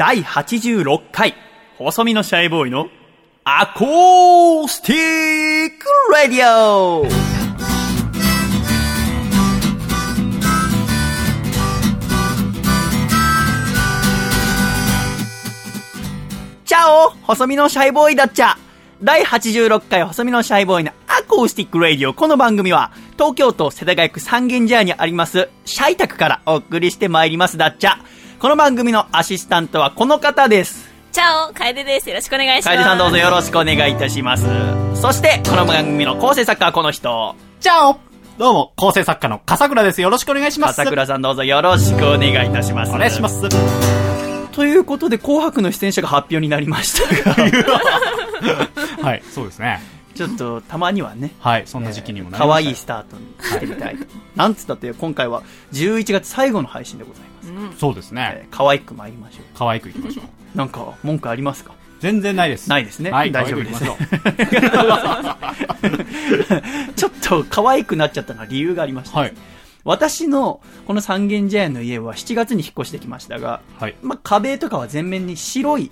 第86回、細身のシャイボーイのアコースティックラディオチャオ細身のシャイボーイだっちゃ第86回細身のシャイボーイのアコースティックラディオ。この番組は、東京都世田谷区三軒茶屋にあります、シャイタクからお送りしてまいりますだっちゃ。この番組のアシスタントはこの方です。チャオ楓です。よろしくお願いします。楓さんどうぞよろしくお願いいたします。そして、この番組の構成作家はこの人。チャオどうも、構成作家の笠倉です。よろしくお願いします。笠倉さんどうぞよろしくお願いいたします。お願いしま。す。ということで、紅白の出演者が発表になりましたが、はい、そうですね。ちょっと、たまにはね、はい、そんな時期にもなりました可愛いスタートにしてみたいと。なんつったって、今回は11月最後の配信でございます。そうですえね。ー可愛く参りましょ可愛くいきましょう。う。なんか、文句ありますか？全然ないです。ないですね。はい、大丈夫です。ちょっと可愛くなっちゃったのは理由がありまして、はい私のこの三軒茶屋の家は7月に引っ越してきましたが、はい。まあ、壁とかは全面に白い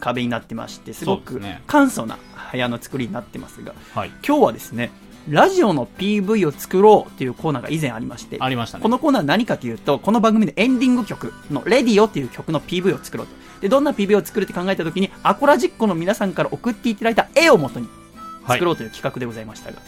壁になってまして、すごく簡素な部屋の作りになってますが、はい。今日はですね、ラジオの PV を作ろうというコーナーが以前ありまして、ありましたね。このコーナーは何かというと、この番組のエンディング曲のレディオっていう曲の PV を作ろうと。で、どんな PV を作るって考えた時に、アコラジッコの皆さんから送っていただいた絵を元にはい作ろうという企画でございましたが、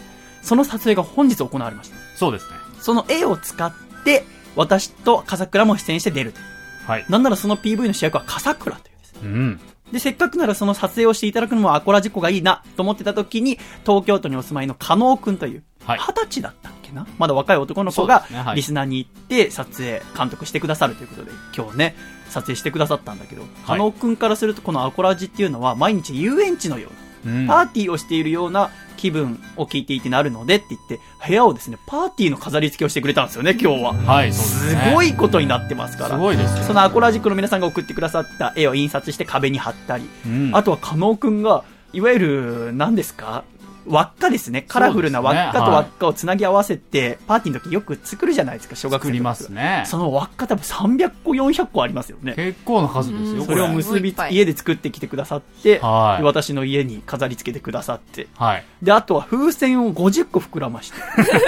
その撮影が本日行われました。そうですね。その絵を使って、私と笠倉も出演して出ると。はい。なんならその PV の主役は笠倉というですね。うん。で、せっかくならその撮影をしていただくのもアコラジッコがいいなと思ってた時に、東京都にお住まいの加納くんという、二はい。十歳だったっけな？まだ若い男の子がリスナーに行って撮影、監督してくださるということで、今日ね、撮影してくださったんだけど、加納くんからするとこのアコラジっていうのは毎日遊園地のような、うん。パーティーをしているような気分を聞いていてなるのでって言って、部屋をですね、パーティーの飾り付けをしてくれたんですよね、今日は。はい、すすね。ごいことになってますから。すごいですよそのアコラジックの皆さんが送ってくださった絵を印刷して壁に貼ったり、うんあとは加納くんが、いわゆる、何ですか？輪っかですね。カラフルな輪っかと輪っかをつなぎ合わせて、パーティーの時よく作るじゃないですか、小学生作りますね。その輪っか多分300個、400個ありますよね。結構な数ですよ、うんそれをこ結び家で作ってきてくださって、はいで私の家に飾り付けてくださって、はい。で、あとは風船を50個膨らまして、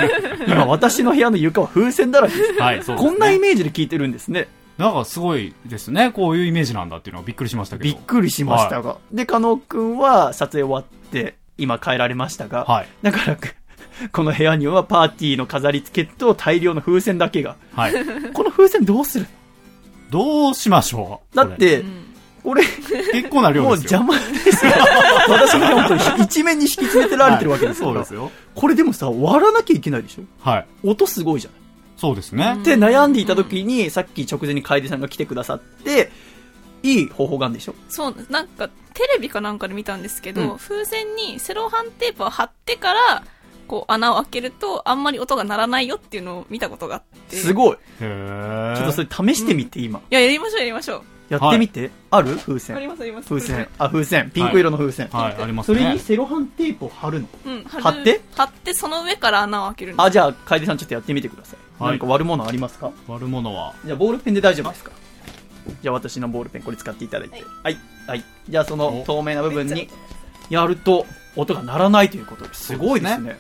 今私の部屋の床は風船だらけです。はい、そうですね。こんなイメージで聞いてるんですね。なんかすごいですね。こういうイメージなんだっていうのはびっくりしましたけど。びっくりしましたが。で、加納くんは撮影終わって、今帰られましたが、はい。だから、この部屋にはパーティーの飾り付けと大量の風船だけが。はい。この風船どうする？どうしましょう？こだって、これ、れ結構な量もうですよ。邪魔ですよ。私の部屋本当に一面に敷き詰めてられてるわけですから。そうですよ。これでもさ、割らなきゃいけないでしょ？はい。音すごいじゃないそうですね。って悩んでいた時に、さっき直前に楓さんが来てくださって、いい方法があるんでしょ？そう、なんか、テレビかなんかで見たんですけど、うん風船にセロハンテープを貼ってから、こう、穴を開けると、あんまり音が鳴らないよっていうのを見たことがあって。い。すごい。ちょっとそれ試してみて、今。や、やりましょう、やりましょう。やってみて。ある？風あり船。ます、あります。風船。あ、風船。ピンク色の風船。はい、ありますね。それにセロハンテープを貼るの？うん、貼る貼って？貼って、その上から穴を開けるあ、じゃあ、楓さんちょっとやってみてください。はい何か割るものありますか？割るものは。じゃあ、ボールペンで大丈夫ですか？じゃあ、私のボールペン、これ使っていただいて。はい。はい。じゃあ、そのお透明な部分に、やると、音が鳴らないということです。すごいですね。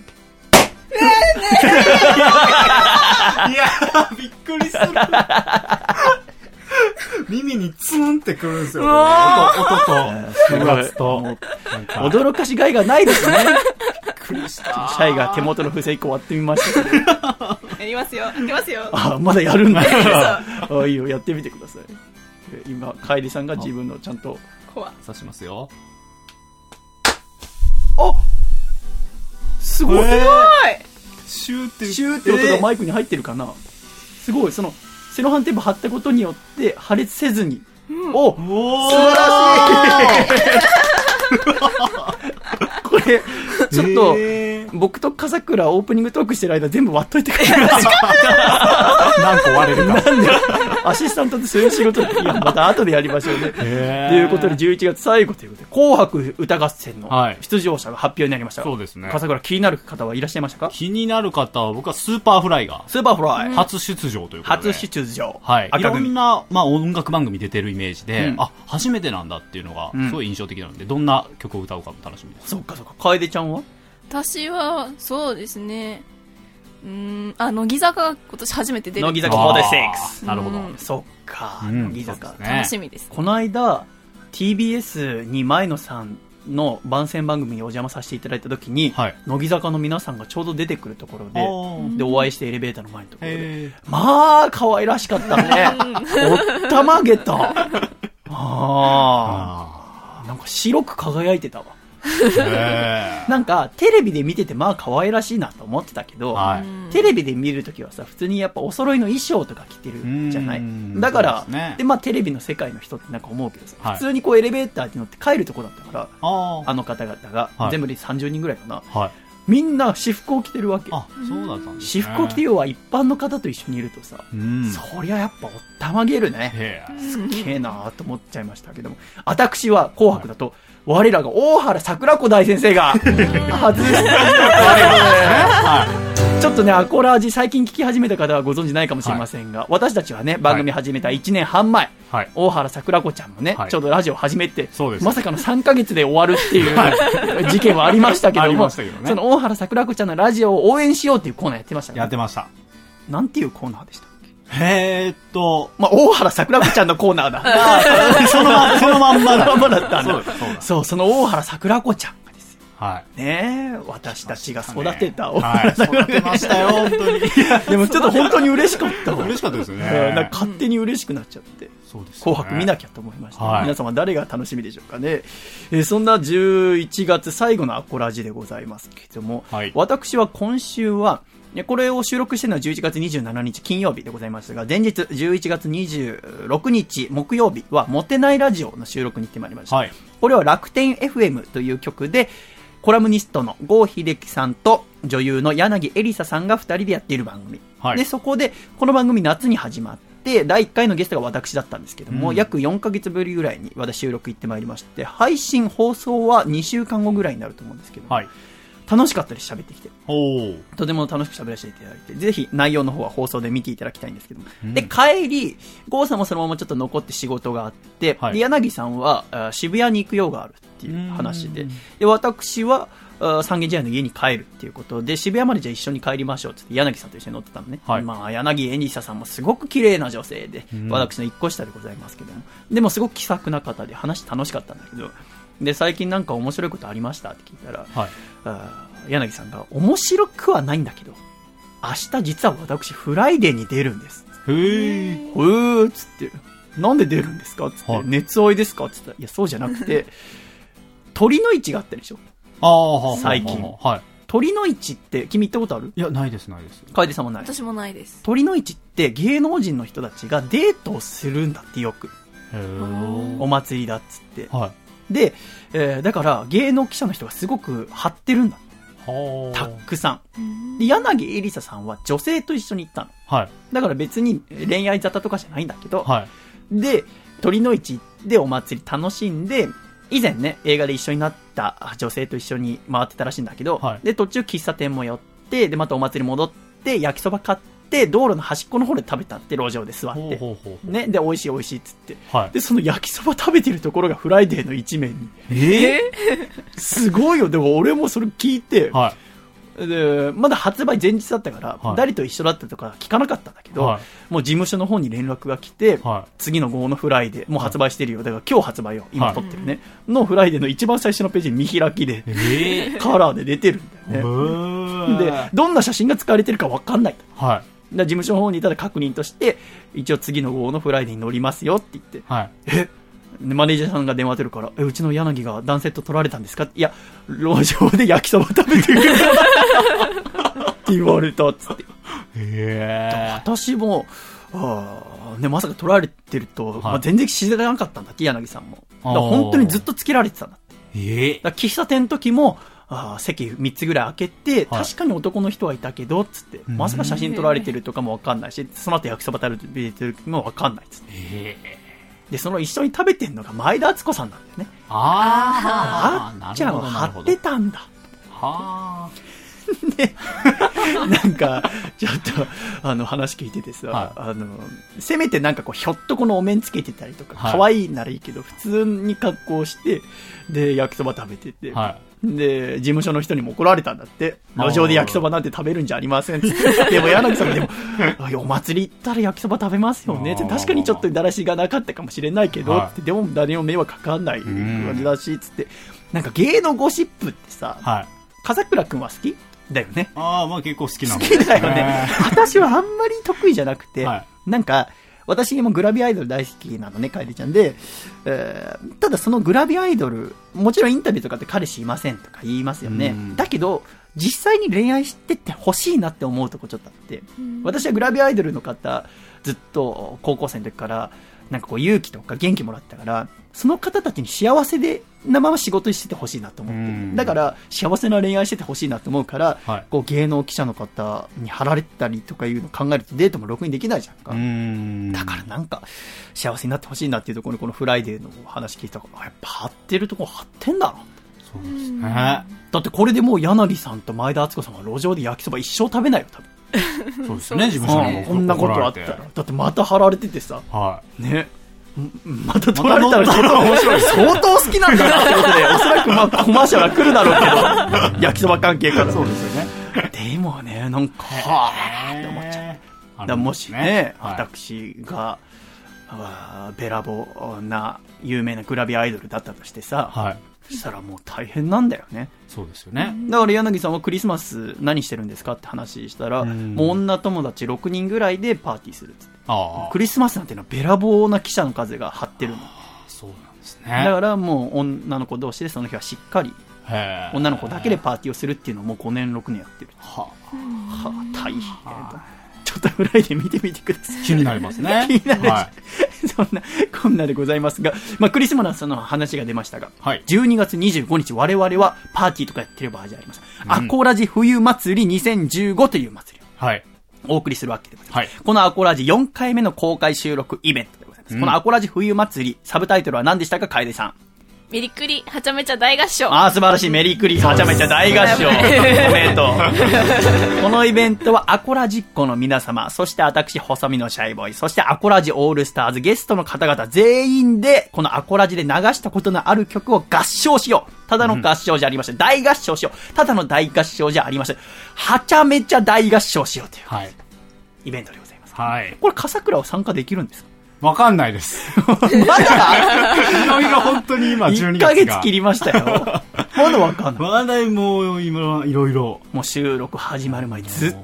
いやー、びっくりする。耳にツーンってくるんですよ。音音と、すごい部活と。もうなんか驚かしがいがないですね。びっくりした。シャイが手元の風船1個割ってみましたけど。やりますよ、やりますよ。あ、まだやるんだ。やあ、いいよ、やってみてください。え今、楓さんが自分のちゃんと。刺しますよ。あすごい、えーはい。シューって。シューって音がマイクに入ってるかな、すごい、その、セロハンテープ貼ったことによって破裂せずに。おおー素晴らしい これ、ちょっと、僕と笠倉オープニングトークしてる間全部割っといてくれます か何個割れるか。なんで、アシスタントってそういう仕事いや、また後でやりましょうね。ということで、11月最後ということで、紅白歌合戦のはい出場者が発表になりましたがそうですね笠倉気になる方はいらっしゃいましたか？気になる方は、僕は Superfly がスーパーフライ、初出場ということで。初出場。はい。いろん。な、まあ、音楽番組出てるイメージで、うんあ、初めてなんだっていうのがうん、すごい印象的なので、どんな曲を歌うかも楽しみです。そっかそっか。楓ちゃんは？私は、そうですね。うーん、あ、乃木坂が今年初めて出る。乃木坂あ46ーなるほど。うんそっか。うん乃木坂ね楽しみです。この間、TBS に前野さんの番宣番組にお邪魔させていただいた時に、はい乃木坂の皆さんがちょうど出てくるところで、ーで、お会いしてエレベーターの前のところで、へまあ、可愛らしかったね。おったまげた。あああ。なんか白く輝いてたわ。なんか、テレビで見ててまあ可愛らしいなと思ってたけど、ーはい。テレビで見るときはさ、普通にやっぱお揃いの衣装とか着てるじゃないうんだからですねで、まあテレビの世界の人ってなんか思うけどさ、はい普通にこうエレベーターに乗って帰るとこだったから、ああの方々が、はい全部で30人ぐらいかな。みんな私服を着てるわけ。あ、そうだったん。私服を着て要は一般の方と一緒にいるとさ、うん。そりゃやっぱおったまげるね。すっげえなーと思っちゃいましたけども。私は紅白だと、我らが大原桜子大先生が、外した はちょっとね、アコラージ最近聞き始めた方はご存知ないかもしれませんが、私たちはね、番組始めた1年半前、い。はい。大原桜子ちゃんもね、はい。ちょうどラジオ始めて、そうです。まさかの3ヶ月で終わるっていう、事件はありましたけども、どね。その大原桜子ちゃんのラジオを応援しようっていうコーナーやってましたね。やってました。なんていうコーナーでした？へーっと、まあ、大原桜子ちゃんのコーナーだ。そのま、そのまんまだ。そのまんまだったんだそうだ、そうだ。そう、その大原桜子ちゃんがですよ。はい。ねえ、私たちが育てた大はい。原桜子育てましたよ、本当に。でもちょっと本当に嬉しかったわ。嬉しかったですようんね。なんか勝手に嬉しくなっちゃって。そうですね紅白見なきゃと思いました、はい皆様誰が楽しみでしょうかね。えーそんな11月最後のアコラジでございますけども、はい私は今週は、ねこれを収録してるのは11月27日金曜日でございますが、前日11月26日木曜日はモテないラジオの収録に行ってまいりました。はい。これは楽天 FM という曲で、コラムニストの郷秀樹さんと女優の柳エリサさんが二人でやっている番組。はいで、そこで、この番組夏に始まって、第1回のゲストが私だったんですけども、うん約4ヶ月ぶりぐらいに私収録行ってまいりまして、配信放送は2週間後ぐらいになると思うんですけど、はい。楽しかったです、喋ってきて。とても楽しく喋らせていただいて、ぜひ内容の方は放送で見ていただきたいんですけども。うん。で、帰り、郷さんもそのままちょっと残って仕事があって、はい。で柳さんはあ渋谷に行く用があるっていう話で。うん、で、私は、あ三軒茶屋の家に帰るっていうことで、渋谷までじゃあ一緒に帰りましょうってって、柳さんと一緒に乗ってたのね。はい。まあ、柳エニサさんもすごく綺麗な女性で、うん。私の一個下でございますけども、でもすごく気さくな方で話楽しかったんだけど、で、最近なんか面白いことありましたって聞いたら、はい。あー柳さんが面白くはないんだけど、明日実は私フライデーに出るんです。へー。うーっつって、なんで出るんですか？っつって、はい熱愛ですか？っつったら、いや、そうじゃなくて、酉の市があったでしょ？ああ、はあ最近はい。酉の市って君行ったことある？いや、ないです、ないです。楓さんもない。私もないです。酉の市って芸能人の人たちがデートをするんだってよく。お祭りだっつって。はい。で、えーだから芸能記者の人がすごく張ってるんだ。はたくさん。で、柳英里紗さんは女性と一緒に行ったの。はい。だから別に恋愛沙汰とかじゃないんだけど、はい。で、酉の市でお祭り楽しんで、以前ね、映画で一緒になった女性と一緒に回ってたらしいんだけど、はいで、途中喫茶店も寄って、で、またお祭り戻って、焼きそば買って、道路の端っこの方で食べたって、路上で座って。ほうほうほう。ね、で、美味しい美味しいっつって。はい。で、その焼きそば食べてるところがフライデーの一面に。えすごいよ。でも俺もそれ聞いて、はで、まだ発売前日だったから、はい誰と一緒だったとか聞かなかったんだけど、はいもう事務所の方に連絡が来て、は次の号のフライデー、もう発売してるよ。だから今日発売よ。今撮ってるね。のフライデーの一番最初のページに見開きでい。、えカラーで出てるんだえよね。ーで、どんな写真が使われてるかわかんない。はい。事務所の方にただ確認として、一応次の号のフライデーに載りますよって言って、はい。え？でマネージャーさんが電話出るから、え、うちの柳がダンセット取られたんですか？いや、路上で焼きそば食べてるって言われたっつって。え私も、あーね、まさか取られてると、まあ、全然知らなかったんだって、柳さんも。本当にずっとつけられてたんだって。え？えだ喫茶店の時も、あー席3つぐらい開けて、はい確かに男の人はいたけど、つって、うんまさか写真撮られてるとかもわかんないし、その後焼きそば食べてるのもわかんないっつって。ええで、その一緒に食べてんのが前田敦子さんなんだよね。ああ、あっちゃんは貼ってたんだ。は なんか、ちょっと、あの、話聞いててさ、はいあの、せめてなんかこう、ひょっとこのお面つけてたりとか、はい可愛いならいいけど、普通に格好して、で、焼きそば食べてて、あ。はい。で、事務所の人にも怒られたんだって。路上で焼きそばなんて食べるんじゃありませんって。でも柳さんがでも、あお祭り行ったら焼きそば食べますよねって。確かにちょっとだらしがなかったかもしれないけど、はいでも誰にも迷惑かかんないん感じだし、つって。なんか芸能ゴシップってさ、はい。笠倉くんは好き？だよね。ああ、まあ結構好きな好のきだよね。私はあんまり得意じゃなくて、はいなんか、私もグラビアアイドル大好きなのね、楓ちゃんで、えーただそのグラビアアイドル、もちろんインタビューとかって彼氏いませんとか言いますよね。うん。だけど、実際に恋愛してって欲しいなって思うとこちょっとあって、私はグラビアアイドルの方、ずっと高校生の時から、なんかこう勇気とか元気もらったから、その方たちに幸せで、なまま仕事しててほしいなと思ってうんる。だから、幸せな恋愛しててほしいなと思うから、はいこう芸能記者の方に張られたりとかいうのを考えるとデートもろくにできないじゃんか。だからなんか、幸せになってほしいなっていうところにこのフライデーの話聞いたから、あやっぱ張ってるところ張ってんだな。そうですね。だってこれでもう柳さんと前田敦子さんは路上で焼きそば一生食べないよ、多分。そうですね、事務所にこんなことあったら。だってまた貼られててさ、はね。んまた撮られたら面白い。相当好きなんだなってことで、おそらくまあコマーシャルは来るだろうけど、焼きそば関係から。い。そうですよね。でもね、なんか、はぁって思っちゃう。ゃだもしね、はい私が、べらぼうな有名なグラビアアイドルだったとしてさ、はい。そしたらもう大変なんだよね。そうですよね。だから柳さんはクリスマス何してるんですかって話したら、うんもう女友達6人ぐらいでパーティーするっつって。ああク。リスマスなんていうのはべらぼうな記者の数が張ってるの。そうなんですだね。からもう女の子同士でその日はしっかり女の子だけでパーティーをするっていうのをもう5年6年やってる。ははあ、大変だ。ちょっとフライデー見てみてください。気になりますね。気になるはそんな、こんなでございますが、まあ、クリスマスの話が出ましたが、はい12月25日、我々はパーティーとかやってる場合じゃありません。うんアコラジ冬祭り2015という祭りをはい。お送りするわけでございます。はいこのアコラジ4回目の公開収録イベントでございます。うんこのアコラジ冬祭り、サブタイトルは何でしたか、楓さん。メリクリ、はちゃめちゃ大合唱。ああ、素晴らしい。メリークリ。はちゃめちゃ大合唱。このイベントはアコラジっ子の皆様、そして私、細身のシャイボーイ、そしてアコラジオールスターズ、ゲストの方々全員で、このアコラジで流したことのある曲を合唱しよう。ただの合唱じゃありません。大合唱しよう。ただの大合唱じゃありません。はちゃめちゃ大合唱しようというはい。イベントでございます。はい。これ、笠倉は参加できるんですか？わかんないです。まだ？いろいろ本当に今12 1月が。ヶ月切りましたよ。まだわかんない。まだもう今、いろいろ。もう収録始まる前にずっ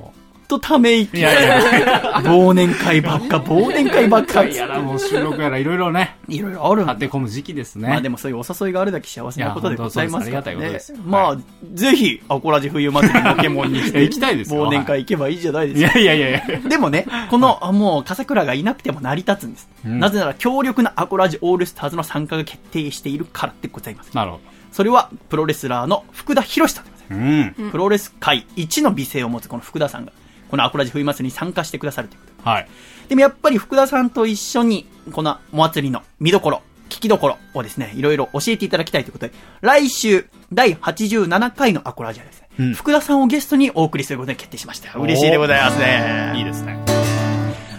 とため息。いやいや忘年会ばっか、忘年会ばっか。いやらもう収録やらいろいろね、いろいろあるんだ当て込む時期ですね。まあでもそういうお誘いがあるだけ幸せなことでございますからねです。まあ、ぜひ、アコラジ冬祭りのケモンに行きたいですよ忘年会行けばいいじゃないですか。いやいやいやいや。でもね、この、あもう、笠倉がいなくても成り立つんです。うんなぜなら、強力なアコラジオールスターズの参加が決定しているからでございます。なるほそれは、プロレスラーの福田博さんでございます。ど。うん。プロレス界一の美声を持つこの福田さんが、このアコラジ冬祭りに参加してくださるということで。はい。でもやっぱり福田さんと一緒に、このお祭りの見どころ、聞きどころをですね、いろいろ教えていただきたいということで、来週、第87回のアコラジアですね、うん福田さんをゲストにお送りすることに決定しました。嬉しいでございますね。いいですね。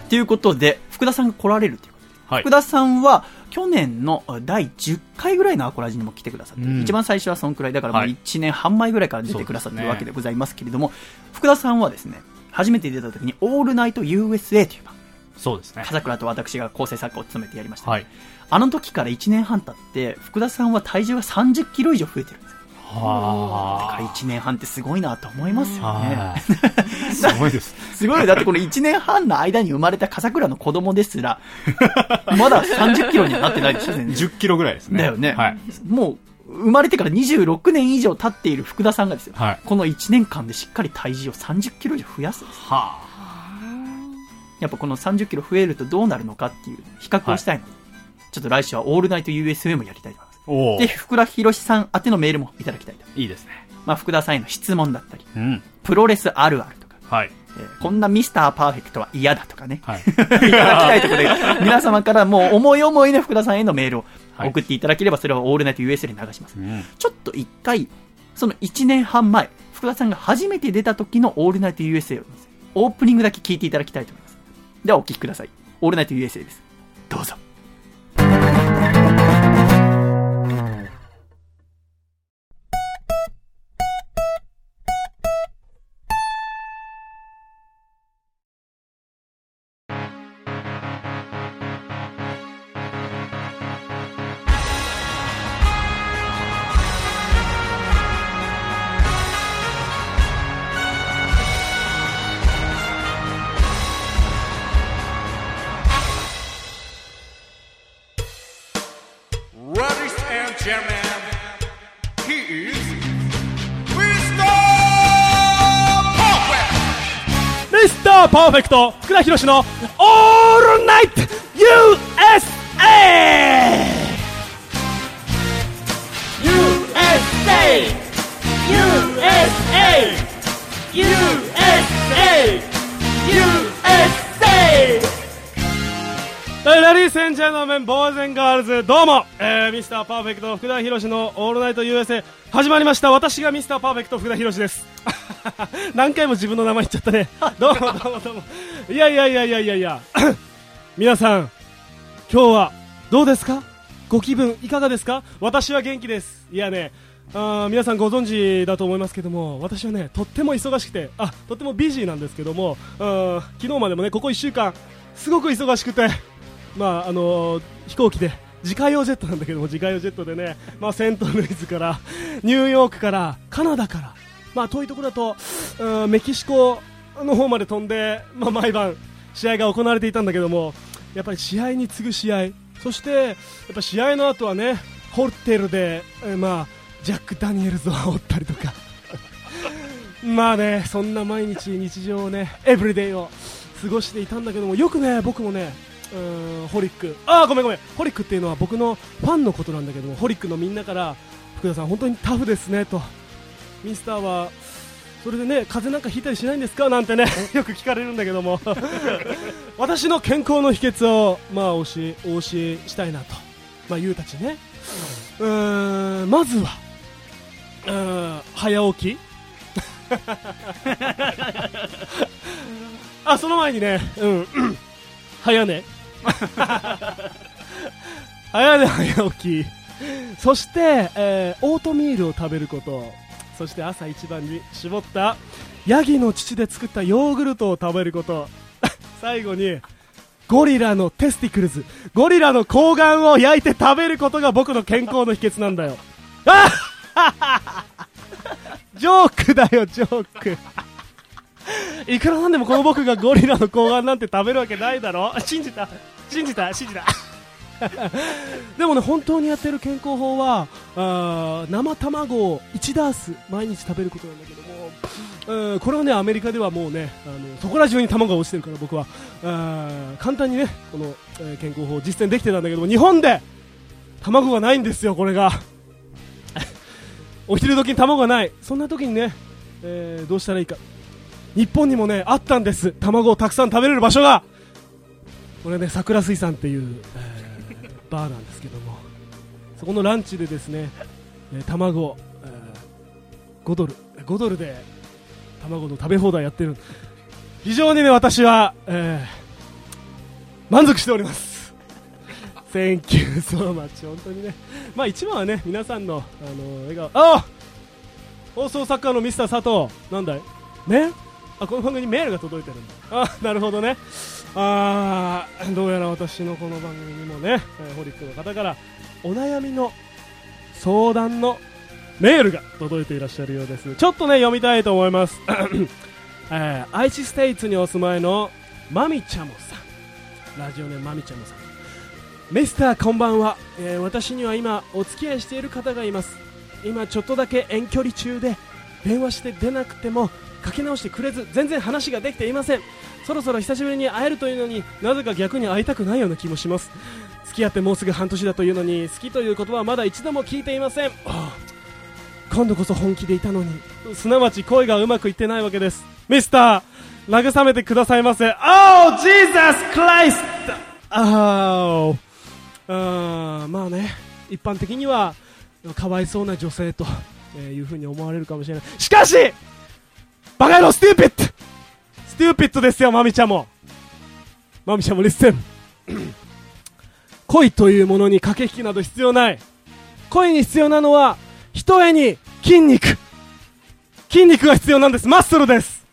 ということで、福田さんが来られるということで、はい福。田さんは、去年の第10回ぐらいのアコラジにも来てくださって、うん一番最初はそんくらいだからもうはい1年半前ぐらいから出てくださってるわけでございますけれども、福田さんはですね、初めて出た時に、オールナイト USA という番組そうですね。笠倉と私が構成作家を務めてやりました、はい。あの時から1年半経って福田さんは体重が30キロ以上増えてるんですよは1年半ってすごいなと思いますよねはい。すごいです。すごいよだってこの1年半の間に生まれた笠倉の子供ですらまだ30キロにはなってないでしょ全然10キロぐらいですね。だよね、はい。もう生まれてから26年以上経っている福田さんがですよ、はいこの1年間でしっかり体重を30キロ以上増やすんですはやっぱこの30キロ増えるとどうなるのかっていう比較をしたいので、ちょっと来週はオールナイト USA もやりたいと思いますで、。福田博さん宛てのメールもいただきたいと。いいですね。まあ、福田さんへの質問だったり、うん。プロレスあるあるとか、はい。えーこんなミスターパーフェクトは嫌だとかね。はい。いただきたいところで、皆様からもう思い思いの福田さんへのメールをはい送っていただければ、それはオールナイト USA で流します。うん。ちょっと一回、その1年半前、福田さんが初めて出た時のオールナイト USA を、オープニングだけ聞いていただきたいと思います。ではお聞きください。オールナイト USA です。どうぞ。ーパーフェクト福田博のオールナイト USA! USA! USA! USA! USA! はい、ラリーセンジャーのメン、ボーイズンガールズ、どうも、えー、ミスターパーフェクト福田博のオールナイト USA 始まりました。私がミスターパーフェクト福田博です。何回も自分の名前言っちゃったね。どうもどうもどうも。いやいやいやいやいやいや。皆さん、今日はどうですか？ご気分いかがですか？私は元気です。いやね、あ皆さんご存知だと思いますけども、私はね、とっても忙しくて、あ、とってもビジーなんですけども、昨日までもね、ここ1週間、すごく忙しくて、まああのー飛行機で自家用ジェットなんだけども自家用ジェットでね、まあ、セントルイズからニューヨークからカナダから、まあ、遠いところだとうんメキシコの方まで飛んで、まあ、毎晩試合が行われていたんだけどもやっぱり試合に次ぐ試合そしてやっぱ試合の後はねホテルで、えまあ、ジャック・ダニエルズを煽ったりとか。まあねそんな毎日日常をねエブリデイを過ごしていたんだけどもよくね僕もねうんホリック。あごめんごめん。ホリックっていうのは僕のファンのことなんだけどもホリックのみんなから福田さん本当にタフですねと。ミスターはそれでね風邪なんかひいたりしないんですか？なんてねよく聞かれるんだけども。私の健康の秘訣をまあお教えしたいなと。まあ言うたちね。うーんまずはうーん早起き。あその前にねうん。早寝。早寝早起き。そして、えーオートミールを食べることそして朝一番に絞ったヤギの乳で作ったヨーグルトを食べること。最後にゴリラのテスティクルズ。ゴリラの睾丸を焼いて食べることが僕の健康の秘訣なんだよ。ジョークだよジョーク。いくらなんでもこの僕がゴリラの睾丸なんて食べるわけないだろ。信じた。信じた。信じた。でもね本当にやってる健康法はあ生卵を1ダース毎日食べることなんだけどもうんこれはねアメリカではもうねあのそこら中に卵が落ちてるから僕はあ簡単にねこの、えー健康法を実践できてたんだけども日本で卵がないんですよこれが。お昼時に卵がない。そんな時にね、えーどうしたらいいか。日本にもねあったんです。卵をたくさん食べれる場所が。これね桜水産っていう、えーバーなんですけどもそこのランチでですね、えー卵、えー5ドル5ドルで卵の食べ放題やってる。非常にね私は、えー満足しております。Thank you so much 本当にね。まあ一番はね皆さんのあの笑顔。あ放送作家のミスター佐藤。なんだい？ね？あこの番組にメールが届いてるんだ。あなるほどね。あーどうやら私のこの番組にもね、えーホリックの方からお悩みの相談のメールが届いていらっしゃるようです。ちょっとね読みたいと思います、えー愛知ステイツにお住まいのマミちゃもさん。ラジオネームマミちゃもさん。ミスターこんばんは、えー私には今お付き合いしている方がいます。今ちょっとだけ遠距離中で電話して出なくてもかけ直してくれず全然話ができていません。そろそろ久しぶりに会えるというのになぜか逆に会いたくないような気もします。付き合ってもうすぐ半年だというのに好きという言葉はまだ一度も聞いていません。今度こそ本気でいたのに。すなわち恋がうまくいってないわけです。ミスター慰めてくださいませ。Oh Jesus Christ! ああまあね。一般的にはかわいそうな女性とえーいうふうに思われるかもしれない。しかしバカ野郎 stupid stupid ですよマミちゃんも。マミちゃんも listen 恋というものに駆け引きなど必要ない。恋に必要なのは一重に筋肉。筋肉が必要なんです。マッスルです。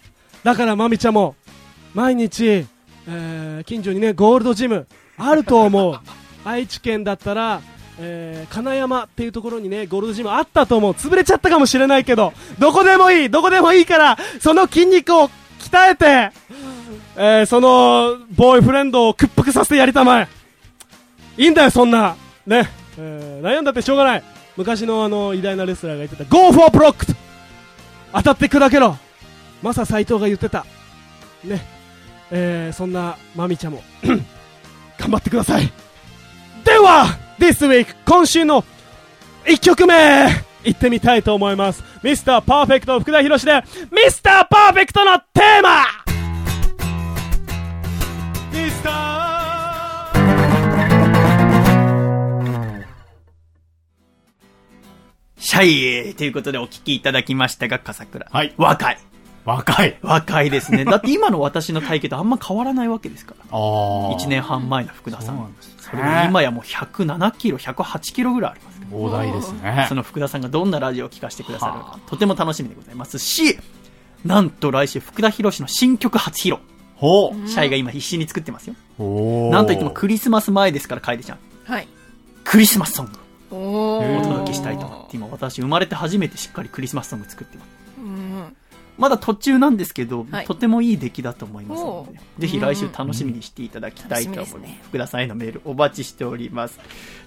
だからマミちゃんも毎日、えー近所にねゴールドジムあると思う。愛知県だったら、えー金山っていうところにねゴールドジムあったと思う。潰れちゃったかもしれないけどどこでもいいどこでもいいからその筋肉を鍛えて、えーそのボーイフレンドを屈服させてやりたまえ。いいんだよそんな。ね、えー悩んだってしょうがない。昔のあの偉大なレスラーが言ってた。Go for block 当たって砕けろ。マサ斎藤が言ってた。ね。えーそんなマミちゃんも。頑張ってください。では This week 今週の1曲目。行ってみたいと思いますミスターパーフェクト福田博でミスターパーフェクトのテーマミスターシャイということでお聞きいただきましたが、笠倉。はい若い。若い。若いですね。だって今の私の体型とあんま変わらないわけですから。ああ。1年半前の福田さん。そうなんですねそれが今やもう107キロ、108キロぐらいあります。大台ですね。その福田さんがどんなラジオを聞かせてくださるのか、とても楽しみでございますし、なんと来週福田博士の新曲初披露。ほう。シャイが今必死に作ってますよ。なんといってもクリスマス前ですから、楓ちゃん。はい。クリスマスソングおをおー。届けしたいと思って、今私生まれて初めてしっかりクリスマスソング作ってます。うん。まだ途中なんですけど、はいとてもいい出来だと思いますのおでう、ぜひ来週楽しみにしていただきたいと思います。うんすね福田さんへのメールお待ちしております。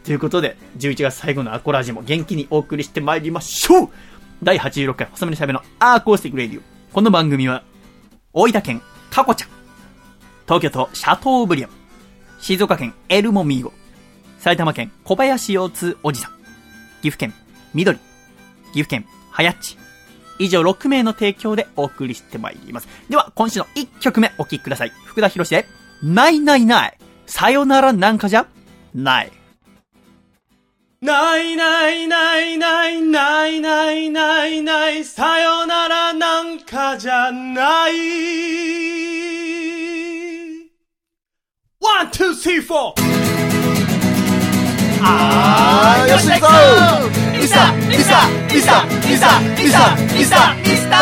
ということで、11月最後のアコラジも元気にお送りしてまいりましょう第86回細身のシャイボーイの acoustic radio。この番組は、大分県タコちゃん、東京都シャトーブリアン、静岡県エルモミーゴ、埼玉県小林腰痛おじさん、岐阜県緑、岐阜県はやっち、以上6名の提供でお送りしてまいります。では、今週の1曲目お聴きください。福田博士で、ないないない。さよならなんかじゃ？ない。ないないないないないないないないさよならなんかじゃないOne, two, three, fourあーよし行こう mister mister mister mister mister mister mister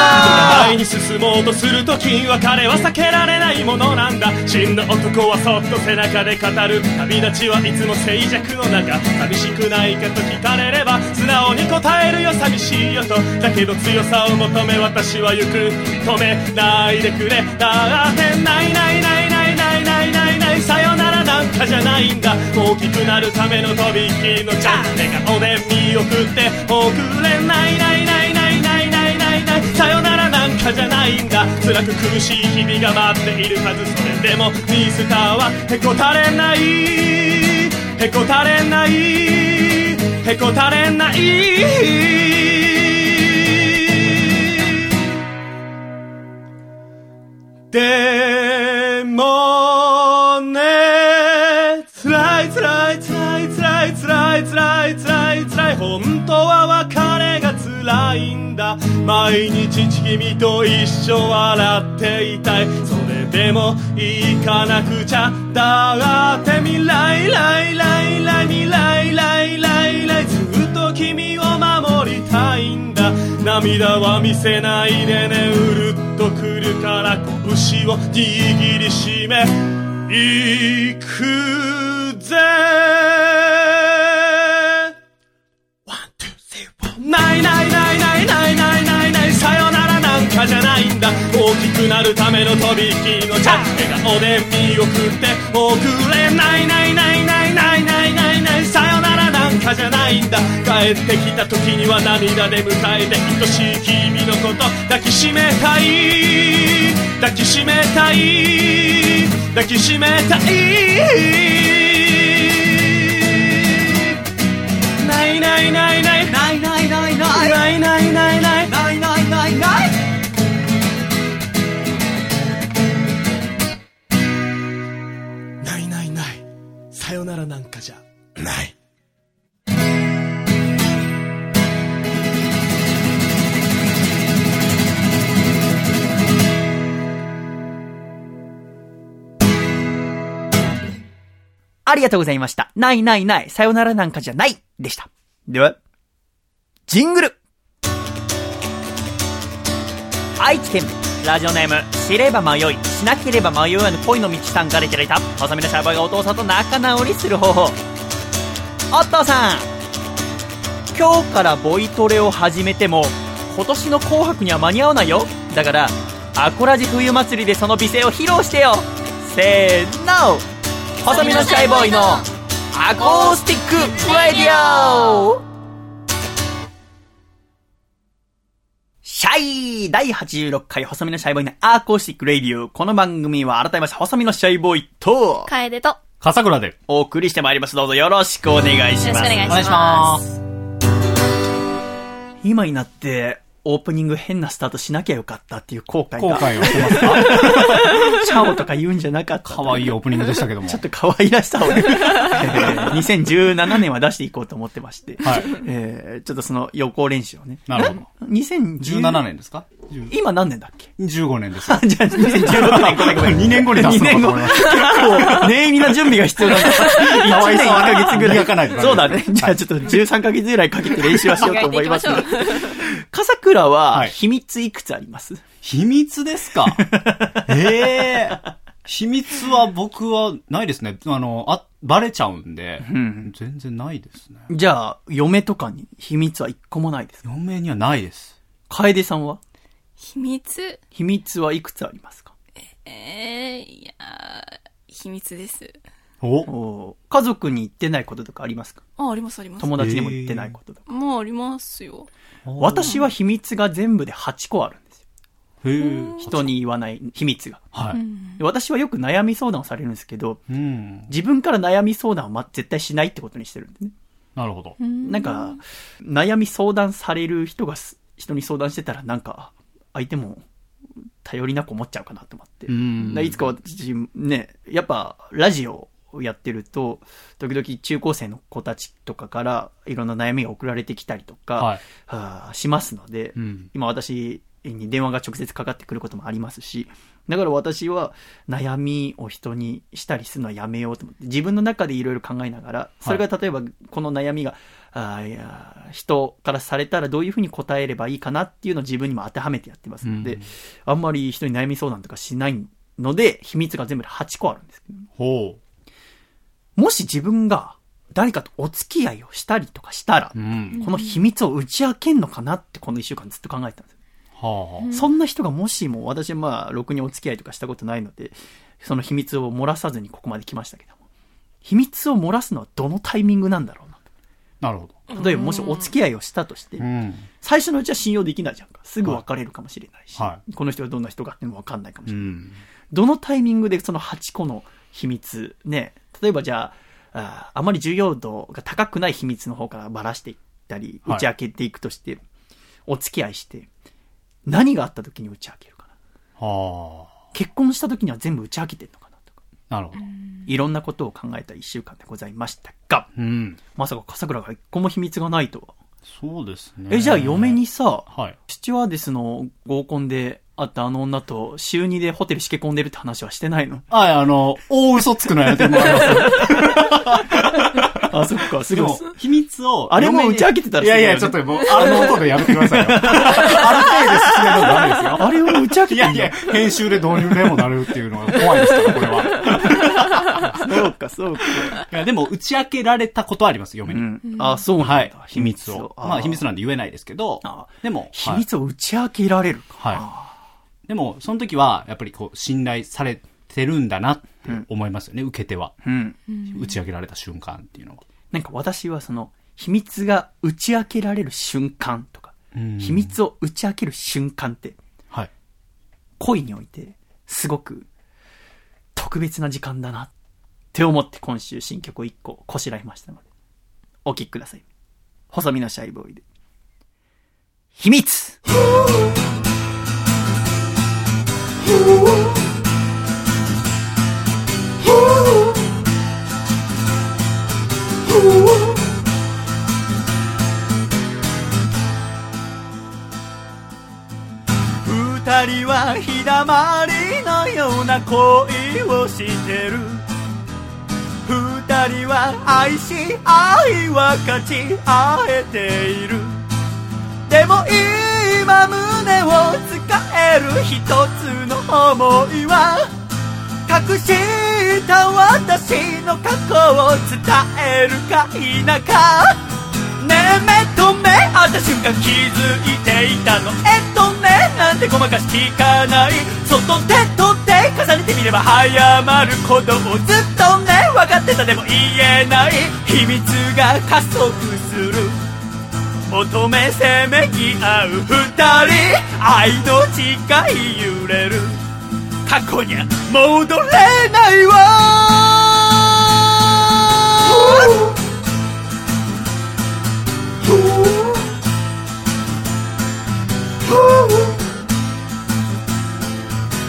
前に進もうとするとき別れは避けられないものなんだ。真の男はそっと背中で語る旅立ちはいつも静寂の中。寂しくないかと聞かれれば素直に答えるよ。寂しいよと。だけど強さを求め私は行く。認めないでくれ。だってないないないないないないないないさよならなんかじゃないんだ大きくなるためのとびきりのチャン笑顔で見送っておくれないないないないないないないない。さよならなんかじゃないんだ。辛く苦しい日々が待っているはずそれでもミスターはへこたれないへこたれない。へこたれない。でもは別れが辛いんだ。毎日君と一緒笑っていたい。それでも行かなくちゃ。だって未来来来来未来来来来ずっと君を守りたいんだ。涙は見せないでね。うるっとくるから拳を握りしめ。行くぜ。ないないないないないないないないさよならなんかじゃないんだ。大きくなるためのとびきのチャン笑顔で見送っておくれないないないないないないないないさよならなんかじゃないんだ。帰ってきた時には涙で迎えて愛しい君のこと抱きしめたい。抱きしめたい。抱きしめたい。ないないないないないない。ないないないないないないないないないさよならなんかじゃないありがとうございました。ないないない、さよならなんかじゃない、でした。では、ジングル愛知県、ラジオネーム、知れば迷い、しなければ迷わぬ恋の道さんからいただいた、細身のシャーバーがお父さんと仲直りする方法。お父さん。今日からボイトレを始めても、今年の紅白には間に合わないよ。だから、アコラジ冬祭りでその美声を披露してよ。せーの。細身のシャイボーイのアコースティックラディオ。シャイ第86回細身のシャイボーイの acoustic radio。この番組は改めまして細身のシャイボーイと楓と、よ笠倉で。お送りしてまいります。どうぞよろしくお願いします。ろしくお願いしお願いしま。す。今になって、オープニング変なスタートしなきゃよかったっていう後悔が。後悔をしてますか？シャオとか言うんじゃなかった。可愛いオープニングでしたけども。ちょっと可愛らしさをね、えー2017年は出していこうと思ってまして、はい。えーちょっとその予行練習をね。なるほど。2017 17年ですか？今何年だっけ ?15 年ですよ。じゃあ、2016年、ごめんごめん。2年後に出すのかと思いまし結構、念入りな準備が必要なんだ。1年1ヶ月ぐらい。磨かないそうだね。じゃあちょっと13ヶ月ぐらいかけて練習はしようと思います。磨いていきま笠倉は、はい。秘密いくつあります？秘密ですか？ええ。秘密は僕はないですね。あの、あ、バレちゃうんで、ん。全然ないですね。じゃあ、嫁とかに秘密は一個もないですか？嫁にはないです。楓さんは？秘密？秘密はいくつありますか？えー、いやー秘密です。お家族に言ってないこととかありますか？あ、ありますあります。友達にも言ってないこととか。もうありますよ。私は秘密が全部で8個あるんですよ。へえ。人に言わない秘密が。はい。で私はよく悩み相談をされるんですけど、うん。自分から悩み相談はま絶対しないってことにしてるんですね。なるほど。なんか、悩み相談される人がす人に相談してたらなんか、相手も頼りなく思っちゃうかなと思って。いつか私、ね、やっぱラジオをやってると、時々中高生の子たちとかからいろんな悩みが送られてきたりとか、はい。はあしますので、うん。今私に電話が直接かかってくることもありますし、だから私は悩みを人にしたりするのはやめようと思って、自分の中でいろいろ考えながら、それが例えばこの悩みが、あーいや人からされたらどういうふうに答えればいいかなっていうのを自分にも当てはめてやってますので、うん。あんまり人に悩み相談とかしないので、秘密が全部で8個あるんですけど、ほもし自分が誰かとお付き合いをしたりとかしたら、う。うん。この秘密を打ち明けんのかなってこの1週間ずっと考えてたんですよ。はあ。そんな人がもしも、私はまあ、ろくにお付き合いとかしたことないので、その秘密を漏らさずにここまで来ましたけども。秘密を漏らすのはどのタイミングなんだろうななるほど。と。例えばもしお付き合いをしたとしてう、ん。最初のうちは信用できないじゃんか。すぐ別れるかもしれないし、はこの人がどんな人かっていうのもわかんないかもしれない。うん。どのタイミングでその8個の秘密、ね、例えばじゃあ、あーあまり重要度が高くない秘密の方からばらしていったり、はい打ち明けていくとして、お付き合いして、何があった時に打ち明けるかな？は結婚した時には全部打ち明けてるのかなとか、あ。なるほど。いろんなことを考えた一週間でございましたが、うん。まさか笠倉が一個も秘密がないとは。そうですね。え、じゃあ嫁にさ、はい。スチュワーデスの合コンで会ったあの女と週2でホテルしけ込んでるって話はしてないの？はい、あの、大嘘つくのやめてもらいます。あ、そっか、すごいでも。、秘密を。あれも打ち明けてたらいやいや、ちょっともう、あの音でやめてくださいよ。ある程度進めるのダメですよ。あれを打ち明けていやいや、編集で導入でもなるっていうのは怖いですから、これは。そうか、そうか。いや、でも、打ち明けられたことはあります、嫁に。うん。あ、そうなんだ。はい。秘密を。まあ、秘密なんで言えないですけどあ、でも、秘はい密を打ち明けられるか。はいでも、その時は、やっぱりこう、信頼されてるんだなって思いますよね、受け手は。うん。打ち上げられた瞬間っていうのは。なんか私はその、秘密が打ち明けられる瞬間とか、うん秘密を打ち明ける瞬間って、はい。恋において、すごく、特別な時間だなって思って今週新曲を一個こしらえましたので、お聴きください。細身のシャイボーイで。秘密二人は日だまりのような恋をしてる。二人は愛し愛は勝ち合えている。でもいい今胸を使える一つの想いは隠した私の過去を伝えるか否か。ねえ目と目会った瞬間気づいていたの。えっとねなんてごまかし聞かない。外でとって重ねてみれば早まることをずっとね分かってたでも言えない。秘密が加速する。求めせめぎ合う二人愛の誓い揺れる。過去には戻れないわ。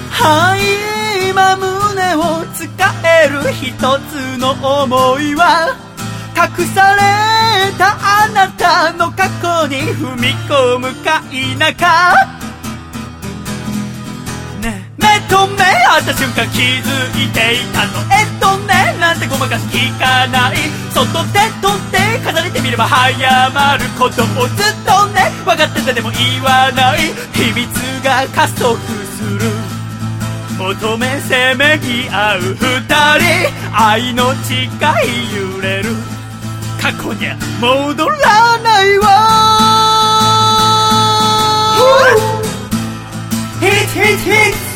はい今胸を使える一つの想いは隠されたあなたの過去に踏み込むか否か。ね目と目合った瞬間気づいていたの。えっとねなんてごまかし聞かない。外で取って重ねてみれば早まることをずっとね分かっててでも言わない。秘密が加速する。求めせめぎ合う二人。愛の誓い揺れる。過去には戻らないわヒッヒッヒッ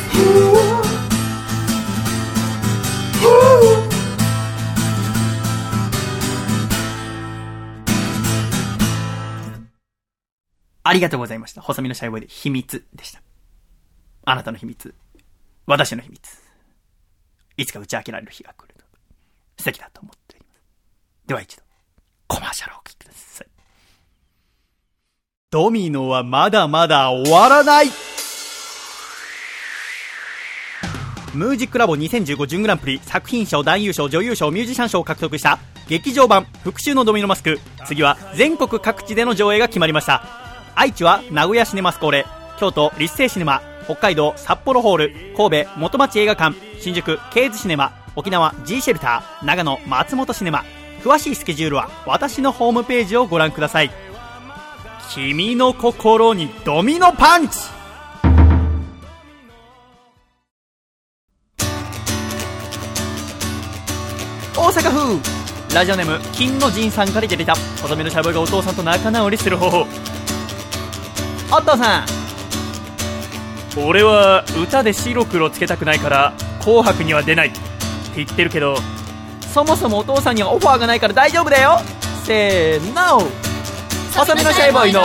ありがとうございました。細身のシャイボーイで秘密でした。あなたの秘密。私の秘密。いつか打ち明けられる日が来ると。素敵だと思っております。では一度、コマーシャルをお聞きください。ドミノはまだまだ終わらない。ムージックラボ2015準グランプリ。作品賞男優賞女優賞ミュージシャン賞を獲得した。劇場版復讐のドミノマスク。次は全国各地での上映が決まりました。愛知は名古屋シネマスコーレ。京都立成シネマ。北海道札幌ホール。神戸元町映画館。新宿ケーズシネマ。沖縄 G シェルター。長野松本シネマ。詳しいスケジュールは私のホームページをご覧ください。君の心にドミノパンチ。大阪府。ラジオネーム金の神さんからいただいた。細身のシャボイがお父さんと仲直りする方法。お父さん。俺は歌で白黒つけたくないから紅白には出ない。って言ってるけどそもそもお父さんにはオファーがないから大丈夫だよ。せーの。細身のシャイボーイの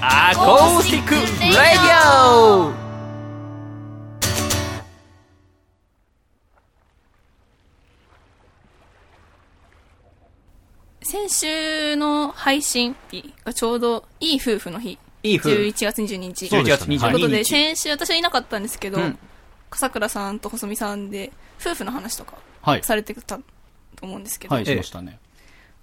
アコースティック・ラディオ。先週の配信日がちょうどいい夫婦の日。いい夫婦。11月22日。そうということで、はい。先週私はいなかったんですけど、うん。笠倉さんと細見さんで、夫婦の話とかはい。されてたと思うんですけど、はい、しましたね。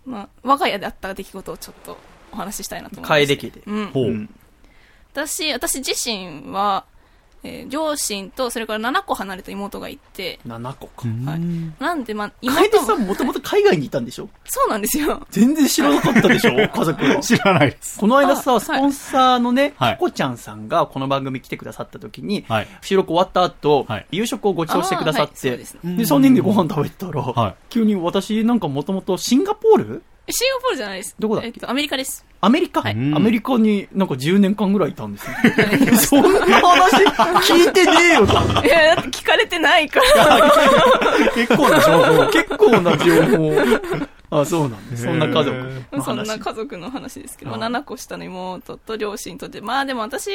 まあ、我が家であった出来事をちょっとお話ししたいなと思います。楓家でうん。ほう。うん私、私自身は、えー両親とそれから7個離れた妹がいて、7個か。はい。なんで、まあ、楓妹も、さんも。ともと海外にいたんでしょ？そうなんですよ。全然知らなかったでしょ？家族は。知らないです。この間さ、スポンサーのね、はい。タコちゃんさんがこの番組来てくださった時に、はい。収録終わった後、はい。夕食をご馳走してくださって、はい。ですね。で、3人でご飯食べてたら、はい。急に私なんかもともとシンガポールシンガポールじゃないです。どこだっけ？えっと、アメリカです。アメリカ、はいアメリカになんか10年間ぐらいいたんですよ。そんな話聞いてねえよと。いや、だって聞かれてないから。結構な情報。結構な情報。あ、そうなんです。そんな家族のそんな話。家族の話ですけど、あまあ、7個下の妹と両親とで、まあでも私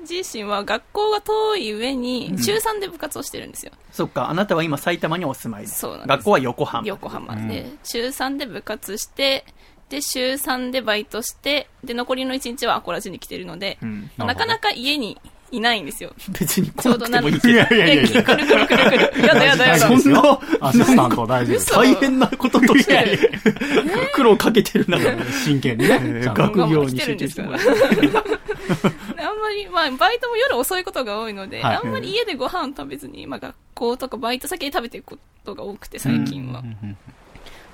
自身は学校が遠い上に、中3で部活をしてるんですよ。そっか、あなたは今埼玉にお住まいで。そうなんです学校は横浜。横浜で、中3で部活して、で、週3でバイトして、で、残りの1日はアコラジに来てるので、なかなか家にいないんですよ。別に来なくてもいいいけど。やいやいやいや。くるくるくるくる。やだやだやだ。そんな、アシスタント大丈夫です。嘘大変なこととして、苦労かけてるな。真剣にね。学業に集中してもらう。あんまり、まあ、バイトも夜遅いことが多いので、はいあんまり家でご飯食べずに、まあ、学校とかバイト先で食べていくことが多くて、最近は。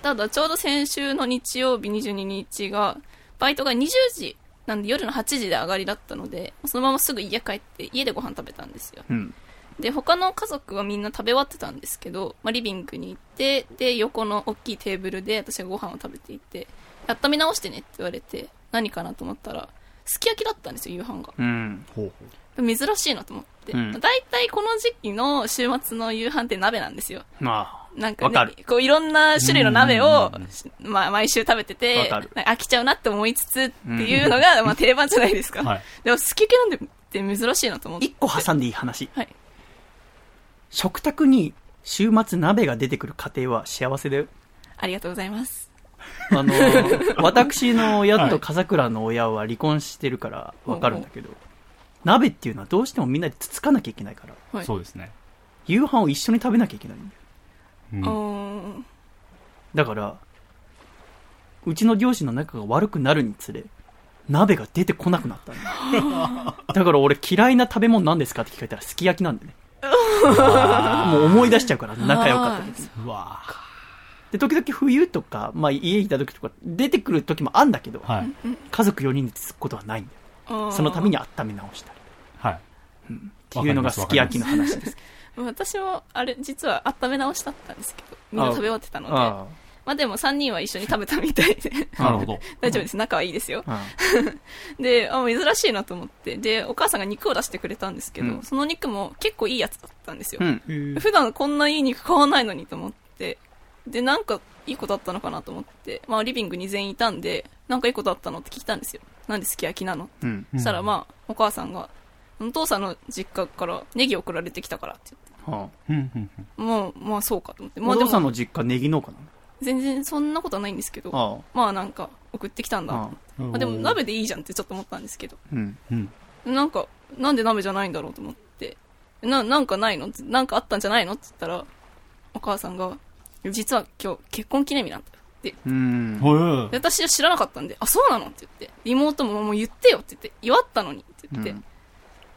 ただ、ちょうど先週の日曜日22日が、バイトが20時、なんで夜の8時で上がりだったので、そのまますぐ家帰って、家でご飯食べたんですよ。うん。で、他の家族はみんな食べ終わってたんですけど、まあ、リビングに行って、で、横の大きいテーブルで私がご飯を食べていて、温め直してねって言われて、何かなと思ったら、すき焼きだったんですよ、夕飯が。うん。ほうほ珍しいなと思って。うんだいたいこの時期の週末の夕飯って鍋なんですよ。まあ、なんか,、わかるこういろんな種類の鍋をまあ毎週食べてて飽きちゃうなって思いつつっていうのが、まあ定番じゃないですか。はいでもすき焼きなんて珍しいなと思って。一個挟んでいい話。はい。食卓に週末鍋が出てくる家庭は幸せだよ。ありがとうございます。あのー、私の親と笠倉の親は離婚してるからわかるんだけど、鍋っていうのはどうしてもみんなでつつかなきゃいけないから、はいそうですね。夕飯を一緒に食べなきゃいけないんだよ。うんうーん。だから、うちの両親の仲が悪くなるにつれ、鍋が出てこなくなったんだよ。だから俺嫌いな食べ物何ですかって聞かれたらすき焼きなんでね。もう思い出しちゃうから、仲良かった時に。うわで、時々冬とか、まあ家にいた時とか出てくる時もあんだけど、はい。家族4人でつくことはないんだよ。そのために温め直したり。はい。っていうのがすき焼きの話です。私も、あれ、実は温め直しだったんですけど、みんな食べ終わってたので、あまあでも3人は一緒に食べたみたいで、なるほど。大丈夫です。仲はいいですよ。あ、で、あ、珍しいなと思って、で、お母さんが肉を出してくれたんですけど、うんその肉も結構いいやつだったんですよ。うん。普段こんないい肉買わないのにと思って、で、なんかいいことあったのかなと思って、まあリビングに全員いたんで、なんかいいことあったのって聞いたんですよ。なんですき焼きなのうん。そしたらまあ、お母さんが、お父さんの実家からネギ送られてきたからってはうん。うんうん言って、もう、まあそうかと思って。あ、まあでお父さんも、の実家ネギ農家な全然そんなことはないんですけど、のまあなんか送ってきたんだ。とああ。思って。まあでも鍋でいいじゃんってちょっと思ったんですけど、うん。うん。なんか、なんで鍋じゃないんだろうと思って、な、なんかないの？なんかあったんじゃないの？って言ったら、お母さんが、実は今日結婚記念日なんだよって。うん。ほで私は知らなかったんで、あ、そうなの？って言って、妹ももう言ってよって言って、祝ったのにって言って、うん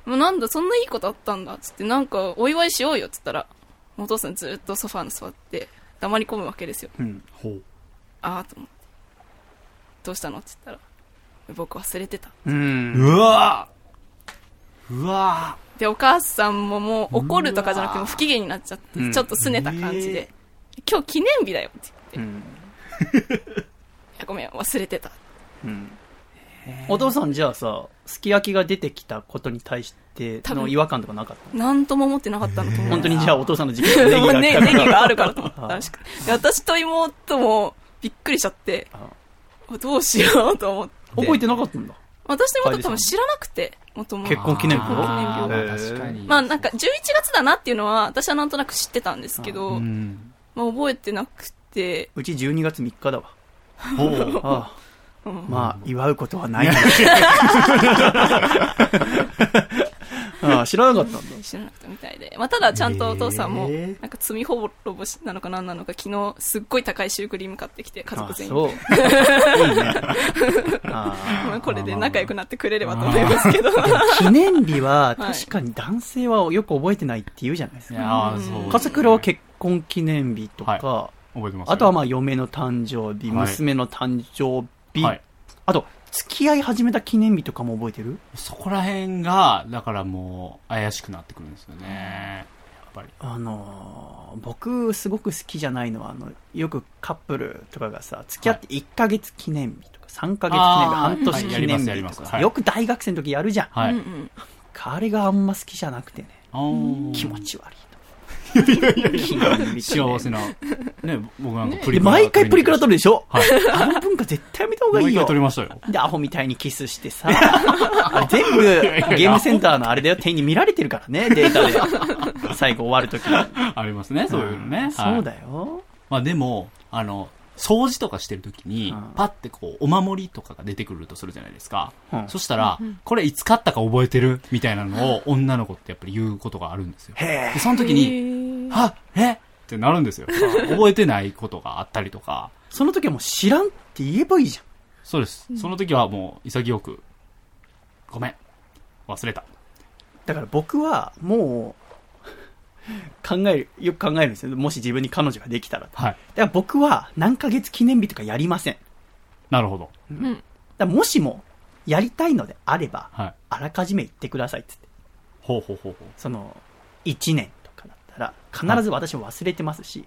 もうなんだ、そんないいことあったんだっつって、なんかお祝いしようよって言ったら、お父さんずっとソファーに座って、黙り込むわけですよ。うん。ほう。あーと思って。どうしたの？って言ったら、僕忘れてた。うん。うわうわで、お母さんももう怒るとかじゃなくてもう不機嫌になっちゃって、うんちょっと拗ねた感じで、今日記念日だよって言って、いうん。やごめん、忘れてた。うん。お父さんじゃあさ、すき焼きが出てきたことに対しての違和感とかなかったの？なんとも思ってなかったのと思う。本当にじゃあお父さんの実家にネギが来たから ネギがあるからと思った私と妹もびっくりしちゃって、ああどうしようと思って。覚えてなかったんだ？私と妹多分知らなくて、もともと。結婚記念日確かに。まあなんか11月だなっていうのは私はなんとなく知ってたんですけど、うん。まあ覚えてなくて、うち12月3日だわ。ほう。まあ、祝うことはない んだ。ああ、知らなかったんだ。知らなかったみたいで。まあただちゃんとお父さんもなんか罪滅ぼしなのか何なのか昨日すっごい高いシュークリーム買ってきて家ああ、族全員。そう。いいね。あまあこれで仲良くなってくれればと思いますけど。あ。記念日は、はい確かに男性はよく覚えてないって言うじゃないですか。いやーそう。笠倉は結婚記念日とか、覚えてますよあとはまあ嫁の誕生日、はい娘の誕生日、はい。あと、付き合い始めた記念日とかも覚えてる？そこら辺が、だからもう、怪しくなってくるんですよね。やっぱり。あのー僕すごく好きじゃないのは、あの、よくカップルとかがさ、付き合って1ヶ月記念日とか、3ヶ月記念日、半年はい記念日とかよく大学生の時やるじゃん。はい。あれがあんま好きじゃなくてね、気持ち悪いと。記念日ってね幸せな。ね、僕なんかプで、リクラ。毎回プリクラ撮るでしょ？はい。あの文化絶対やめた方がいいよ毎回撮。りましたよ。で、アホみたいにキスしてさ、全部ゲームセンターのあれだよ、店に見られてるからね、データで。最後終わるときに。ありますね、そういうのね。そうよ。だよ。まあでも、あの、掃除とかしてるときにうん、パッてこう、お守りとかが出てくるとするじゃないですか。うんそしたら、これいつ買ったか覚えてる？みたいなのを女の子ってやっぱり言うことがあるんですよ。へで、その時に、あ、え？ってなるんですよ。覚えてないことがあったりとか。その時はもう知らんって言えばいいじそうです。その時はもう潔く、ごめん。忘れた。だから僕はもう、考える、よく考えるんですよ。もし自分に彼女ができたら。だかはい。ら僕は何ヶ月記念日とかやりません。だかなるほど。うん。らもしも、やりたいのであれば、はい。あらかじめ言ってくださいっつって。ほうほうほうほその、1年とかだったら、必ず私も忘れてますし、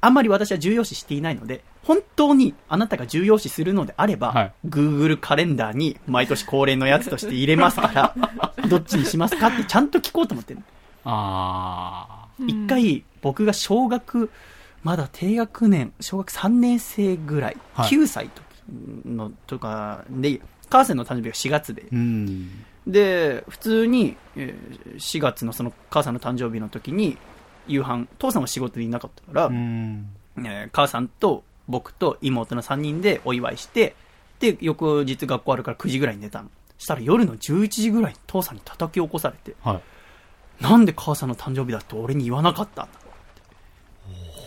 あんまり私は重要視していないので、本当にあなたが重要視するのであれば、はい Google カレンダーに毎年恒例のやつとして入れますから、どっちにしますかってちゃんと聞こうと思ってる。う。あ一、回、僕が小学、まだ低学年、小学3年生ぐらい、はい9歳とのとかで、母さんの誕生日が4月で、ー。うん。で、普通に、えー4月のその母さんの誕生日の時に、夕飯、父さんは仕事にいなかったから、うん。えー母さんと僕と妹の3人でお祝いして、で、翌日学校あるから9時ぐらいに寝たの。したら夜の11時ぐらいに父さんに叩き起こされて、はい。なんで母さんの誕生日だって俺に言わなかった？んだ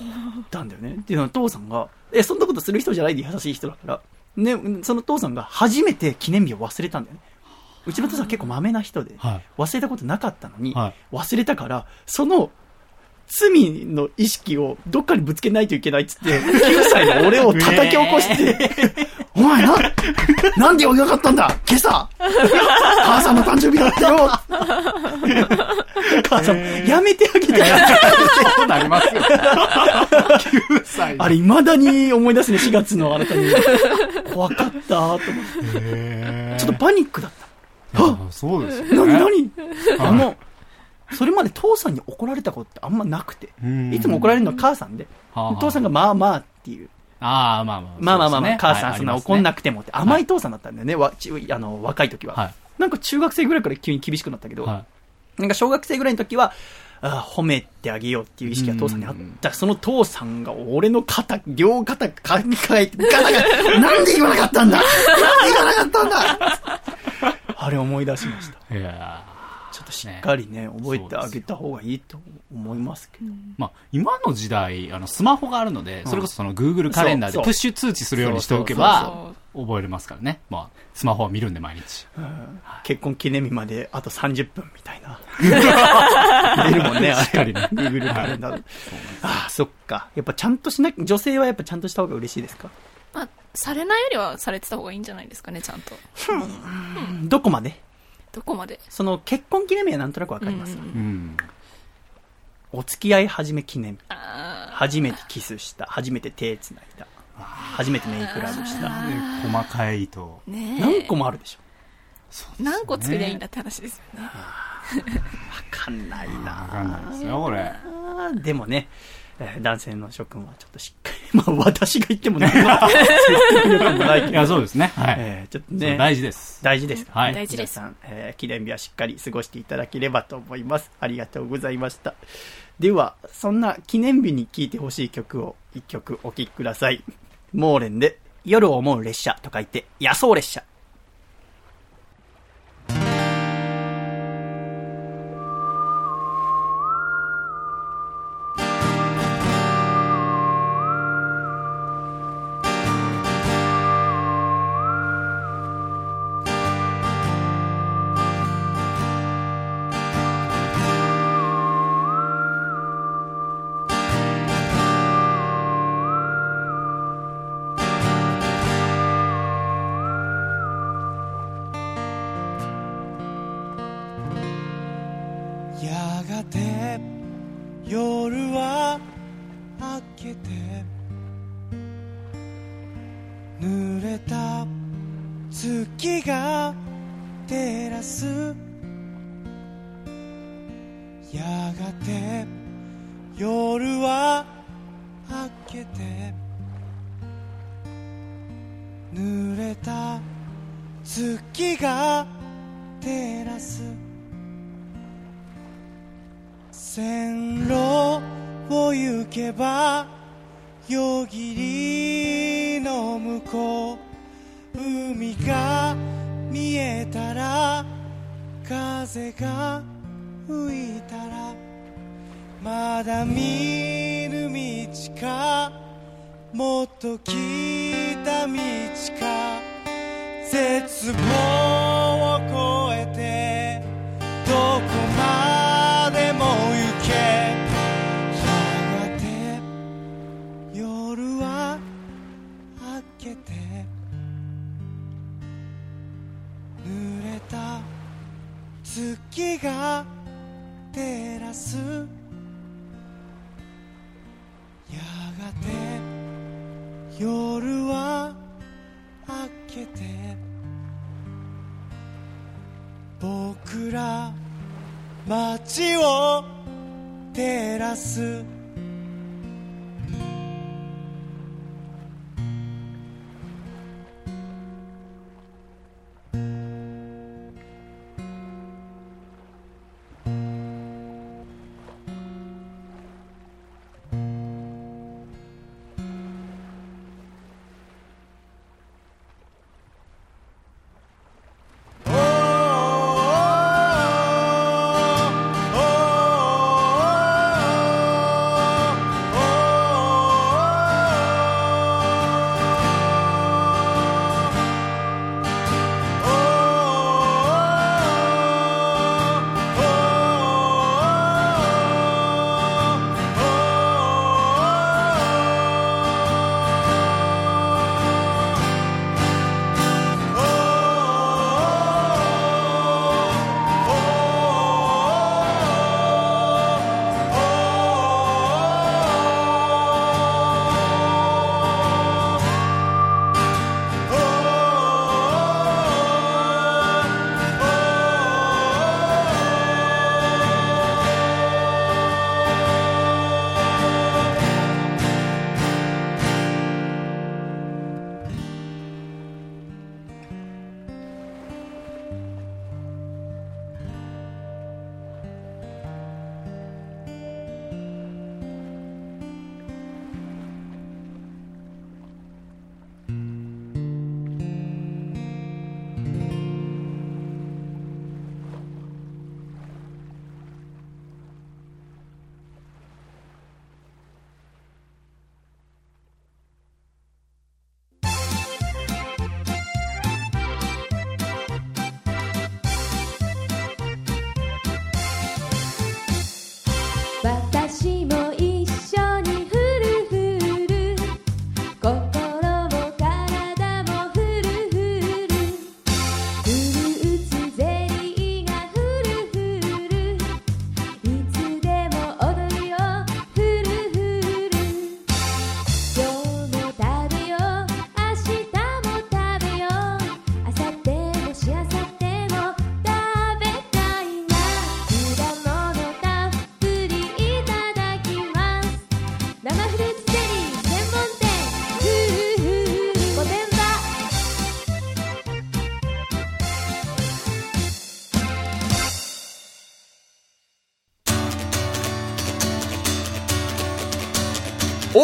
言ったんだよね。っていうのは父さんが、え、そんなことする人じゃないで優しい人だから、ね、その父さんが初めて記念日を忘れたんだよね。うちの父さん結構マメな人で、はい。忘れたことなかったのに、はい忘れたから、その罪の意識をどっかにぶつけないといけないっつって、9歳の俺を叩き起こして、お前な、なんで言わなかったんだ？今朝母さんの誕生日だったよ 母さん、やめてあげてそうなりますよ。9 歳あれ、未だに思い出すね、4月のあなたに。怖かったと思って。へちょっとパニックだった。あそうですよなね。になに？あの、それまで父さんに怒られたことってあんまなくて。うんいつも怒られるのは母さんで、父さんがまあまあっていう。ああ、まあまあ。まあまあまあまあ、母さんそんな怒んなくくてもって、甘い父さんだったんだよね、わちあの、若い時は。はい。なんか中学生ぐらいから急に厳しくなったけど、はなんか小学生ぐらいの時は、あー褒めてあげようっていう意識が父さんにあった。その父さんが俺の肩、両肩かみかえて、ガタガタ、なんで言わなかったんだなんで言わなかったんだ あれ思い出しました。い。いやちょっとしっかりね、覚えてあげた方がいいと思いますけど。まあ、今の時代、あの、スマホがあるので、それこそその Google カレンダーでプッシュ通知するようにしておけそばう、覚えれますからね。まあ、スマホは見るんで毎日。結婚記念日まであと30分みたいな。出るもんね、あれ。しっかりね Google カレンダー。ああ、そっか。やっぱちゃんとしなき女性はやっぱちゃんとした方が嬉しいですか？まあ、されないよりはされてた方がいいんじゃないですかね、ちゃんと。どこまで？どこまで？その結婚記念日はなんとなくわかります。うんうん。お付き合い始め記念日。あ初めてキスした。初めて手つないだ。初めてメイクラブした。で細かいと。ーねえ何個もあるでしょ。何個作りゃいいんだって話ですよね。わかんないなわかんないですよ、これ。でもね、えー男性の諸君はちょっとしっかり、まあ 私が言っても何の説得力もないけど、いや、そうですね。はい。えーちょっとね、大事です。大事です。はい大事です皆さん、えー記念日はしっかり過ごしていただければと思います。ありがとうございました。では、そんな記念日に聴いてほしい曲を一曲お聴きください。モーレンで、夜を思う列車と書いて、野草列車。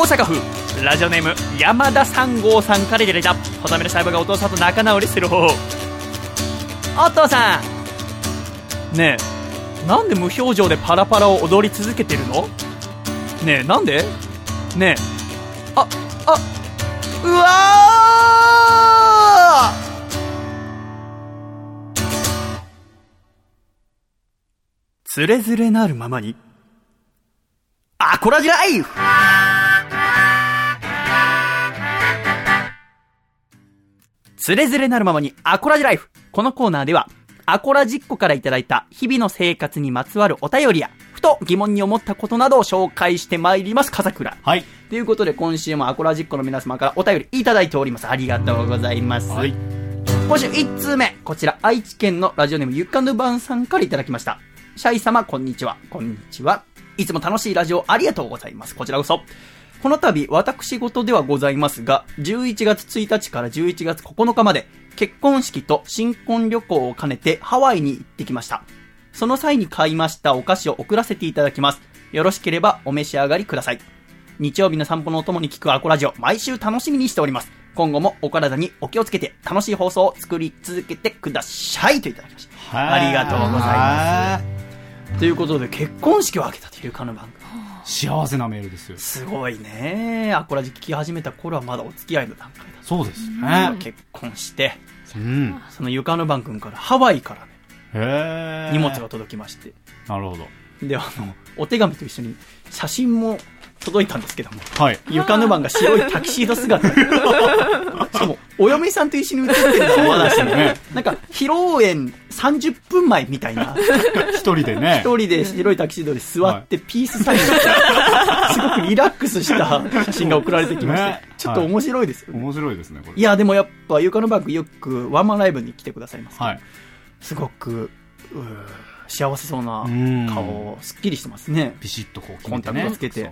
阪府ラジオネーム山田三号さんからいただいた細身のシャイボーがお父さんと仲直りする方法。お父さんねえなんで無表情でパラパラを踊り続けてるの？ねえなんで？ねえああうわー！つれづれなるままにアコラジライフつれづれなるままにアコラジライフ。このコーナーでは、アコラジッコからいただいた日々の生活にまつわるお便りや、ふと疑問に思ったことなどを紹介してまいります、笠倉。はい。ということで今週もアコラジッコの皆様からお便りいただいております。ありがとうございます。はい。今週1通目、こちら愛知県のラジオネームゆかぬばんさんからいただきました。シャイ様、こんにちは。こんにちは。いつも楽しいラジオありがとうございます。こちらこそ。この度、私事ではございますが、11月1日から11月9日まで、結婚式と新婚旅行を兼ねてハワイに行ってきました。その際に買いましたお菓子を送らせていただきます。よろしければお召し上がりください。日曜日の散歩のお供に聞くアコラジオ、毎週楽しみにしております。今後もお体にお気をつけて、楽しい放送を作り続けてください。といただきました。ありがとうございます。ということで、結婚式を挙げたというかの番組。幸せなメールですよ。すごいね。アコラジ聞き始めた頃はまだお付き合いの段階だっそうですた。ね。結婚して、うん。その床の番君からハワイからね。荷物が届きまして。なるほど。で、あの、お手紙と一緒に写真も届いたんですけども、はい。床の番が白いタキシード姿で。しかも、お嫁さんと一緒に写ってるのはまだしもねなんか、披露宴30分前みたいな、一人でね。一人で白いタキシードで座ってピースサインして、すごくリラックスした写真が送られてきましてね、ちょっと面白いですよね。面白いですね、これ。いや、でもやっぱ、床のバッグよくワンマンライブに来てくださいますはい。すごく、幸せそうなうん顔、すっきりしてますね。ビシッとこう決コンタ。クトつけて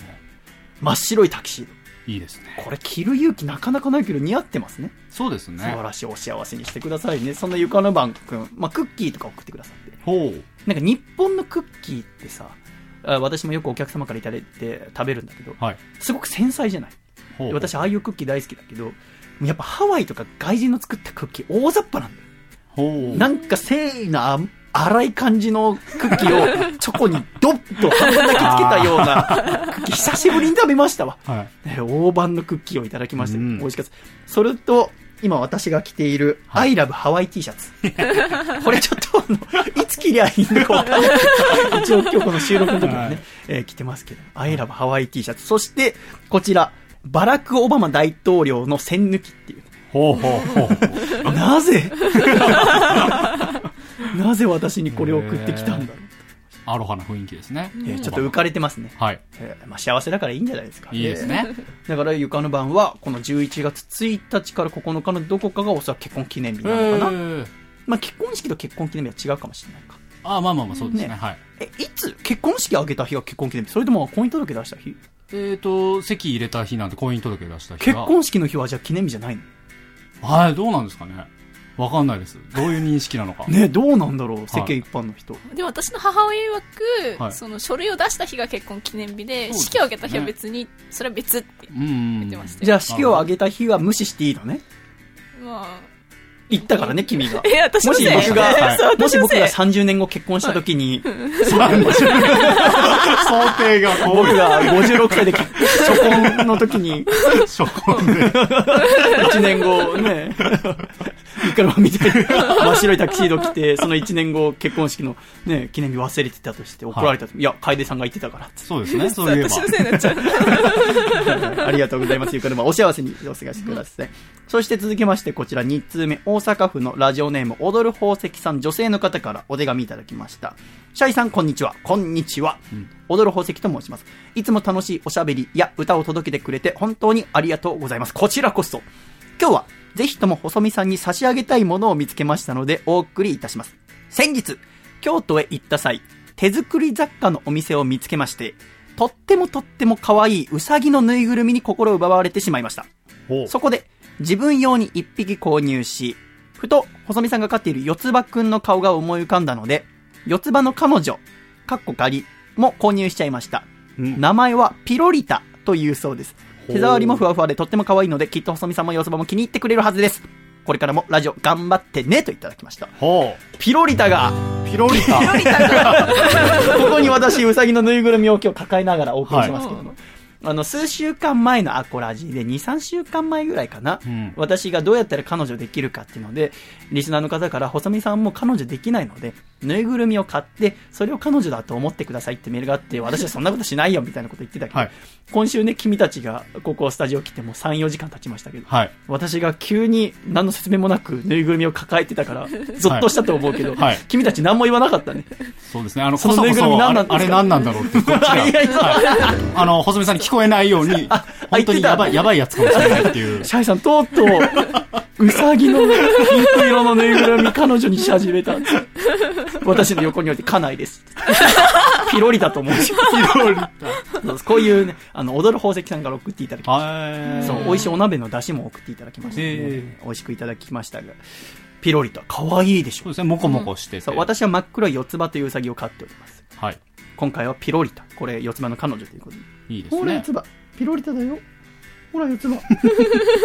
真っ白いタキシーいいですね。ド。これ着る勇気なかなかないけど似合ってますね。そうですね。素晴らしいお幸せにしてくださいね。その床のバン君、まあ、クッキーとか送ってくださって。ほう。なんか日本のクッキーってさ、あ私もよくお客様からいただいて食べるんだけど、はい。すごく繊細じゃない？ほう。私、ああいうクッキー大好きだけど、やっぱハワイとか外人の作ったクッキー大雑把なんだよ。ほう。なんか繊維なあ粗い感じのクッキーを チョコにドッと半分だけつけたようなクッキー久しぶりに食べましたわ。はい。ね大判のクッキーをいただきまして、うん美味しかった。それと、今私が着ている、はい I love Hawaii T シャツ。これちょっと いつ着りゃいいのかわかんないけど。一応今日この収録の時にね、はいえー着てますけど、I love Hawaii T シャツ。そして、こちら、バラク・オバマ大統領の線抜きっていう。ほうほうほう。なぜ？なぜ私にこれを送ってきたんだろう。アロハな雰囲気ですね。えーちょっと浮かれてますね。はい。えーまあ、幸せだからいいんじゃないですか。いいですね。えーだから床の番は、この11月1日から9日のどこかがおそらく結婚記念日なのかな。えまあ、結婚式と結婚記念日は違うかもしれないか。あ、まあまあまあ、そうですね。ねはい。え、いつ結婚式挙げた日が結婚記念日？それとも婚姻届出した日？えっと、席入れた日なんて婚姻届出した日が。結婚式の日はじゃあ記念日じゃないの？はい、どうなんですかね。わかんないです。どういう認識なのか。ねどうなんだろう世間一般の人。で私の母親曰く、はい。その書類を出した日が結婚記念日でね。式を挙げた日は別にそれは別って。言ってましたよ。じゃあ式を挙げた日は無視していいのね？ま言ったからね、君が。え私もし僕が、もし僕が私のせい。30年後結婚した時に、想定がこ僕が56歳で初婚の時に、初婚で。1年後ね、いくらみたいに 真っ白いタキシード着て、その1年後結婚式のね、記念日忘れてたとして怒られたと。い、や、楓さんが言ってたから。そうですね、そういえば。私のせいになっちゃう ありがとうございます。ゆかるま、お幸せにお過ごしください。そして続きまして、こちら2通目、大阪府のラジオネーム、踊る宝石さん、女性の方からお手紙いただきました。シャイさん、こんにちは。こんにちは。踊る宝石と申します。いつも楽しいおしゃべりや歌を届けてくれて本当にありがとうございます。こちらこそ。今日は、ぜひとも細見さんに差し上げたいものを見つけましたので、お送りいたします。先日、京都へ行った際、手作り雑貨のお店を見つけまして、とってもとっても可愛いうさぎのぬいぐるみに心奪われてしまいました。そこで、自分用に一匹購入し、ふと、細見さんが飼っている四つ葉くんの顔が思い浮かんだので、四つ葉の彼女、かっこ仮も購入しちゃいました。うん名前はピロリタというそうです。手触りもふわふわでとっても可愛いので、きっと細見さんも四つ葉も気に入ってくれるはずです。これからもラジオ頑張ってねといただきました。ほピロリタが、う。ピロリタ。ここに私、うさぎのぬいぐるみを今日抱えながらお送りしますけども。あの、数週間前のアコラジで、2、3週間前ぐらいかな、うん私がどうやったら彼女できるかっていうので、リスナーの方から、細見さんも彼女できないので、ぬいぐるみを買って、それを彼女だと思ってくださいってメールがあって、私はそんなことしないよみたいなこと言ってたけど、はい今週ね、君たちがここスタジオ来ても3、4時間経ちましたけど、はい。私が急に何の説明もなくぬいぐるみを抱えてたから、ゾッとしたと思うけど、はい君たち何も言わなかったね。そうですね。あの、そのぬいぐるみ何なんですかれあれ何なんだろうって、こっちが。いやいやはいあの、細見さんに聞こえないように、本当にやばい、やばいやつかもしれないっていう。シャイさん、とうとう、うさぎのピンク色のぬいぐるみ彼女にし始めた。私の横において家内です。ピロリタと申します。ピロリタ。こういうね、あの、踊る宝石さんから送っていただきました。はい。そう、美味しいお鍋の出汁も送っていただきました、ねへ美味しくいただきましたが。ピロリタ、可愛いでしょ。そうですね、もこもこしてて。そう、私は真っ黒い四つ葉といううさぎを飼っております。はい。今回はピロリタ。これ、四つ葉の彼女ということで。いいですねほら、四。つ葉。ピロリタだよ。ほら、四つ葉。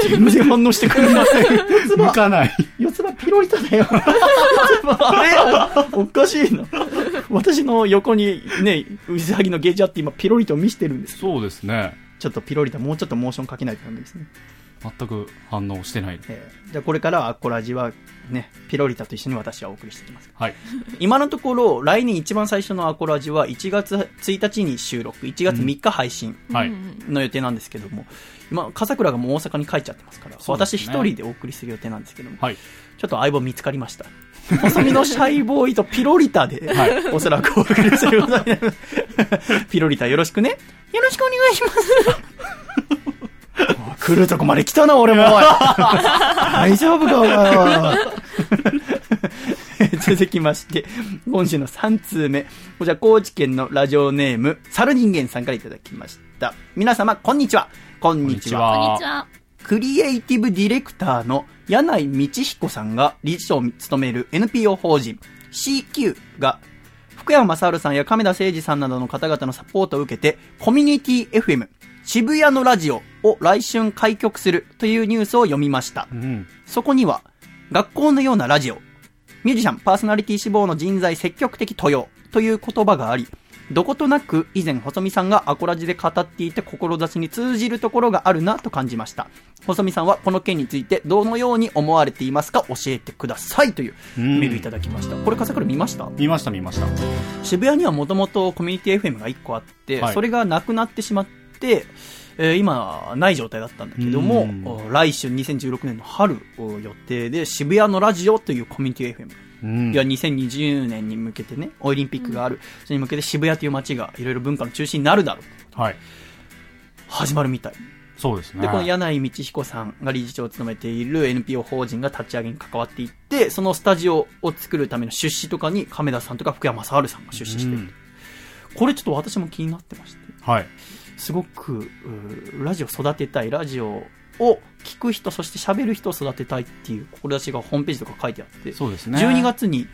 全然反応してくれない。四つ葉。向かない。四つ葉ピロリタだよ。あれ？おかしいな。私の横にね、うさぎのゲージあって今ピロリタを見せてるんです。そうですね。ちょっとピロリタもうちょっとモーションかけないとダメですね。全く反応してない。えーじゃあこれからはアコラジはね、ピロリタと一緒に私はお送りしていきます。はい。今のところ、来年一番最初のアコラジは1月1日に収録、1月3日配信はい。うんの予定なんですけども、今、笠倉がもう大阪に帰っちゃってますから、ね一人でお送りする予定なんですけども、はい。ちょっと相棒見つかりました。細身のシャイボーイとピロリタで、はいおそらくお送りすることになります。ピロリタよろしくね？よろしくお願いします。来るとこまで来たな、俺も。大丈夫か、お前は。続きまして、今週の3通目。こちら、高知県のラジオネーム、サル人間さんからいただきました。皆様、こんにちは。こんにちは。こんにちは。クリエイティブディレクターの柳井道彦さんが理事長を務める NPO 法人 CQ が福山雅治さんや亀田誠二さんなどの方々のサポートを受けてコミュニティ FM 渋谷のラジオを来春開局するというニュースを読みました。うん。そこには、学校のようなラジオ、ミュージシャン、パーソナリティ志望の人材積極的登用という言葉があり、どことなく以前細見さんがアコラジで語っていて志に通じるところがあるなと感じました。細見さんはこの件についてどのように思われていますか？教えてくださいといううんメールいただきました。これ笠倉見ました？見ました見ました。渋谷にはもともとコミュニティ FM が1個あって、はいそれがなくなってしまって、えー今、ない状態だったんだけども来春2016年の春お予定で渋谷のラジオというコミュニティ FM。うんいや、2020年に向けてね、オリンピックがある、それに向けて渋谷という街がいろいろ文化の中心になるだろう。はい。始まるみたい。そうですね。で、この柳井道彦さんが理事長を務めている NPO 法人が立ち上げに関わっていって、そのスタジオを作るための出資とかに亀田さんとか福山雅治さんが出資してる。うんこれちょっと私も気になってまして。はい。すごく、ラジオ育てたい、ラジオを聞く人、そして喋る人を育てたいっていう志がホームページとか書いてあって、そうですね。12。月に、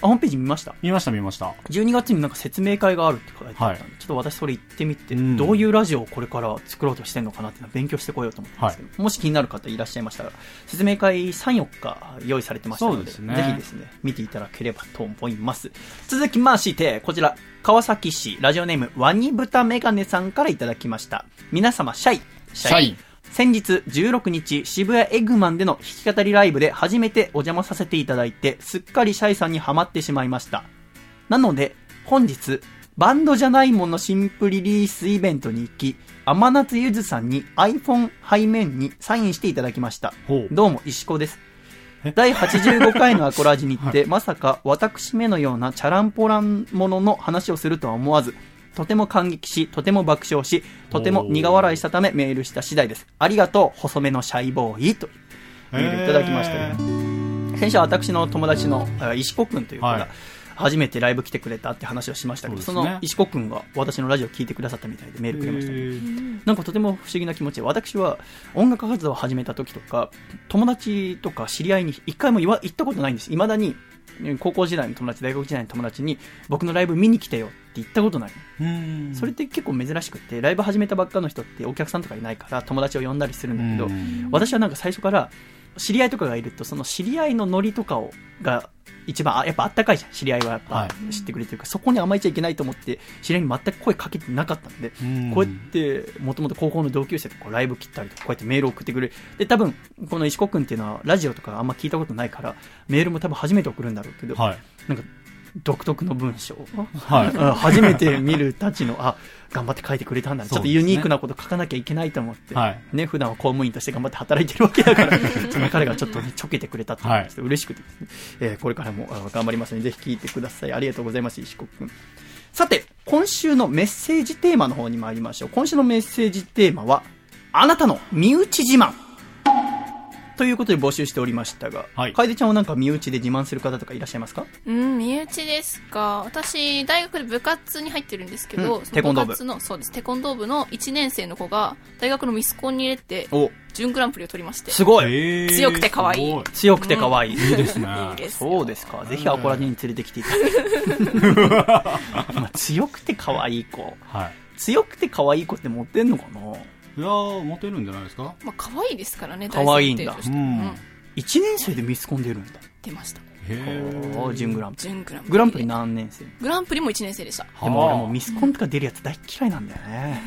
あ、ホームページ見ました？見ました見ました。12月になんか説明会があるって書いてあったんで、はいちょっと私それ行ってみて、うんどういうラジオをこれから作ろうとしてるのかなっていうのを勉強してこようと思ってますけど、もし気になる方いらっしゃいましたら、説明会3、4日用意されてましたので、そうですねぜひですね、見ていただければと思います。続きまして、こちら、川崎市ラジオネームワニブタメガネさんからいただきました。皆様、シャイ。シシャイ。先日16日渋谷エッグマンでの弾き語りライブで初めてお邪魔させていただいてすっかりシャイさんにハマってしまいました。なので本日バンドじゃないもの新譜リリースイベントに行き天夏ゆずさんに iPhone 背面にサインしていただきました。ほう。どうも石子です。第85回のアコラジに行って、まさか私めのようなチャランポランものの話をするとは思わず、とても感激し、とても爆笑し、とても苦笑いしたためメールした次第です。ありがとう、細めのシャイボーイというメールいただきましたへよ。先週は私の友達のあ石子くんという子がはい初めてライブ来てくれたって話をしましたけど、そねの石子くんが私のラジオ聞いてくださったみたいでメールくれましたね。なんかとても不思議な気持ちで、私は音楽活動を始めた時とか、友達とか知り合いに一回も言わ言ったことないんです。未だに、え高校時代の友達、大学時代の友達に、僕のライブ見に来てよって言ったことない。うんそれって結構珍しくって、ライブ始めたばっかの人ってお客さんとかいないから友達を呼んだりするんだけど、うん私はなんか最初から、知り合いとかがいると、その知り合いのノリとかを、が、一番、あ、やっぱあったかいじゃん。知り合いはやっぱは知ってくれてるから、そこに甘えちゃいけないと思って、知り合いに全く声かけてなかったんで、うんこうやって、もともと高校の同級生とこうライブ切ったりとか、こうやってメールを送ってくれる。で、多分、この石子くんっていうのは、ラジオとかあんま聞いたことないから、メールも多分初めて送るんだろうけど、はい。なんか、独特の文章。はい。う ん初めて見るたちの、あ、頑張って書いてくれたんだ。ちょっとユニークなこと書かなきゃいけないと思って、はいね、普段は公務員として頑張って働いてるわけだから、その彼がちょっとね、ちょけてくれたっていうのが ちょっと嬉しくてね、えーこれからもあ頑張りますので、ぜひ聞いてください。ありがとうございます、石子くん。さて、今週のメッセージテーマの方に参りましょう。今週のメッセージテーマは、あなたの身内自慢。ということで募集しておりましたが、はい楓ちゃんはなんか身内で自慢する方とかいらっしゃいますか？うん、身内ですか。私、大学で部活に入ってるんですけど、うんテコンドー部の、そうです、テコンドー部の1年生の子が、大学のミスコンに入れて、お、準グランプリを取りまして。すごい強くて可愛い強くて可愛い。いいですね。いいですよそうですか。ぜひアコラジに連れてきていただいて。今強くて可愛い子。はい。強くて可愛い子ってモテんのかな？いやー、モテるんじゃないですか？まあ、可愛いですからね、可愛いんだうん年生でミスコン出るんだ。出ました。へおー準グランプリ。準グランプリ。グランプリ何年生？グランプリも1年生でした。でも俺もうミスコンとか出るやつ大っ嫌いなんだよね。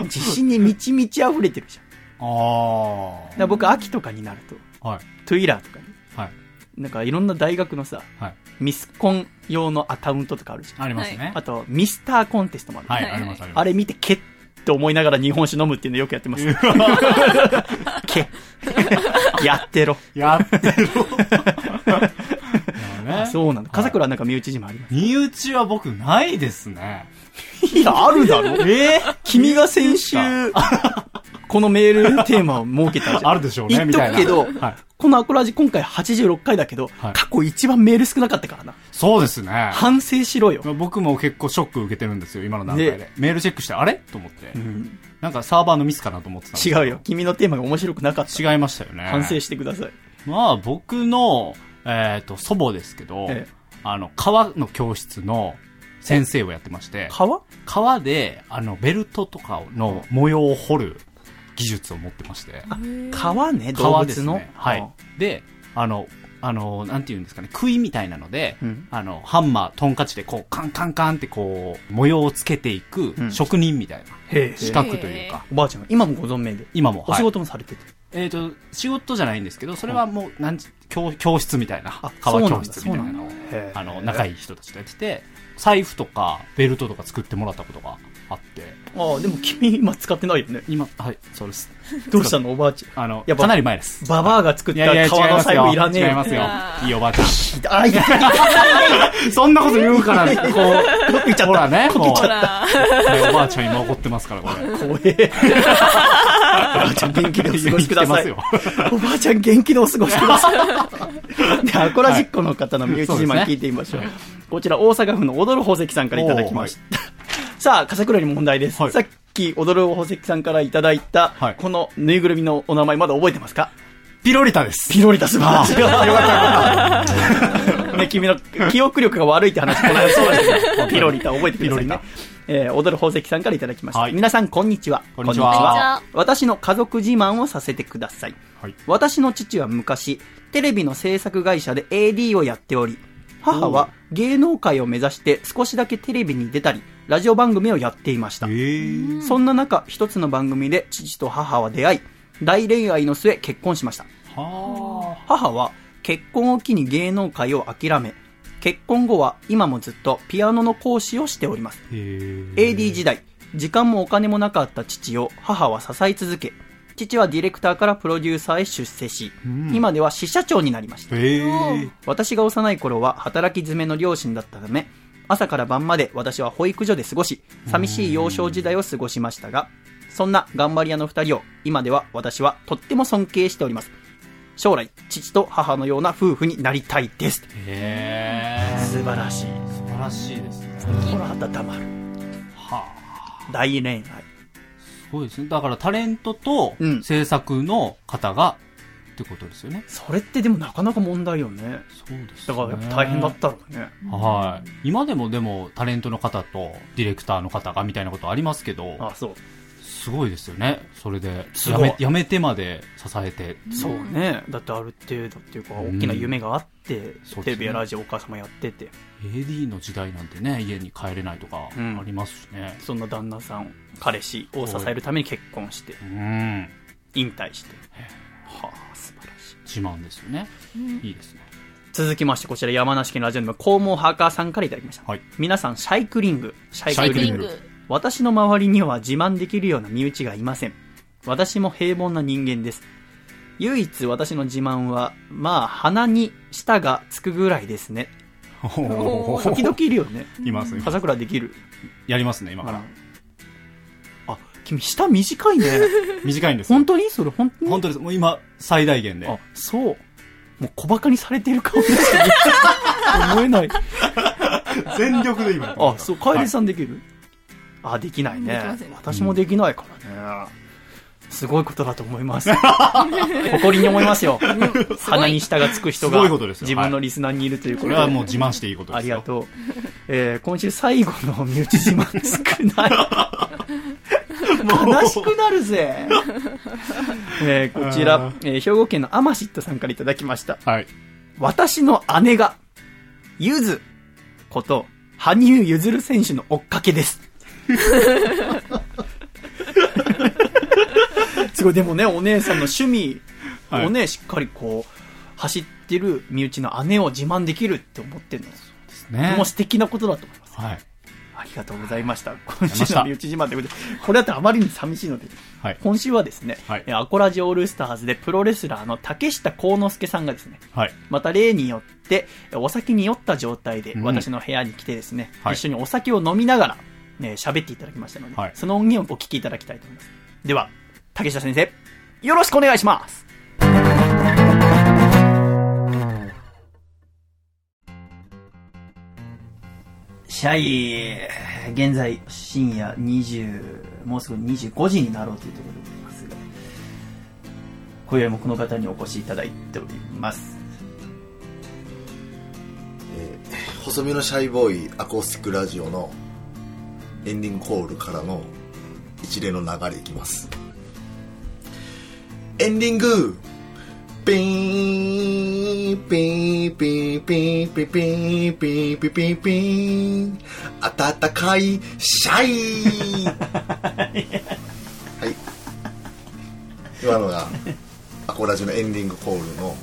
自信に満ち満ち溢れてるじゃん。あら僕、秋とかになると、あ。はい。トゥイラーとかに、はい。なんかいろんな大学のさ、はい。ミスコン用のアカウントとかあるじゃん。ありますね。あと、ミスターコンテストもある。はい、はいあります、あります。あれ見て、けって思いながら日本酒飲むっていうのよくやってます。け。やってろ。やってる。ね、そうなんだ。笠倉はなんか身内自慢あります。身内は僕ないですね。いや、あるだろ。え君が先週、このメールテーマを設けたじゃん。あるでしょうね、言っみたいな。とくけど、はい。このアコラジ今回86回だけど、はい過去一番メール少なかったからな。そうですね。反省しろよ。僕も結構ショック受けてるんですよ、今の段階で。ねメールチェックして、あれ？と思って、うんなんかサーバーのミスかなと思ってた違うよ。君のテーマが面白くなかった。違いましたよね。反省してください。まあ、僕の、えっ、と、祖母ですけど、ええあの、川の教室の先生をやってまして、川？川で、あの、ベルトとかの模様を彫る技術を持ってまして、川ね、動川です物の？ね。はい。で、あの、あの、なんていうんですかね、杭みたいなので、うん。あの、ハンマー、トンカチでこう、カンカンカンってこう、模様をつけていくうん。職人みたいなへえ。資格というか、おばあちゃんが今もご存命で？今も、お仕事もされてて。えっ、と、仕事じゃないんですけど、それはもう、なんち教、教室みたいなあ、川そうなんだ教室みたいなのをそうなんだ。へえあの、仲いい人たちとやってて、財布とか、ベルトとか作ってもらったことがあって、ああ、でも君今使ってないよね。今、はい、そうです。どうしたのおばあちゃん。あの、やっぱかなり前です。ババアが作っいやいや、た川の財布いらねえよ。違いますよ。いいおばあちゃん。あ、いや、そんなこと言うから、こう、言っちゃったほらね、もう、ほら。ねおばあちゃん今怒ってますから、これ。怖え。おばあちゃん元気でお過ごしください。おばあちゃん元気でお過ごしください。で、アコラジッコの方の身内自慢聞いてみましょう。こちら大阪府の踊る宝石さんからいただきました。さあ、笠倉に問題です。はいさっき踊る宝石さんからいただいた、はいこのぬいぐるみのお名前まだ覚えてますか？ピロリタです。ピロリタ素晴らしい。よかった。ね、君の記憶力が悪いって話、この間そうだけど、ピロリタ覚えてくださいね。えー、踊る宝石さんからいただきました。はい皆さん、こんにちは。こんにちはこんにちは私の家族自慢をさせてください。はい。私の父は昔、テレビの制作会社で AD をやっており、母は芸能界を目指して少しだけテレビに出たり、ラジオ番組をやっていましたえ。ー。そんな中、一つの番組で父と母は出会い、大恋愛の末結婚しました。は母は結婚を機に芸能界を諦め、結婚後は今もずっとピアノの講師をしております。AD 時代、時間もお金もなかった父を母は支え続け、父はディレクターからプロデューサーへ出世し、ん今では支社長になりました。私が幼い頃は働き詰めの両親だったため、朝から晩まで私は保育所で過ごし、寂しい幼少時代を過ごしましたが、そんな頑張り屋の二人を今では私はとっても尊敬しております。将来、父と母のような夫婦になりたいです。へー。素晴らしい。素晴らしいですね。ほら、温まる。はあ。大恋愛。すごいですね。だからタレントとうん制作の方が、ってことですよね。それってでもなかなか問題よね。そうですだからやっぱ大変だったろうね。はい。今でもでもタレントの方とディレクターの方がみたいなことありますけど、あ、そう。すごいですよね。それで、やめ、やめてまで支えて。そうね。だってある程度っていうか、うん大きな夢があって、そうですねテレビやラジオお母様やってて、AD の時代なんてね、家に帰れないとかうんありますしね。そんな旦那さん、彼氏を支えるために結婚して、うん。引退して。自慢ですよね。いいですね。続きまして、こちら山梨県ラジオネーム、黄毛ハーカーさんからいただきました。はい。皆さん、シャイクリング。シャイクリングリング。私の周りには自慢できるような身内がいません。私も平凡な人間です。唯一私の自慢は、まあ、鼻に舌がつくぐらいですね。時々いるよね。います、今笠倉できる。やりますね、今から。あ、君舌短いね。短いんですよ本当に？それ本当に？本当です。もう今、最大限で。あ、そう。もう小馬鹿にされている顔ですよね。思えない。全力で今。あ、そう、カエルさんできる、あ、できないね。私もできないからね。すごいことだと思います。誇りに思いますよ。鼻に舌がつく人が自分のリスナーにいるというこで。ことれはもう自慢していいことですよ。ありがとう。えー、今週最後の身内自慢少ない。悲しくなるぜ。えー、こちら、えー兵庫県のアマシットさんからいただきました。はい。私の姉が、ゆずこと、羽生結弦選手の追っかけです。すごい、でもね、お姉さんの趣味はいをね、しっかりこう、走ってる身内の姉を自慢できるって思ってるの。とねても素敵なことだと思います。はい。ありがとうございました。今週の身内自慢ということで、これだとあまりに寂しいので、はい。今週はですね、はいえアコラジオールスターズでプロレスラーの竹下幸之助さんがですね、はい。また例によって、えお酒に酔った状態でうん私の部屋に来てですね、はい一緒にお酒を飲みながら、ね、喋っていただきましたので、はいその音源をお聞きいただきたいと思います。では、竹下先生、よろしくお願いしますシャイ、現在深夜20、もうすぐ25時になろうというところでございますが、今宵もこの方にお越しいただいております。えー細身のシャイボーイアコースティックラジオのエンディングコールからの一連の流れいきますエンディングピーンピーンピーンピーンピーンピーンピーンピーンピーンピーン暖かいシャイはい今のがアコラジオのエンディングコールの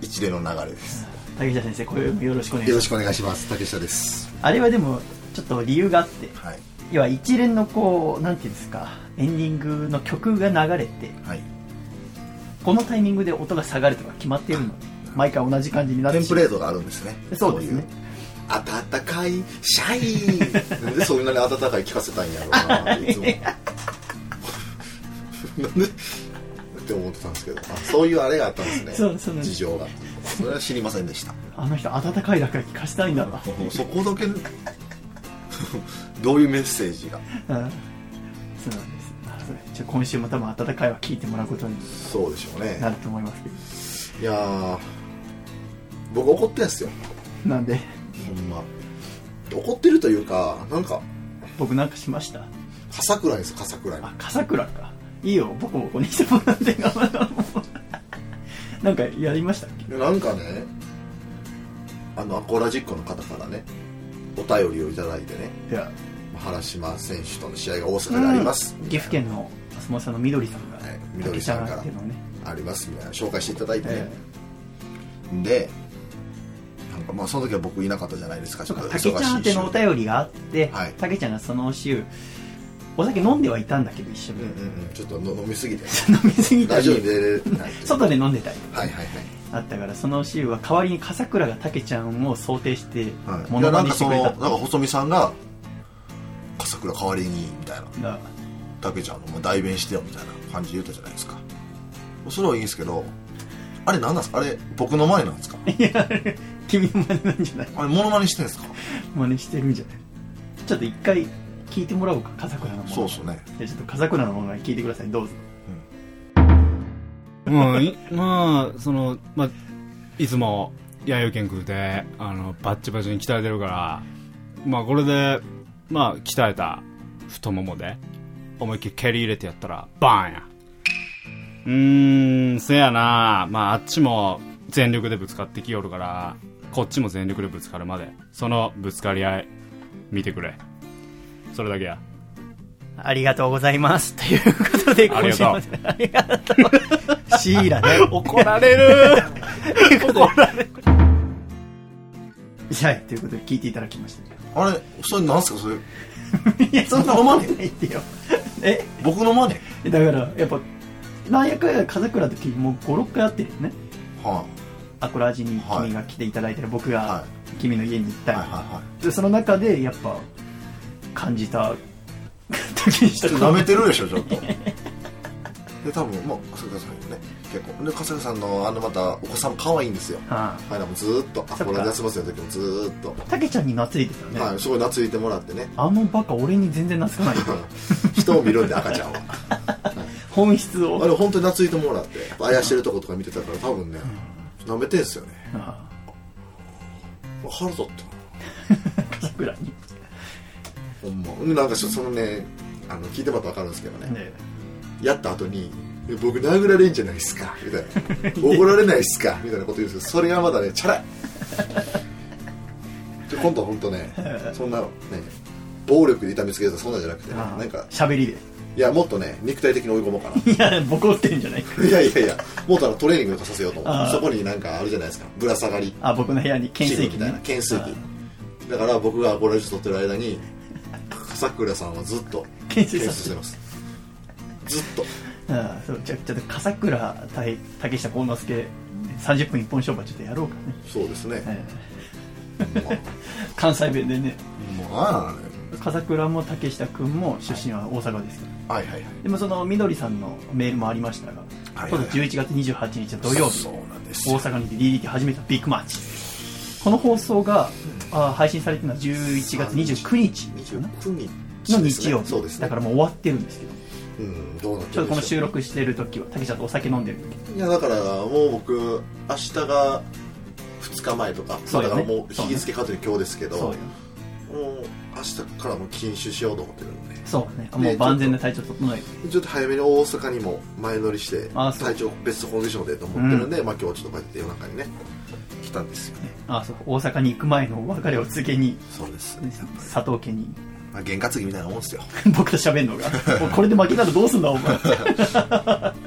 一連の流れです竹下先生、今宵もよろしくお願いします。よろしくお願いします竹下ですあれはでも、ちょっと理由があって、はい要は一連のこう、なんていうんですか、エンディングの曲が流れて、はいこのタイミングで音が下がるとか決まっているので、毎回同じ感じになってテンプレートがあるんですね。そうですね。そういう。暖かいシャイ。なんでそんなに暖かい聞かせたんやろうなっていつも。なんでって思ってたんですけどあそういうあれがあったんですね。そうそう事情が。それは知りませんでした。あの人、温かい落書き貸したいんだな。そこだけ。どういうメッセージが。うん。そうなんじゃあ今週も多分温かいは聞いてもらうことにそうでしょうね。なると思いますけいやー僕怒ってんすよ。ど。なんで、ほんま。怒ってるというかなんか僕なんかしました？笠倉です笠倉に。あ、笠倉か。いいよ、僕もここにしてもらって頑張ろう。なんかやりましたっけ？でなんかねあのアコラジックの方からねお便りをいただいてねいや、原島選手との試合が大阪であります、岐阜県の相撲さんのみどりさんが、はいみどりさんからね、ありますみたいな紹介していただいてね。え、でなんかまあその時は僕いなかったじゃないですか。ちょっとそうか、竹ちゃんってのお便りがあって、はい。竹ちゃんがその週、お酒飲んではいたんだけど、一緒に。うんうんうん。ちょっとの飲みすぎて。飲みすぎたり。外で飲んでたりはいはいあったから、その週は代わりに笠倉が竹ちゃんを想定して、はい。はいモノマネいやなんかそしてくれたのなんか細見さんが笠倉代わりにみたいなけちゃん。のもう代弁してよみたいな感じで言ったじゃないですか。それはいいんですけどあれ何なんですか？あれ僕の前なんですか？いや、君の真似なんじゃない？あれモノマネしてんですか？真似してるんじゃない？ちょっと一回聞いてもらおうか、笠倉のもの。そうっすね。じゃあちょっと笠倉のもの聞いてください、どうぞ。うん、いまあ、その、まあ、いつも、弥生県空で、あの、バッチバチに鍛えてるから、まあ、これで、まあ、鍛えた太ももで、思いっきり蹴り入れてやったら、バーンや。うーん、せやなまあ、あっちも全力でぶつかってきよるから、こっちも全力でぶつかるまで、そのぶつかり合い、見てくれ。それだけや。ありがとうございます。ということで、ありがとう今週もありがとう。シーラね。怒られる怒られる。はい、ということで聞いていただきました。あれそれなんすかそれ？いや、そんな思ってないってよ。え、僕のマネだから、やっぱ、なんやかんや風倉と君もう5、6回会ってるよね。はアコラジにはい。君が来ていただいたり、僕いはが君の家に行ったいり、はいはでその中でやっぱ感じた時にしいちょっと舐めてるでしょちょっと。で多分まあ笠倉さんよね結構。で笠倉さんのあのまたお子さん可愛いんですよ。ははいもうずーっとアコラジ休ませの時もずーっと。あ、たけちゃんに懐いてたよね、はいすごい懐いてもらってね。あのバカ俺に全然懐かないよ人を見るんで赤ちゃんは。本質を。あれ本当に懐いてもらってあやしてるとことか見てたから多分ね舐めてんすよね。あ腹立った。あ笠倉に。ほんま。でなんかそのねあの聞いてもらったら分かるんですけどね。ねやった後に「僕殴られんじゃないですか」みたいな「怒られないっすか」みたいなこと言うんですけどそれがまだねチャラい。で今度は本当ねそんなね暴力で痛めつけたそんなんじゃなくてなんか喋りで。いやもっとね肉体的に追い込もうかな。いやボコってんじゃない。かいやいやいやもっとあのトレーニングとかさせようと思あーうそこになんかあるじゃないですか。ぶら下がり。あ僕の部屋に懸垂器みたいなね懸垂器。だから僕がこれ撮ってる間に笠倉さんはずっと 懸垂してます。ずっとあそうじゃあちょっと笠倉対竹下幸之助30分一本勝負はちょっとやろうかね、そうですね、関西弁でね。もうあ。笠倉も竹下君も出身は大阪ですけどあはいはいはい。でもそのみどりさんのメールもありましたが、はい今度11月28日の土曜日そうなんですよ。大阪にて DDT 初めてのビッグマッチ。この放送が、あ配信されてるのは11月29日かな？29日の日曜日。そうですね。だからもう終わってるんですけどうんどうなってちょっとこの収る録してる時は竹下とお酒飲んでる時。いやだからもう僕明日が2日前とかそうよね。だからもう日付かという今日ですけどもう明日からもう禁酒しようと思ってるんで。そうね。もう万全な体調整えて。ちょっと早めに大阪にも前乗りして体調ベストコンディションでと思ってるんで、まあ今日はちょっとこうやって夜中にね来たんですよね。あそう。大阪に行く前の別れを告げにそうです、佐藤家にまあ、験担ぎみたいなもんですよ。僕と喋るのが。もうこれで負けたらどうすんだお前。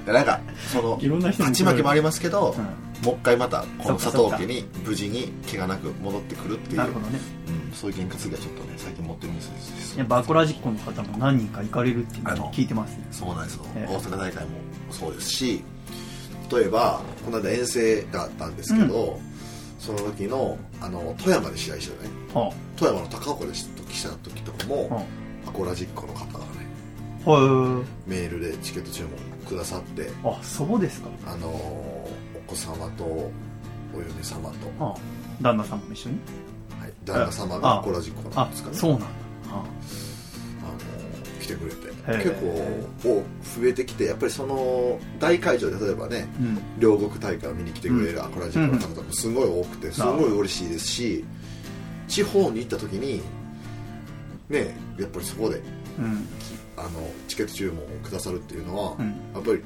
で なんかそのいろんな人に勝ち負けもありますけど、うもう一回またこの佐藤家に無事に怪我なく戻ってくるっていうなるほどね。うん、そういう験担ぎはちょっとね最近持ってるんです。いやバコラジッコの方も何人か行かれるっていうのを聞いてますねそうなんですよ、ええ。大阪大会もそうですし例えばこの間遠征があったんですけど、その時のあの富山で試合してたね。は富山の高岡でした時とかあも、はアコラジックの方がねメールでチケット注文くださってああそうですか。あのお子様とお嫁様と、はあ旦那さんも一緒に？はい、旦那様がアコラジックのあですかね。そうなんだ。来てくれて。結構お増えてきてやっぱりその大会場で例えばねあうん。両国大会を見に来てくれるアコラジックの方とかもすごい多くてすごい嬉しいですし地方に行った時にねやっぱりそこでうん。あのチケット注文をくださるっていうのは、うん。やっぱり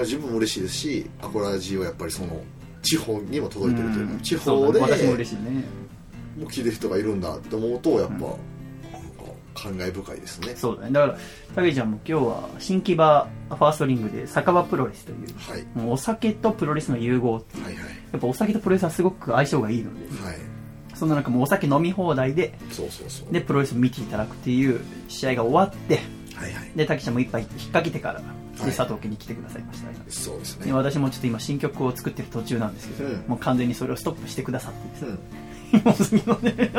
自分も嬉しいですしアコラジはやっぱりその地方にも届いてるというか、うん。地方で私も嬉しいね。もう聞いてる人がいるんだって思うとやっぱ、感慨深いですね。そうだね。だからたけちゃんも今日は新木場ファーストリングで酒場プロレスというはい。もうお酒とプロレスの融合っていう。はいはい。やっぱお酒とプロレスはすごく相性がいいので。はいそんな中もうお酒飲み放題でそうそうそう。でプロレスを見ていただくっていう試合が終わってはいはい。でたけちゃんも一杯引っ掛けてからではい。佐藤家に来てくださいました、そうですね。で私もちょっと今新曲を作ってる途中なんですけど、うん。もう完全にそれをストップしてくださって。うん。もう次のね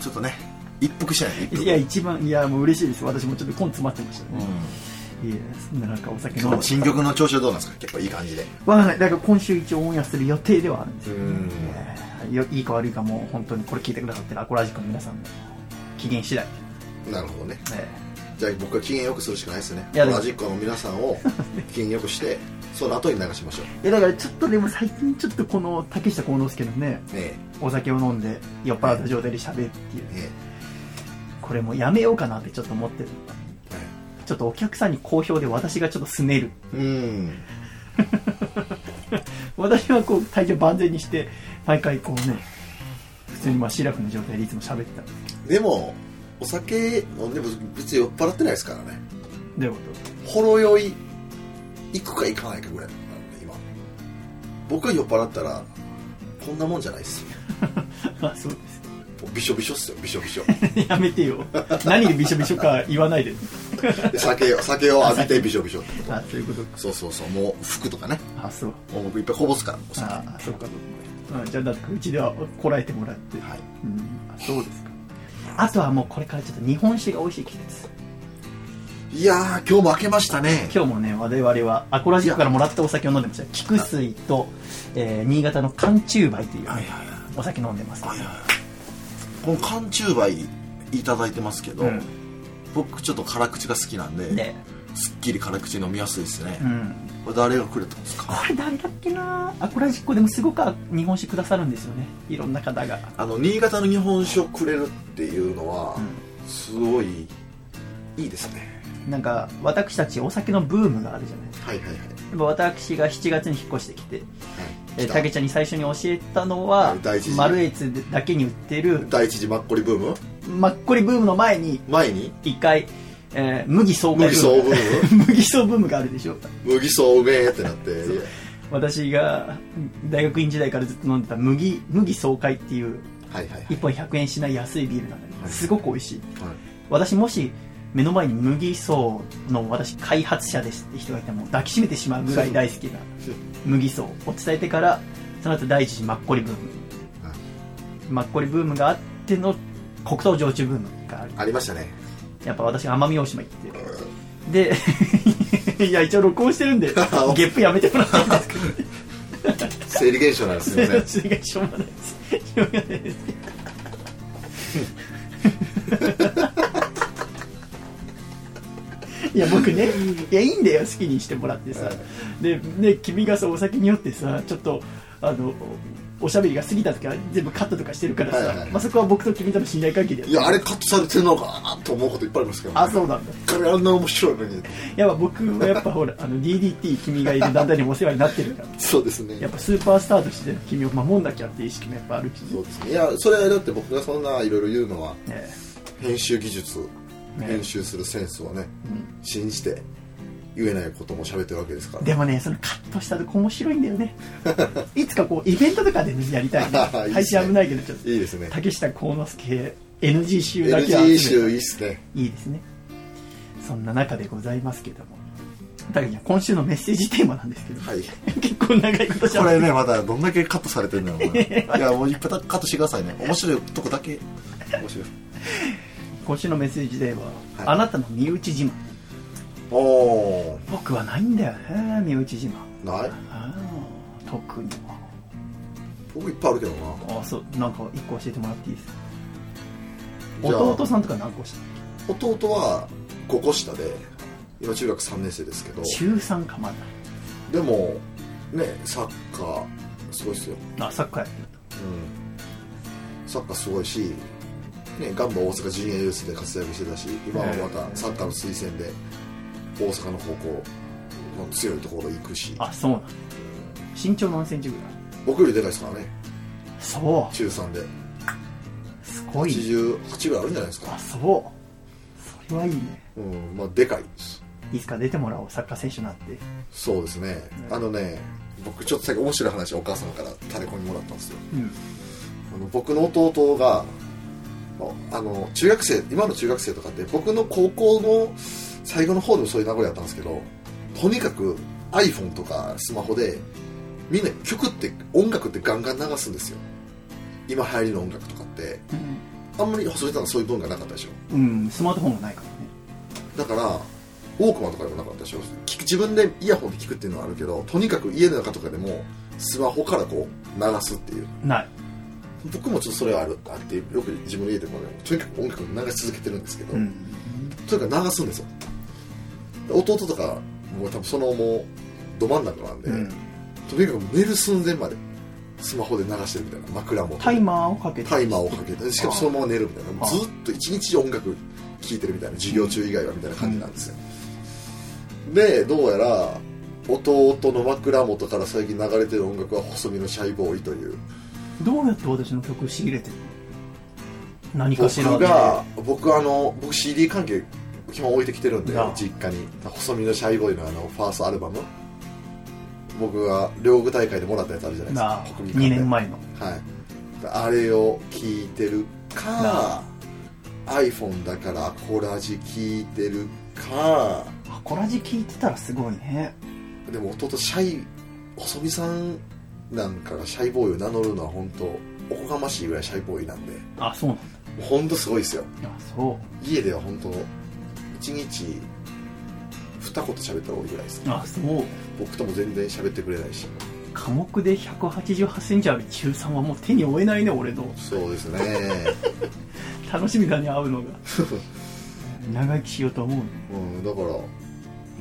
ちょっとね一服しないと一服。いや一番いやもう嬉しいです私もちょっと根詰まってましたうん。ね、いやそんななんかお酒飲新曲の調子はどうなんですか？結構いい感じで。わかんない。だから今週一応オンエアする予定ではあるんですよ、うん。えー。よいいか悪いかもう本当にこれ聞いてくださってるアコラジックの皆さんの機嫌次第、なるほどね。えじゃあ僕は機嫌よくするしかないですね。いやでもラジックの皆さんを 機嫌よくしてその後に流しましょう。ーいやだからちょっとでも最近ちょっとこの竹下幸之助のねねお酒を飲んで酔っ払った状態で喋るっていうえ。ねこれもうやめようかなってちょっと思ってる。えはい。ちょっとお客さんに好評で私がちょっとすねる。うん。私はこう体調万全にして毎回こうね普通にまあシラフの状態でいつも喋ってた。んですけでもお酒飲んでも別に酔っ払ってないですからね。どどういうこほろ酔い行くか行かないかぐらい。なんで今。僕が酔っ払ったらこんなもんじゃないですよ。と あそうです。もうびしょびしょっすよ。びしょびしょ。やめてよ。何でびしょびしょか言わないで。で酒を酒を浴びてびしょびしょ。あそういうことか。そうそうそう。もう服とかね。あそう。もう僕いっぱいこぼすからお酒。あそうかそうか、うん、じゃあだってうちではこらえてもらって、はい。うん。あそうですか。あとはもうこれからちょっと日本酒が美味しい季節いやー今日も開けましたね。今日もね我々はアコラジックからもらったお酒を飲んでました。菊水と、えー新潟の寒中梅という、ねはいはいはい。お酒飲んでますけど、はいはい。この缶中梅いただいてますけど、うん。僕ちょっと辛口が好きなんで、で。すっきり辛口飲みやすいですね、うんこれ誰がくれたんですか？これ誰だっけな？アコラジックでもすごく日本酒くださるんですよね。いろんな方が。あの新潟の日本酒をくれるっていうのは、すごいいいですね。なんか私たちお酒のブームがあるじゃない。ですかはいはいはい。やっぱ私が7月に引っ越してきてはい。えたけちゃんに最初に教えたのはマルエツだけに売ってる第一次マッコリブーム？マッコリブームの前に前に？一回えー麦総会麦総ブーム？麦総ブームがあるでしょ。麦そうめえってなって私が大学院時代からずっと飲んでた麦麦総会っていうはいはいはい。1本100円しない安いビールなんだけど、はい。すごく美味しい。はい。私もし目の前に麦層の私開発者ですって人がいたらもう抱きしめてしまうぐらい大好きな麦層を伝えてからその後第一次マッコリブーム、はい。マッコリブームがあっての黒糖焼酎ブームがある。ありましたねやっぱ私奄美大島行ってで いや一応録音してるんで ゲップやめてもらっていいですか？生理現象なんですよね。それがしょうがないですしょうがないです。いや僕ねいやいいんだよ好きにしてもらってさ。でね君がさお酒によってさちょっとあのおしゃべりが過ぎた時は全部カットとかしてるからさ、はいはい。はいまあ、そこは僕と君との信頼関係でいやあれカットされてるのかなと思うこといっぱいありますけど、あそうなんだ。彼あんな面白いのに。やっぱ僕はやっぱほらあの DDT 君がいる団体にもお世話になってるから。そうですね。やっぱスーパースターとして君を守んなきゃっていう意識もやっぱあるしね。そうですね。いやそれはだって僕がそんないろいろ言うのはね。編集技術、ね。編集するセンスをね、信じて言えないことも喋ってるわけですから。でもねそのカットしたとこ面白いんだよね。いつかこうイベントとかで、ね、やりたいね。配信危ないけどちょっと。いいですね。竹下幸之助 NG 集だけは NG 集集いめいっすね。いいですね。そんな中でございますけども。今週のメッセージテーマなんですけど、はい。結構長いことしゃべこれねまだどんだけカットされてるんだろうないやもういっぱいカットしてくださいね。面白いとこだけ面白い。今週のメッセージテーマは、はい。あなたの身内自慢僕はないんだよね身内自慢ない？特には。僕いっぱいあるけどな。あそうなんか一個教えてもらっていいですか？弟さんとか何個下弟は5個下で今中学3年生ですけど。中3かまだ。でもねサッカーすごいっすよ。あサッカーやってうん。サッカーすごいし、ね、ガンバ大阪陣営ユースで活躍してたし今はまたサッカーの推薦で大阪の方向の強いところ行くし。たあそうなんだ。身長何センチぐらい？僕よりでかいですからね。そう。中3で。すごい。88ぐらいあるんじゃないですか。あそう。それはいいね。うんまあでかいです。いつか出てもらおうサッカー選手になって。そうですね。あのね僕ちょっと最近面白い話をお母様からタレコミもらったんですよ。うん。あの僕の弟があの中学生今の中学生とかって僕の高校の最後の方でもそういう名残やったんですけどとにかく iPhone とかスマホでみんな曲って音楽ってガンガン流すんですよ。今流行りの音楽とかって。あんまり細井さんはそういう文化なかったでしょ。うん、スマートフォンもないからね。だからウォークマンとかでもなかったでしょ。聞く自分でイヤホンで聞くっていうのはあるけどとにかく家の中とかでもスマホからこう流すっていう。ない。僕もちょっとそれはあるあってよく自分の家でもねとにかく音楽を流し続けてるんですけど、うん。とにかく流すんですよ。で弟とかもう多分そのもうど真ん中なんで、うん。とにかく寝る寸前までスマホで流してるみたいな枕元で。タイマーをかけて。タイマーをかけて。しかもそのまま寝るみたいな。あずっと一日音楽聴いてるみたいな授業中以外はみたいな感じなんですよ、でどうやら弟の枕元から最近流れてる音楽は細身のシャイボーイという。どうやって私の曲を仕入れてるの？何かしら僕でが僕あの僕 CD 関係基本置いてきてるんで実家に。細身のシャイボーイのあのファーストアルバム。僕が両国大会でもらったやつあるじゃないですなか国技館2で年前の。はい。あれを聞いてるかな iPhone だからコラジ聞いてるか。あコラジ聞いてたらすごいね。でも弟シャイ細見さんなんかがシャイボーイを名乗るのは本当おこがましいぐらいシャイボーイなんで。もあそうなんだ。う本当すごいですよ。あそ家では本当一日二言喋ったら多いぐらいですうあそう。僕とも全然喋ってくれないし。科目で1 8 8センチある中3はもう手に負えないね俺のそうですね。楽しみだね会うのが。長生きしようと思う。ねうんだから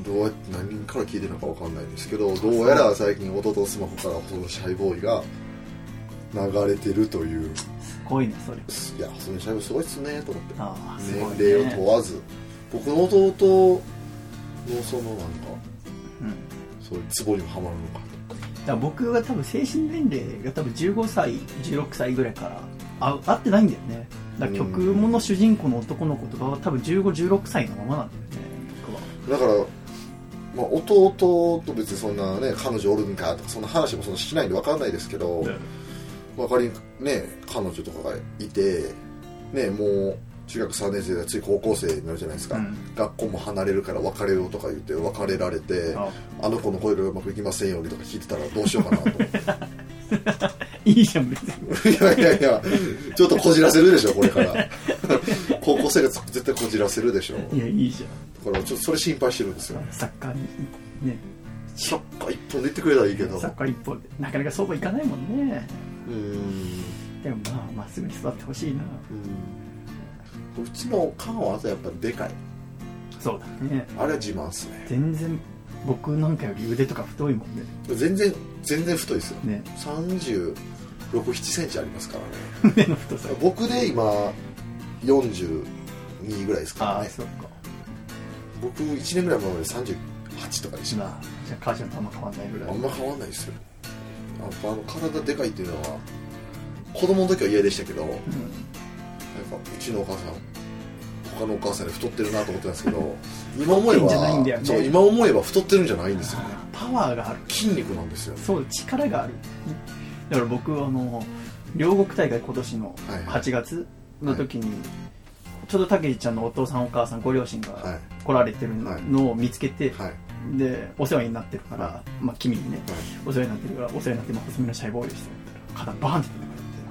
どうやって何人から聞いてるのかわかんないんですけどどうやら最近弟のスマホからそのシャイボーイが流れてるという。すごいねそれ。いやそのシャイボーイすごいっすねと思って。年齢を問わず僕の弟のそのなんかうん。そういうツボにもハマるのかだ僕が多分精神年齢が多分15歳16歳ぐらいからあ合ってないんだよね。だから曲もの主人公の男の子とかは多分1516歳のままなんだよねだから、まあ、弟と別にそんなね彼女おるんかとかそんな話もそんなしないんで分かんないですけど、まあ、仮にね彼女とかがいてねもう中学3年生でつい高校生になるじゃないですか、うん。学校も離れるから別れようとか言って別れられてあ。あの子の声がうまくいきませんようにとか聞いてたらどうしようかなと。思っていいじゃん別に。いやいやいやちょっとこじらせるでしょこれから。高校生活絶対こじらせるでしょ。いやいいじだからちょっとそれ心配してるんですよ。ゃんサッカーにね。サッカー一本で行ってくれたらいいけど。サッカー一本で。なかなかそうもいかないもんね。うーん。でもまあまっすぐに育ってほしいな。うんうちのおかんはやっぱでかい。そうだね。あれは自慢っすね。全然僕なんかより腕とか太いもんね。全然全然太いですよ。ね。3 6 7センチありますからね。腕の太さ。僕で今42ぐらいですからね。ああそっか。僕1年ぐらい前まで38とかでした。まあじゃあ母ちゃんとあんま変わんないぐらい。あんま変わんないですよ。やっぱあの体でかいっていうのは子供の時は嫌でしたけど、なんかうちのお母さん他のお母さんに太ってるなと思ってたんですけど今思え太ってんじゃないんだよね。ばそう今思えば太ってるんじゃないんですよね。パワーがある。筋肉なんですよそう力がある。だから僕あの両国大会今年のはいはい。8月の時に、ちょうどたけしちゃんのお父さんお母さんご両親はがい。来られてるのを見つけて、はい。でお世話になってるから、まあ、君にね、はい。お世話になってるからお世話になって、まあ、細身のシャイボーイですよ肩バーンって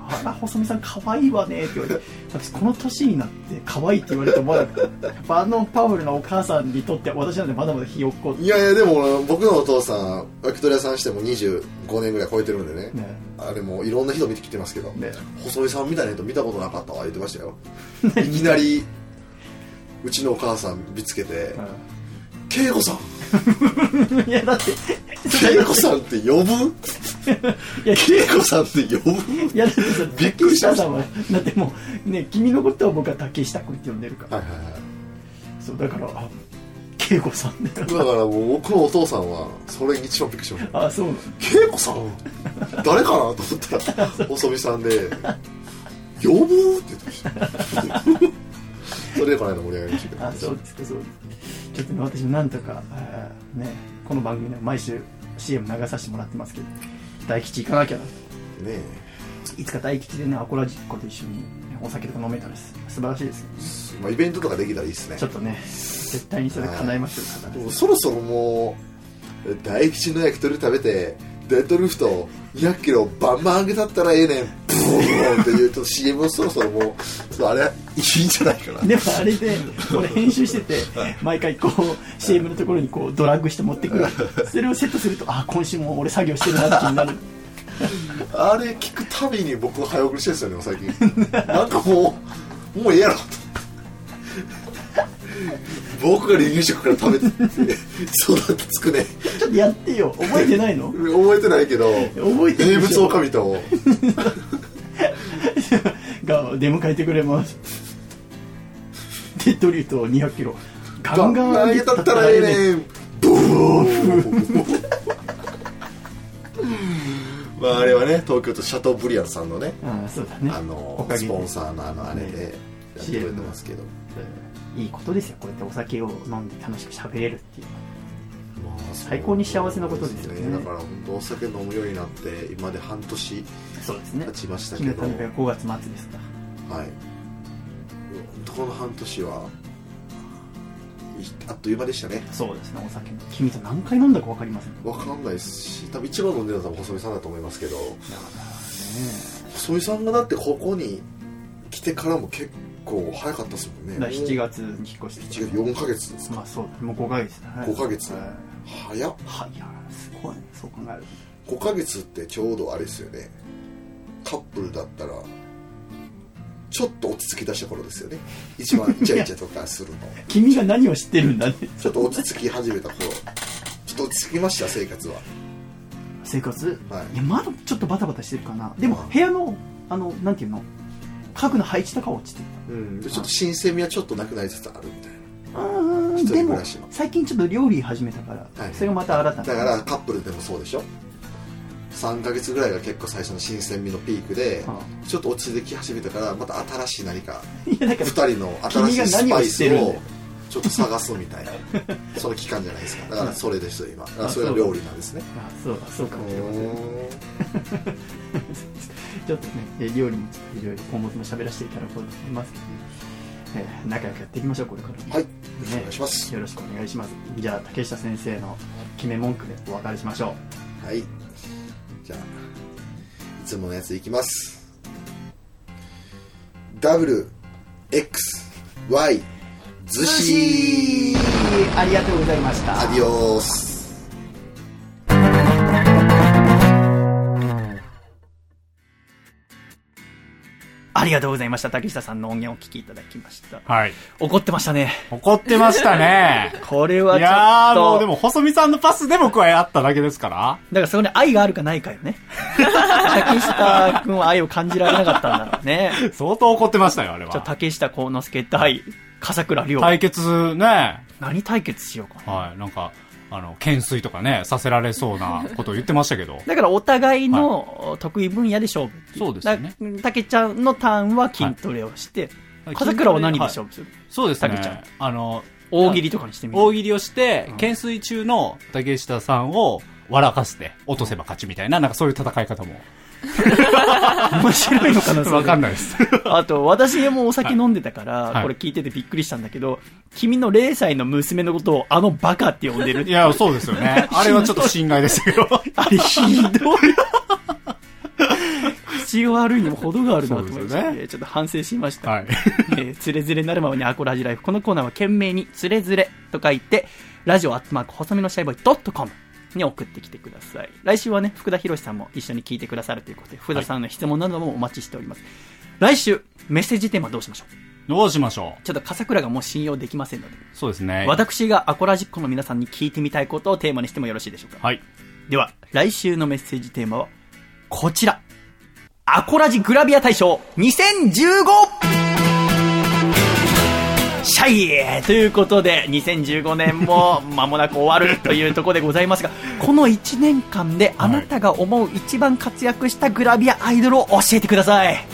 あら細見さん可愛いわねって言われて私この年になって可愛いって言われて思わなくてやっぱ あのパワフルなお母さんにとって私なんてまだまだひよっこ。いやいやでも僕のお父さん焼き鳥屋さんしても25年ぐらい超えてるんでね。ね。あれもういろんな人見てきてますけど、ね。細井さんみたいな人見たことなかったわ言ってましたよ。いきなりうちのお母さん見つけて「恵子さんいやだって恵子さんって呼ぶ？いや恵子さんって呼ぶ？いやだってさびっくりした。さんはだってもうね君のことは僕は竹下君って呼んでるから、はいはいはい。そうだからあ恵子さんだよ。だからもう僕のお父さんはそれに一番びっくりしました。あそう恵子さん？誰かなと思ったら 細見さんで「呼ぶ?」って言ってました。それでこの間盛り上がりましたけど。あそうですかそうですちょっとね私もなんとかねこの番組で毎週 CM 流させてもらってますけど大吉行かなきゃな。ねいつか大吉でねアコラジッコと一緒にお酒とか飲めたらす素晴らしいですよえ、まあ、イベントとかできたらいいですね。ちょっとね絶対にそれ叶えましょうからでもそろそろもう大吉の焼き鳥食べてデッドリフト200キロバンバン上げたったらええねんっていうと CM をそろそろもうあれいいんじゃないかな。でもあれで俺編集してて毎回こう CM のところにこうドラッグして持ってくる。それをセットするとあ今週も俺作業してるなって気になる。あれ聞くたびに僕は早送りしてるんですよね最近。なんかもうもうええやろ。と僕が離乳食から食べて育てつくね。ちょっとやってよ。覚えてないの？覚えてないけど覚えて名るでしょ。物おかみとが出迎えてくれます。デッドリフト200キロ。ガンガン投げたったらええねん。ブーまああれはね東京都シャトーブリアンさんのねああそうだね。あおのスポンサーのあのあれでやってくれてますけど、いいことですよ。こうやってお酒を飲んで楽しく喋れるっていう。まあ最高に幸せなことですよね。だから本当お酒飲むようになって今で半年そうですね。経ちましたけど記念大会5月末ですか。はい。この半年はいあっという間でしたね。そうですね。お酒君と何回飲んだか分かりません。わかんないですし多分一番飲んでるのは細見さんだと思いますけど。だからね細見さんがだってここに来てからも結構早かったですもんね。だから7月に引っ越して7月4ヶ月ですか。まあそうだもう5ヶ月だね。5ヶ月。はい。早っ。はい。やすごいね。そう考える5ヶ月ってちょうどあれですよねカップルだったらちょっと落ち着き出した頃ですよね。一番イチャイチャとかするの。と 君が何を知ってるんだね。ちょっと落ち着き始めた頃。ちょっと落ち着きました生活は。生活、はい。い、やまだちょっとバタバタしてるかな。でもはい。部屋のあのなんていうの？家具の配置とかは落ちてうん。でちょっと新鮮味はちょっとなくなりつつあるみたいたうーん一人でも最近ちょっと料理始めたから、はい。それがまた新たなな。だからカップルでもそうでしょ3ヶ月ぐらいが結構最初の新鮮味のピークであちょっと落ち着き始めたからまた新しい何かいやだから2人の新しいスパイスをちょっと探すみたいな その期間じゃないですか。だからそれですよ今。だからそれが料理なんですね。あそうだそうかもしれません。う ちょっとね、えー料理もいろいろ今後とも喋らせていただこうと思いますけど、えー仲良くやっていきましょう、これからも。はい。ね。お願いします。よろしくお願いします。じゃあ、竹下先生の決め文句でお別れしましょんはいじゃあいつものやついきます WXY う。寿司ありがとうございました。アディオースありがとうございました。竹下さんの音源をお聞きいただきました。はい。怒ってましたね。怒ってましたね。これはいちょっと。もうでも、細見さんのパスで僕はやっただけですから。だからそこに愛があるかないかよね。竹下くんは愛を感じられなかったんだろうね。相当怒ってましたよ、あれは。竹下幸之助対笠倉涼。対決ね、何対決しようかな。はい、なんか、あの、懸垂とかね、させられそうなことを言ってましたけど。だからお互いの得意分野で勝負。っていそうですよね。だ竹ちゃんのターンは筋トレをして、笠倉は何で勝負する、そうです竹ちゃん。ね。あの、大喜利とかにしてみる。大喜利をして、懸垂中の竹下さんを笑かして落とせば勝ちみたいな、なんかそういう戦い方も。面白いのかな、わかんないです。あと、私もお酒飲んでたから、はいこれ聞いててびっくりしたんだけど、君の0歳の娘のことをあのバカって呼んでるいや、そうですよね。あれはちょっと心外ですけど。あれひどい。口が悪いにも程があるなと思いまして、ねちょっと反省しました。はい。えー、つれづれなるままにアコラジライフ。このコーナーは懸命につれづれと書いて、ラジオアットマーク細身のシャイボーイドットコムに送ってきてください。来週はね、福田博さんも一緒に聞いてくださるということで、福田さんの質問などもお待ちしております。来週、メッセージテーマどうしましょう？どうしましょう？ちょっと笠倉がもう信用できませんので、そうですね。私がアコラジックの皆さんに聞いてみたいことをテーマにしてもよろしいでしょうか？はい。では、来週のメッセージテーマは、こちら。アコラジグラビア大賞 2015! シャイということで、2015年も間もなく終わるというところでございますが、この1年間であなたが思う一番活躍したグラビアアイドルを教えてください。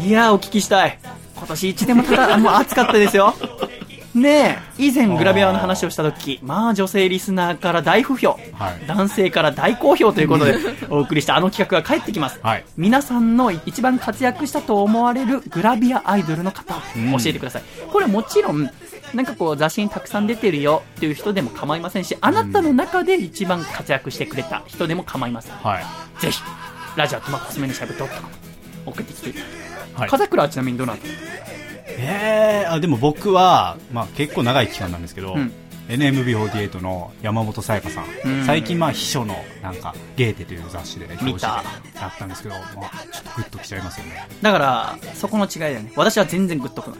いやー、お聞きしたい。今年1年もただ、もう暑かったですよ。ねえ、以前グラビアの話をした時、まあ女性リスナーから大不評、はい男性から大好評ということで お送りしたあの企画が帰ってきます。はい皆さんの一番活躍したと思われるグラビアアイドルの方を教えてください。これはもちろん、なんかこう雑誌にたくさん出てるよっていう人でも構いませんし、あなたの中で一番活躍してくれた人でも構いません。はい。ぜひ、ラジオとマコスメにしゃべドットコム送ってきていただいて。はい風倉はちなみにどなた？えー、あでも僕は、まあ、結構長い期間なんですけど、うん NMB48 の山本さやかさん、うん最近、まあ、秘書のなんかゲーテという雑誌で表紙で見たやったんですけど、まあ、ちょっとグッときちゃいますよね。だから、そこの違いだよね。私は全然グッとくない。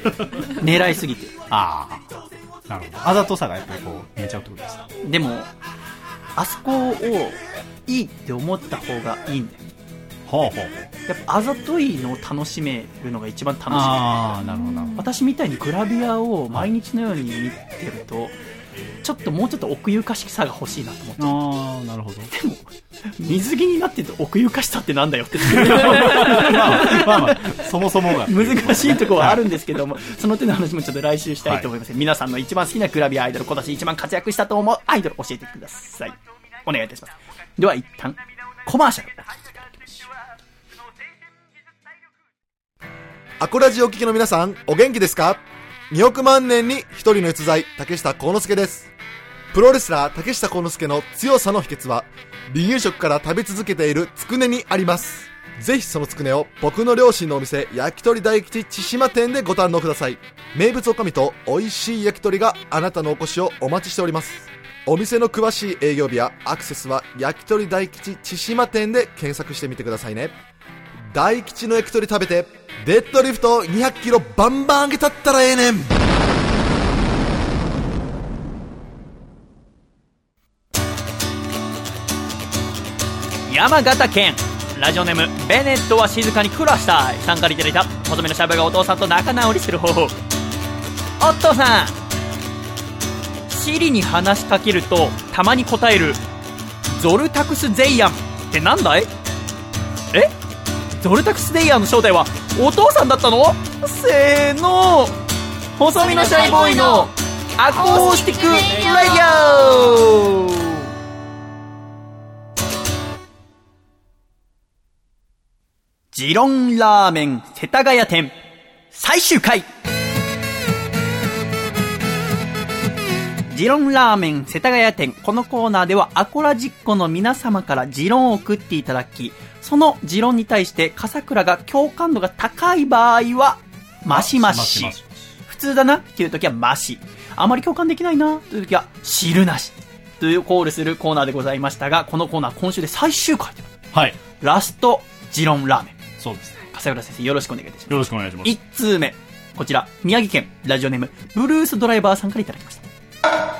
狙いすぎて。ああ、なるほど。あざとさがやっぱりこう見えちゃうってことですか？でも、あそこをいいって思った方がいいんだよ。ほうほう。やっぱあざといのを楽しめるのが一番楽しい。ああ、なるほど。私みたいにグラビアを毎日のように見てると、ちょっともうちょっと奥ゆかしさが欲しいなと思って。ああ、なるほど。水着になってて奥ゆかしさってなんだよって。まあまあまあ、そもそもが。難しいところはあるんですけども、その手の話もちょっと来週したいと思います。皆さんの一番好きなグラビアアイドル、今年一番活躍したと思うアイドル教えてください。お願いいたします。では一旦、コマーシャル。アコラジお聞きの皆さん、お元気ですか ?2 億万年に一人の逸材、竹下幸之助です。プロレスラー竹下幸之助の強さの秘訣は、離乳食から食べ続けているつくねにあります。ぜひそのつくねを僕の両親のお店、焼き鳥大吉千島店でご堪能ください。名物おかみと美味しい焼き鳥があなたのお越しをお待ちしております。お店の詳しい営業日やアクセスは焼き鳥大吉千島店で検索してみてくださいね。大吉の焼き鳥食べてデッドリフト200キロバンバン上げたったらええねん。山形県。ラジオネームベネットは静かに暮らしたい。参加いただいた細めのシャブがお父さんと仲直りする方法。お父さんシリに話しかけるとたまに答えるゾルタクスゼイアンってなんだい？え？ゾルタクスゼイアンの正体はお父さんだったの？せーの。細身のシャイボーイのアコースティックレディオジロンラーメン世田谷店最終回。ジロンラーメン世田谷店。このコーナーではアコラジッコの皆様から持論を送っていただき、その持論に対して笠倉が共感度が高い場合は、マシマシ。普通だなっていう時はマシ。あまり共感できないなという時は、知るなし。というコールするコーナーでございましたが、このコーナー今週で最終回。はい。ラスト、ジロンラーメン。そうですね。笠倉先生よろしくお願いいたします。よろしくお願いします。1通目。こちら、宮城県ラジオネーム、ブルースドライバーさんからいただきました。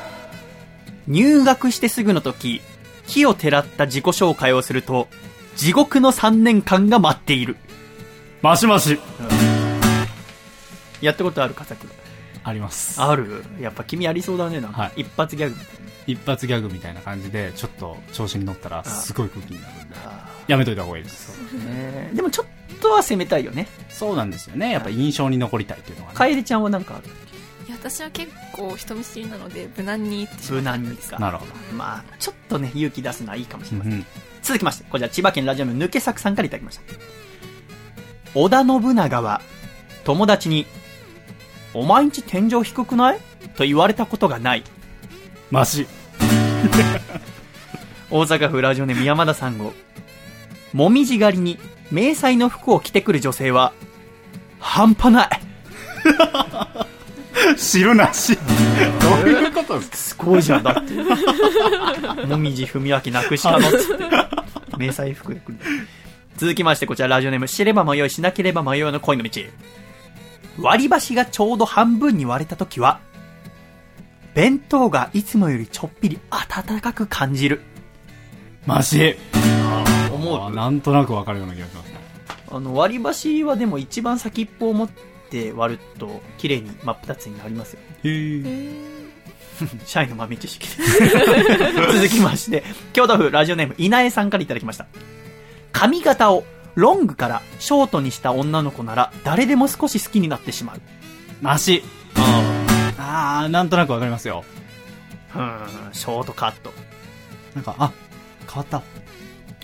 入学してすぐの時、火をてらった自己紹介をすると、地獄の3年間が待っている。マシマシ。やったことある笠倉。あります。ある？やっぱ君ありそうだね、なんか。はい一発ギャグみたいな。一発ギャグみたいな感じで、ちょっと調子に乗ったら、すごい空気になるんで、あやめといた方がいいです。ーねでもちょっとは攻めたいよね。そうなんですよね。やっぱ印象に残りたいっていうのがね。楓ちゃんはなんかある？いや私は結構人見知りなので無難に言ってしま無難にか。なるほど。まあ、ちょっとね、勇気出すのはいいかもしれません。うん。続きまして、こちら千葉県ラジオネーム抜け作さんからいただきました。織田信長は、友達に、お前んち天井低くない？と言われたことがない。マシ。大阪府ラジオネーム山田さん号。もみじ狩りに迷彩の服を着てくる女性は、半端ない。知るなし。どういうことですか？すごいじゃん、だって。もみじ文明なくしたのっつって。迷彩服で来る。続きまして、こちらラジオネーム、知れば迷い、しなければ迷いの恋の道。割り箸がちょうど半分に割れた時は、弁当がいつもよりちょっぴり温かく感じる。マシ。思あなんとなくわかるような気がしますね。あの、割り箸はでも一番先っぽを持って割ると、綺麗に真っ二つになりますよ。へー シャイの豆知識です。続きまして、京都府ラジオネーム稲江さんからいただきました。髪型をロングからショートにした女の子なら誰でも少し好きになってしまう。マシ。あー、なんとなくわかりますよ。うん、ショートカット。なんか、あ、変わった。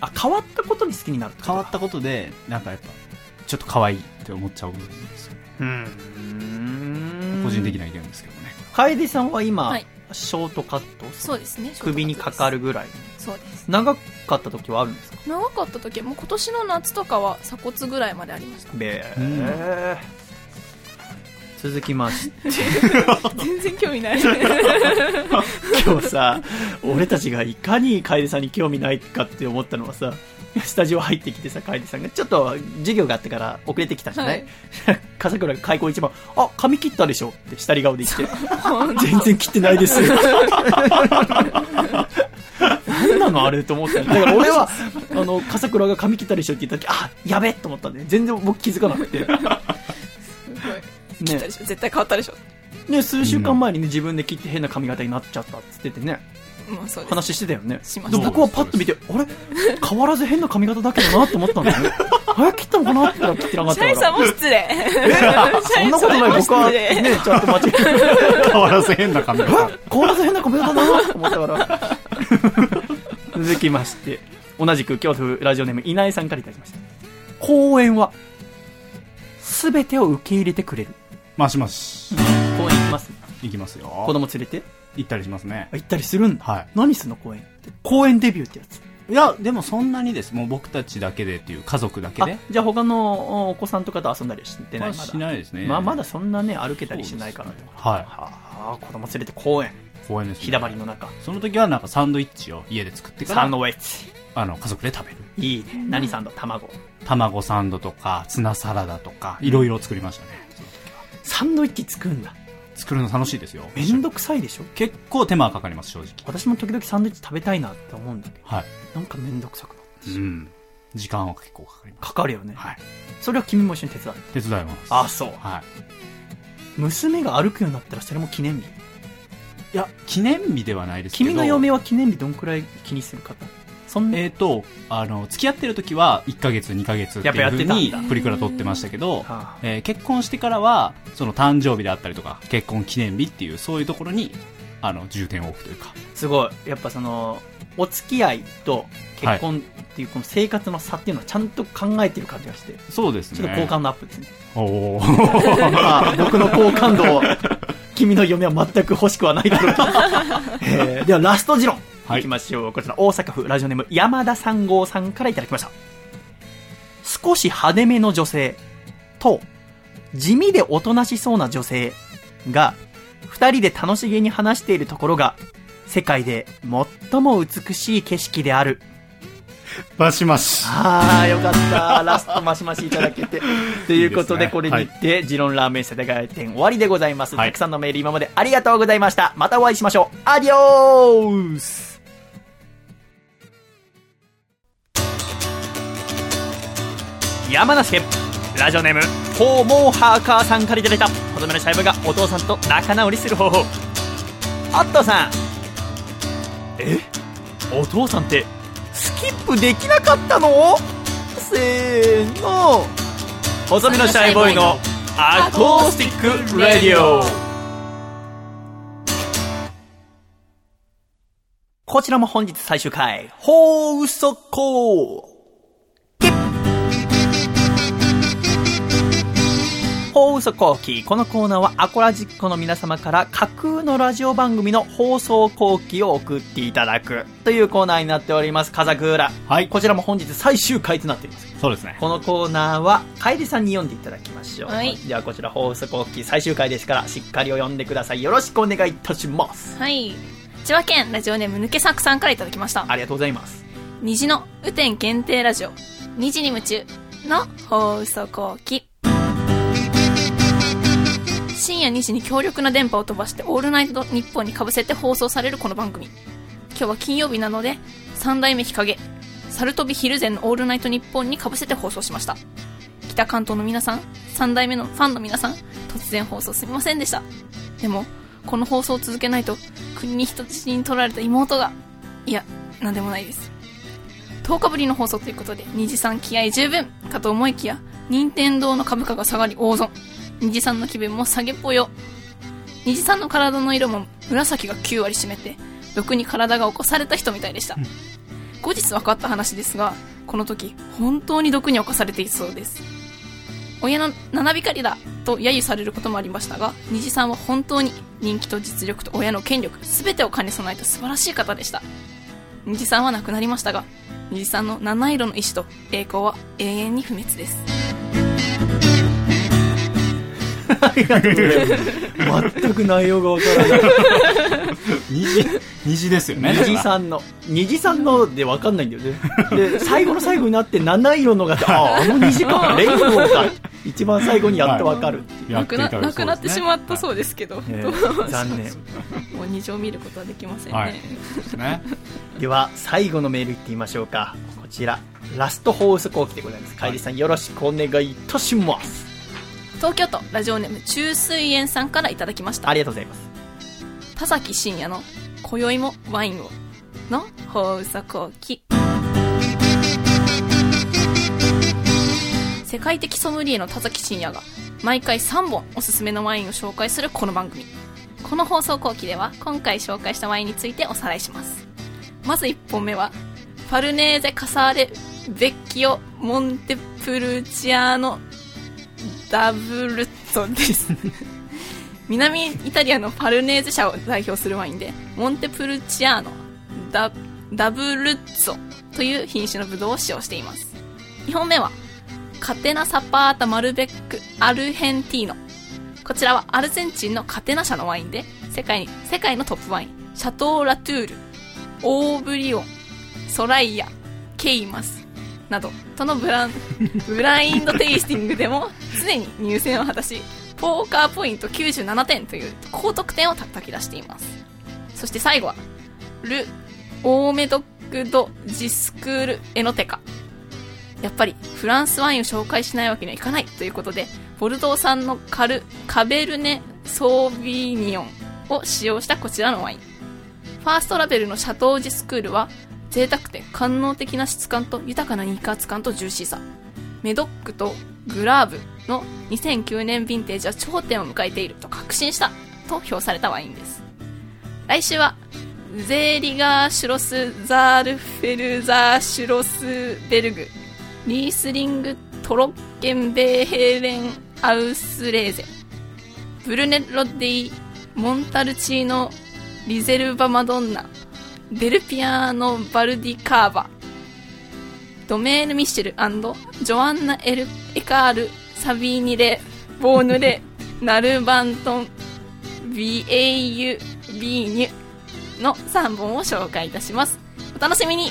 あ、変わったことに好きになる変わったことで、なんかやっぱ、ちょっと可愛いって思っちゃう。うーん。個人的な意見ですけどね。楓さんは今、はいショートカット？そうですね首にかかるるぐらい？そうです長かった時はあるんですか？長かった時もう今年の夏とかは鎖骨ぐらいまでありましたべー。続きまして、全然興味ない。今日さ、俺たちがいかに楓さんに興味ないかって思ったのはさ、スタジオ入ってきてさ、楓さんが、ちょっと授業があってから遅れてきたじゃない、笠倉が開口一番、あ、髪切ったでしょ？って下り顔で言って、全然切ってないです。何なのあれと思ったの。だから俺は、あの、笠倉が髪切ったでしょって言った時、あ、やべえと思ったんで、全然僕気づかなくて。切ったねでしょ絶対変わったでしょね、数週間前にね、自分で切って変な髪型になっちゃったっつっててね、まあ話してたよね。しましたで僕はパッと見て、あれ？変わらず変な髪型だけどなって思ったんだよね。あれ切ったのかなって言ったら切ってなかったから。シャイさんも失礼そんなことない、僕はね、ちゃんと間違えて、変わらず変な髪型。変わらず変な髪型だなと思ったから。続きまして、同じく京都府ラジオネーム稲井さんからいただきました。公園は、すべてを受け入れてくれる。マシマシ。公園行きます？行きますよ。子供連れて？行ったりしますね。あ行ったりするんだ。はい。何すんの公園って？公園デビューってやつ。いや、でもそんなにです。もう僕たちだけでっていう家族だけあで。じゃあ他のお子さんとかと遊んだりしてない？まあまだしないですね。まあまだそんなね歩けたりしないからねはい。はあ子供連れて公園公園です、ね。日だまりの中その時はなんかサンドイッチを家で作ってから、サンドウェッジあの、家族で食べる。いいね何サンド？卵卵サンドとか、ツナサラダとか、いろいろ作りましたね。サンドイッチ作るんだ作るの楽しいですよ。めんどくさいでしょ？結構手間はかかります、正直。私も時々サンドイッチ食べたいなって思うんだけどはい。なんかめんどくさくなるうん。時間は結構かかります。かかるよねはい。それは君も一緒に手伝う手伝います。あそうはい。娘が歩くようになったらそれも記念日いや、記念日ではないですけど。君の嫁は記念日どんくらい気にする方そんえっ、と、あの、付き合ってる時は1ヶ月、2ヶ月ってやっぱやいう風にってたんだプリクラ撮ってましたけど、はあえー結婚してからは、その誕生日であったりとか、結婚記念日っていう、そういうところに、あの、重点を置くというか。すごい。やっぱその、お付き合いと結婚っていうこの生活の差っていうのをちゃんと考えてる感じがして、そうですね。ちょっと好感度アップですね。おー まあ、僕の好感度を、君の嫁は全く欲しくはないだろうけど。えーでは、ラスト持論。はいいきましょう。こちら、大阪府ラジオネーム山田三号さんからいただきました。少し派手めの女性と、地味でおとなしそうな女性が、二人で楽しげに話しているところが、世界で最も美しい景色である。バシマシ。ああ、よかった。ラストマシマシいただけて。ということで、いいですねこれにて、ジロンラーメン世田谷店終わりでございます。はいたくさんのメール今までありがとうございました。またお会いしましょう。アディオース山梨県ラジオネームフォーモーハーカーさんからいただいた子供のシャイブがお父さんと仲直りする方法。オットさん。え？お父さんってスキップできなかったの？せーの。細身のシャイボーイのアコースティック・ラディオ。こちらも本日最終回。放送放送後期このコーナーはアコラジックの皆様から架空のラジオ番組の放送後期を送っていただくというコーナーになっております風クーラはい。こちらも本日最終回となっていますそうですね。このコーナーは楓さんに読んでいただきましょう、はいではこちら放送後期最終回ですからしっかりを読んでくださいよろしくお願いいたしますはい。千葉県ラジオネーム抜け作さんからいただきました。ありがとうございます虹の雨天限定ラジオ、虹に夢中の放送後期。深夜2時に強力な電波を飛ばしてオールナイト日本に被せて放送されるこの番組。今日は金曜日なので、三代目日陰、サルトビヒルゼンのオールナイト日本に被せて放送しました。北関東の皆さん、三代目のファンの皆さん、突然放送すみませんでした。でも、この放送を続けないと、国に人質に取られた妹が、いや、なんでもないです。10日ぶりの放送ということで、虹さん気合十分かと思いきや、任天堂の株価が下がり大損。虹さんの気分も下げっぽよ。虹さんの体の色も紫が9割占めて、毒に体が起こされた人みたいでした。後日分かった話ですが、この時、本当に毒に侵されているそうです。親の七光だと揶揄されることもありましたが、虹さんは本当に人気と実力と親の権力、すべてを兼ね備えた素晴らしい方でした。虹さんは亡くなりましたが、虹さんの七色の意志と栄光は永遠に不滅です。ありがとうございます。全く内容がわからない。虹、虹ですよね。虹さんの。虹さんのでわかんないんだよね。で 最後の最後になって七色のがあああの虹かレインボーか一番最後にやっとわかるっていう、やっていただ亡くなってしまったうそうですけど、えー残念。もう虹を見ることはできませんね。はい。ね。では最後のメールいってみましょうか。こちら。ラスト放送後期でございます。楓さんよろしくお願いいたします東京都ラジオネーム中水園さんからいただきましたあ。りがとうございます田崎真也の今宵もワインをの放送後期。世界的ソムリエの田崎真也が毎回3本おすすめのワインを紹介するこの番組。この放送後期では今回紹介したワインについておさらいします。まず1本目は、ファルネーゼカサーレベッキオモンテプルチアーノダブルッツォです。南イタリアのファルネーゼ社を代表するワインで、モンテプルチアーノダダブルッツォという品種のブドウを使用しています。2本目は、カテナサパータマルベックアルヘンティーノ。こちらはアルゼンチンのカテナ社のワインで、世界、世界のトップワイン、シャトーラトゥール、オーブリオン、ソライヤ、ケイマス、など、とのブラン、ブラインドテイスティングでも常に入選を果たし、パーカーポイント97点という高得点を叩き出しています。そして最後は、ル・オーメドック・ド・ジスクール・エノテカ。やっぱりフランスワインを紹介しないわけにはいかないということで、ボルドー産のカル、カベルネ・ソーヴィニヨンを使用したこちらのワイン。ファーストラベルのシャトージスクールは、贅沢で官能的な質感と豊かな肉厚感とジューシーさ。メドックとグラーブの2009年ヴィンテージは頂点を迎えていると確信したと評されたワインです。来週は、ゼーリガーシュロスザールフェルザーシュロスベルグ、リースリングトロッケンベーヘーレンアウスレーゼ、ブルネロディモンタルチーノリゼルバマドンナ、デルピアーノ・バルディカーバ、ドメーヌ・ミッシェルジョアンナ・エル・エカール・サビーニレ・ボーヌレ・ナルバントン・ビエイユ・ビーニュの3本を紹介いたします。お楽しみに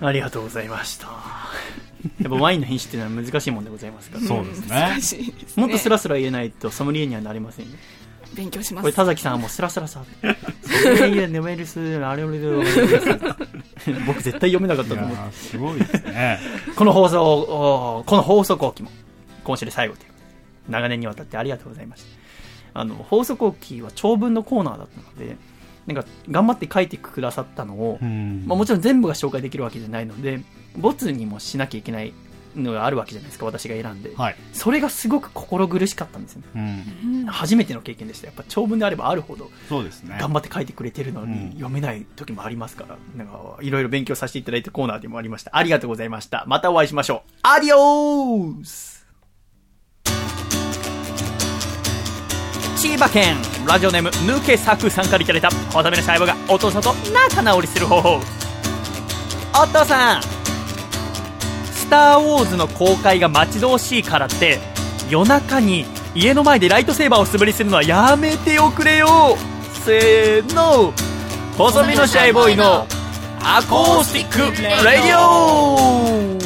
ありがとうございました。やっぱワインの品種っていうのは難しいもんでございますから。そうですね難しいですね。もっとスラスラ言えないとソムリエにはなれませんよ。勉強します。これ田崎さんはもうスラスラさ。ソムリエネメルス、あれ俺で僕絶対読めなかったいと思う。すごいですねこの放送この放送後期も今週で最後ということで長年にわたってありがとうございました。あの、放送後期は長文のコーナーだったので、なんか頑張って書いてくださったのを、うんまあ、もちろん全部が紹介できるわけじゃないので、ボツにもしなきゃいけないのがあるわけじゃないですか、私が選んで。はい、それがすごく心苦しかったんですよね。うん、初めての経験でした。やっぱ長文であればあるほど、頑張って書いてくれてるのうんに読めない時もありますから、なんかいろいろ勉強させていただいてコーナーでもありました。ありがとうございました。またお会いしましょう。アディオース千葉県ラジオネーム抜け作さんからいただいたおための細胞がお父さんと仲直りする方法お父さんスター・ウォーズの公開が待ち遠しいからって夜中に家の前でライトセーバーを素振りするのはやめておくれよ。せーの。細身のシャイボーイのアコースティック・レディオ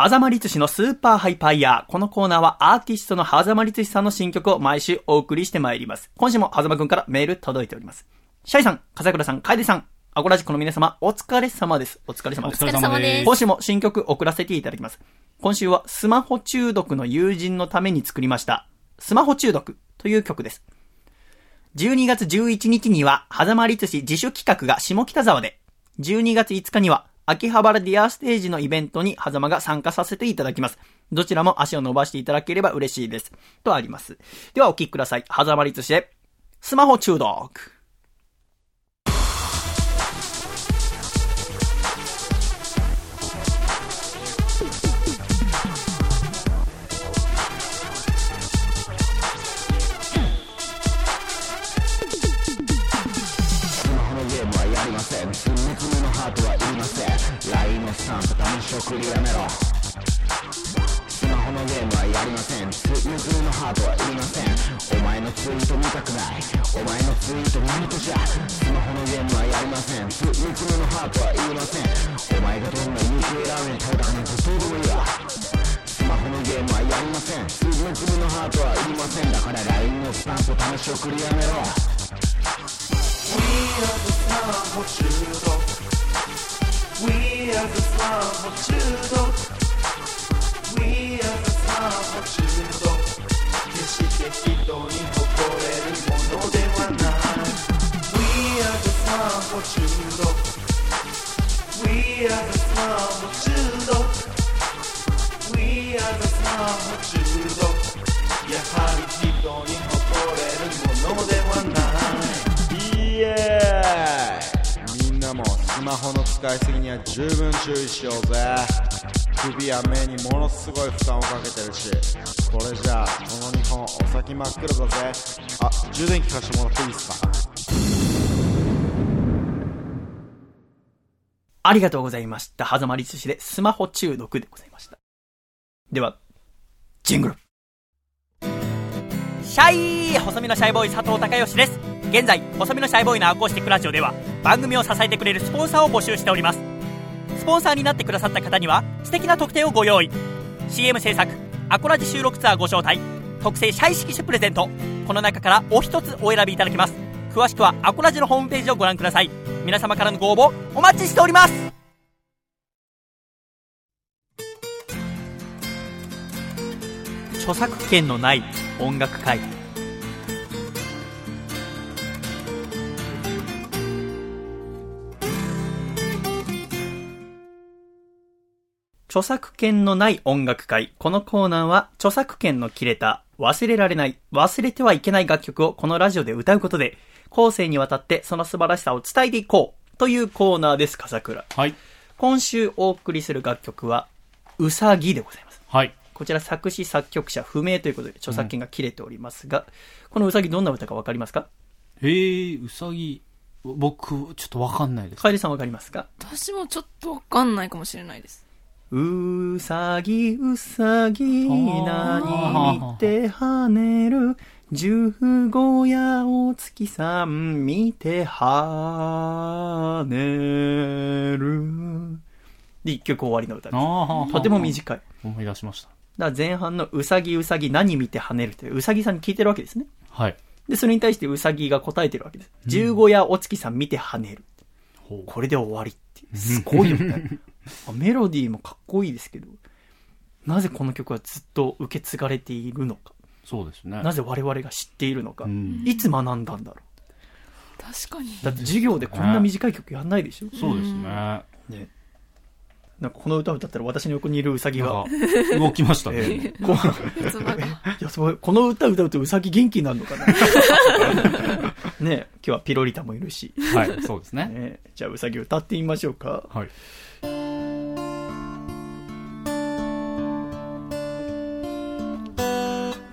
狭間律師のスーパーハイパーイヤー。このコーナーはアーティストの狭間律師さんの新曲を毎週お送りしてまいります。今週も狭間くんからメール届いております。シャイさん、笠倉さん、楓さん、アゴラジコの皆様、お疲れ様です。お疲れ様です。お疲れ様です今週も新曲送らせていただきます。今週はスマホ中毒の友人のために作りました。スマホ中毒という曲です。12月11日には、狭間律師自主企画が下北沢で、12月5日には、秋葉原ディアステージのイベントに狭間が参加させていただきます。どちらも足を伸ばしていただければ嬉しいです。とあります。ではお聞きください。狭間律して、スマホ中毒。さんやめろ。スマホのゲームはやりません。ツーズのハートはいりません。お前のツイート見たくない。お前のツイート見るとじゃ。スマホのゲームはやりません。ツーズのハートはいりません。お前がどんな UK ラーメン食べたかなんてどうでもいいわ。スマホのゲームはやりません。ツーツーのハートはいりません。だから LINE のスタンプ試し送りやめろ。We are the スマホ中毒 We are the samba children. We are the samba children. 決して人に誇れるものではない。We are the samba children. We are the samba children. We are the samba children. やはり人にスマホの使いすぎには十分注意しようぜ首や目にものすごい負担をかけてるしこれじゃあこの日本お先真っ暗だぜあ充電器貸してもらっていいですか？ありがとうございました。はざまり寿司でスマホ中毒でございました。では、ジングル。シャイ細身のシャイボーイ佐藤孝義です。現在、細身のシャイボーイのアコースティックラジオでは、番組を支えてくれるスポンサーを募集しております。スポンサーになってくださった方には、素敵な特典をご用意。CM 制作、アコラジ収録ツアーご招待、特製シャイ色紙プレゼント。この中からお一つお選びいただけます。詳しくはアコラジのホームページをご覧ください。皆様からのご応募、お待ちしております著作権のない音楽会著作権のない音楽会。このコーナーは、著作権の切れた、忘れられない、忘れてはいけない楽曲をこのラジオで歌うことで、後世にわたってその素晴らしさを伝えていこうというコーナーです、笠倉。はい。今週お送りする楽曲は、うさぎでございます。はい。こちら作詞作曲者不明ということで著作権が切れておりますが、このうさぎどんな歌かわかりますか？えー、うさぎ、僕、ちょっとわかんないです。かえりさんわかりますか？私もちょっとわかんないかもしれないです。うさぎうさぎ何見て跳ねる。十五夜お月さん見て跳ねる。で一曲終わりの歌です。とても短い。思い出しました。ら前半のうさぎうさぎ何見て跳ねるってうさぎさんに聞いてるわけですね。はい。でそれに対してうさぎが答えてるわけです。十五夜お月さん見て跳ねる。これで終わりってすごいよね。あ メロディーもかっこいいですけどなぜこの曲はずっと受け継がれているのかそうですね。なぜ我々が知っているのか、うんいつ学んだんだろ確かに。うだって授業でこんな短い曲やんないでしょ、そうですね。ねなんかこの歌を歌ったら私の横にいるウサギがか、動きましたえね。ーこうつばが。いやすごいこの歌歌うとウサギ元気になるのかな ね今日はピロリタもいるし、はい、そうですね。ね、じゃあウサギ歌ってみましょうかはい。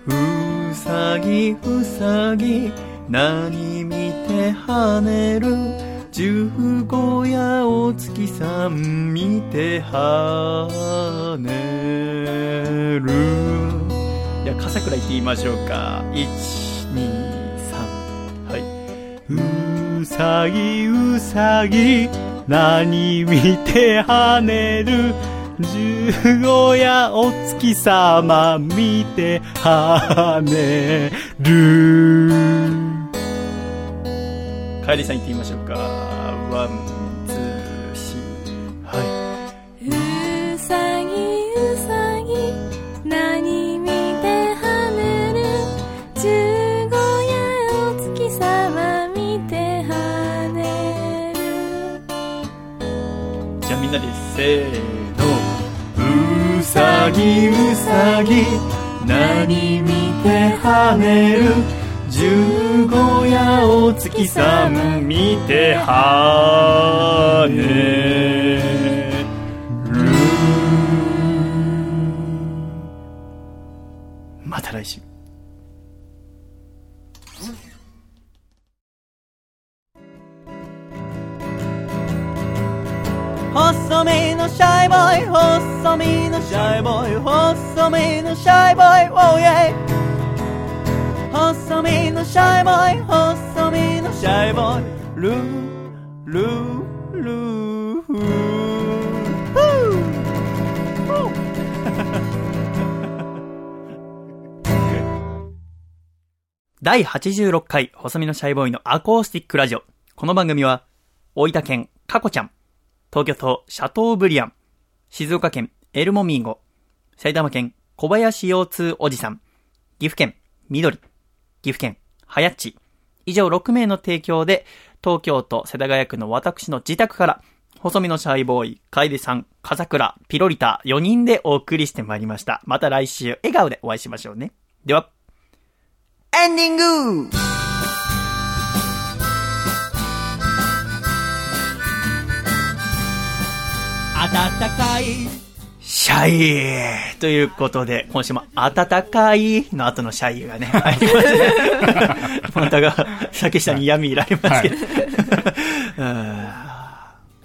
うさぎうさぎ何見て跳ねる？十五夜お月さん見て跳ねる。じゃあ笠倉行ってみましょうか。123はい。うさぎうさぎ何見て跳ねる？十五夜お月様見て跳ねる。かえりさん行ってみましょうか。ワンツーシー。はうさぎうさぎ何見て跳ねる。十五夜お月様見て跳ねる。いじゃあみんなでせーの。うさぎうさぎ何見て跳ねる？十五夜を月さん見て跳ねる。また来週。のシャイボーイ細身のシャイボーイ細身のシャイボーイ Oh yeah 細身のシャイボーイ細身のシャイボーイルールールー第86回細身のシャイボーイのアコースティックラジオ。この番組は大分県カコちゃん東京都シャトーブリアン、静岡県エルモミーゴ、埼玉県小林腰痛おじさん、岐阜県緑、岐阜県はやっち、以上6名の提供で、東京都世田谷区の私の自宅から、細身のシャイボーイ、楓さん、笠倉、ピロリタ、4人でお送りしてまいりました。また来週、笑顔でお会いしましょうね。では、エンディング。暖かいシャイということで、今週も暖かいの後のシャイがね、入りますね。またが、酒下に闇いられますけど。うん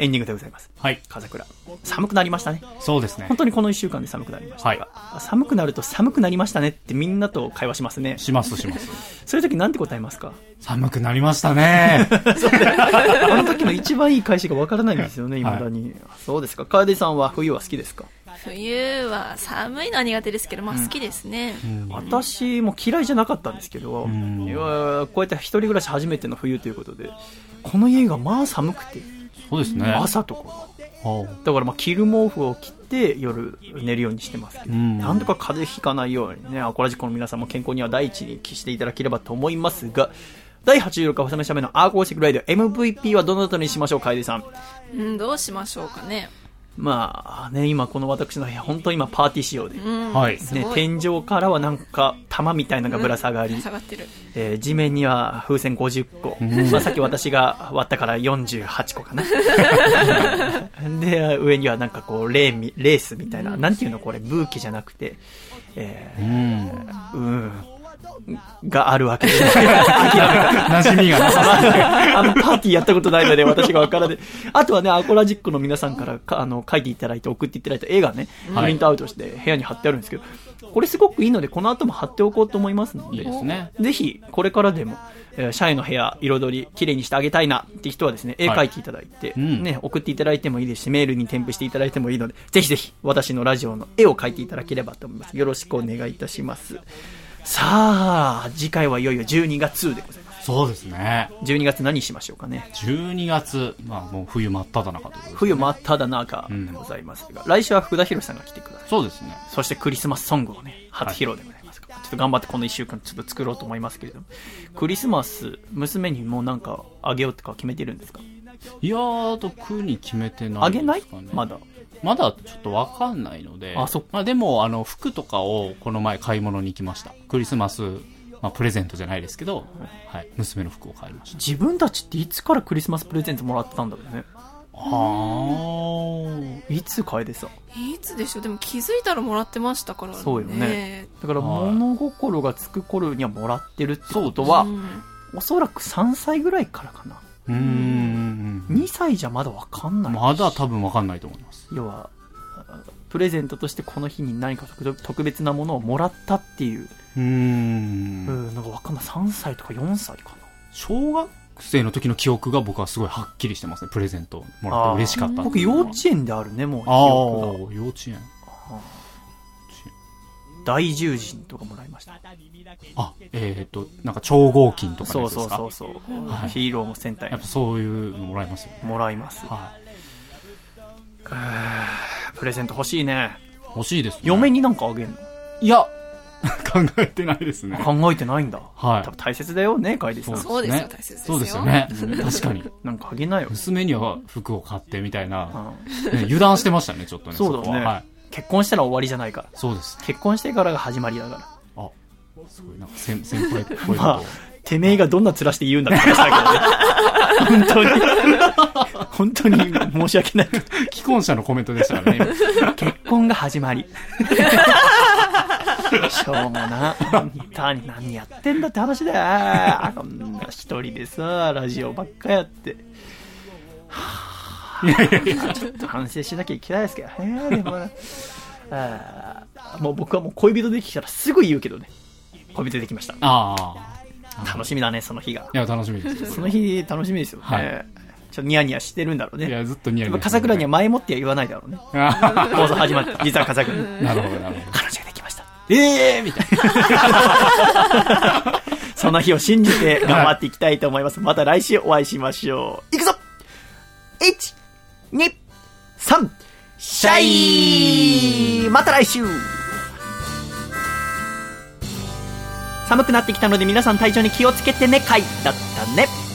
エンディングでございます。はい。風倉。寒くなりましたね。そうですね本。当にこの1週間で寒くなりましたが、寒くなると寒くなりましたねってみんなと会話しますね。しますします。そういう時なんて答えますか？寒くなりましたね。あの時の一番いい返しがわからないんですよね、未だに。そうですか。楓さんは冬は好きですか？冬は寒いのは苦手ですけど、まあ好きですね。私も嫌いじゃなかったんですけど、んいやこうやって一人暮らし初めての冬ということで、この家がまあ寒くて、そうですね。朝とか。だからまあ着る毛布を着て夜寝るようにしてますけど、うんなんとか風邪ひかないようにね、アコラジコの皆さんも健康には第一に期していただければと思いますが、第86回おさめしゃべのアーコーシックライド MVP はどのあたりにしましょう、楓さん？うん、どうしましょうかね。まあね、今この私の部屋、本当に今パーティー仕様で、うん。はい。ね、すごい。天井からはなんか玉みたいなのがぶら下がり、下がってる。えー地面には風船50個、まあ、さっき私が割ったから48個かな で上にはなんかこうレーミレースみたいな、なんていうの？これブーケじゃなくてえうん。ー、うんがあるわけです明らか馴染みがなさあの、パーティーやったことないので、私がわからない。あとはね、アコラジックの皆さんからか、あの、書いていただいて、送っていただいた絵がね、プリントアウトして部屋に貼ってあるんですけど、これすごくいいので、この後も貼っておこうと思いますのいいで、ね。ぜひ、これからでも、えー社員の部屋、彩り、綺麗にしてあげたいなって人はですね、絵描いていただいて、うんね、送っていただいてもいいですし、メールに添付していただいてもいいので、ぜひぜひ、私のラジオの絵を描いていただければと思います。よろしくお願いいたします。さあ、次回はいよいよ12月でございます。そうですね。12月何しましょうかね。12月、まあもう冬真っ只中ということで。冬真っ只中でございますが、来週は福田博さんが来てください。そうですね。そしてクリスマスソングをね、初披露でございますから、ちょっと頑張ってこの1週間ちょっと作ろうと思いますけれども、クリスマス、娘にもうなんかあげようとか決めてるんですか？いやー、特に決めてないですか、ね。あげない？まだ。まだちょっとわかんないので。あそっかまあでも、あの、服とかをこの前買い物に行きました。クリスマス、まあプレゼントじゃないですけど、はい、娘の服を買いました。自分たちっていつからクリスマスプレゼントもらってたんだろうね。はいつ楓さん。いつでしょう？でも気づいたらもらってましたからね。そうよねだからはい物心がつく頃にはもらってるってことは、うんおそらく3歳ぐらいからかな。うーん。2歳じゃまだわかんない。まだ多分わかんないと思います。要は、プレゼントとしてこの日に何か特特別なものをもらったっていう、うーんうん、なんかわかんない。3歳とか4歳かな。小学生の時の記憶が僕はすごいはっきりしてますね。プレゼントもらって嬉しかった。僕幼稚園であるね、もう記ああ。幼稚園。大獣人とかもらいました。あ、えっ、と、なんか超合金とかそうそうそうそう、はいヒーローも戦隊やっぱそういうのもらいますよね。もらいます。はプレゼント欲しいね。い。欲しいですね。嫁になんかあげんの？いや、考えてないですね。考えてないんだ。はい多分大切だよね、楓さん。そうですよ大切ですよそうですよね。確かに。なんかあげなよ。娘には服を買ってみたいな、うんね油断してましたね、ちょっとね。そうだねはい。結婚したら終わりじゃないから。そうです。結婚してからが始まりだから。あ、すごい、なんか先先輩っぽい。まあ、てめえがどんな面して言うんだって話だけどね。本当に。本当に申し訳ない。既婚者のコメントでしたからね。今結婚が始まり。しょうもな。本当に何やってんだって話だよ。こんな一人でさ、ラジオばっかやって。はぁちょっと反省しなきゃいけないですけどね。でもなあーもう僕はもう恋人できたらすぐ言うけどね。恋人できました。ああ。楽しみだね、その日が。いや、楽しみです。その日楽しみですよね。はいちょっとニヤニヤしてるんだろうね。いや、ずっとニヤニヤ。笠倉には前もっては言わないだろうね。あ放送始まって、実は笠倉に。ーなるほど、なるほど。彼女ができました。ええー、みたいな。その日を信じて頑張っていきたいと思います。また来週お会いしましょう。いくぞ !1、2、3、シャイまた来週。寒くなってきたので皆さん体調に気をつけてね、回だったね。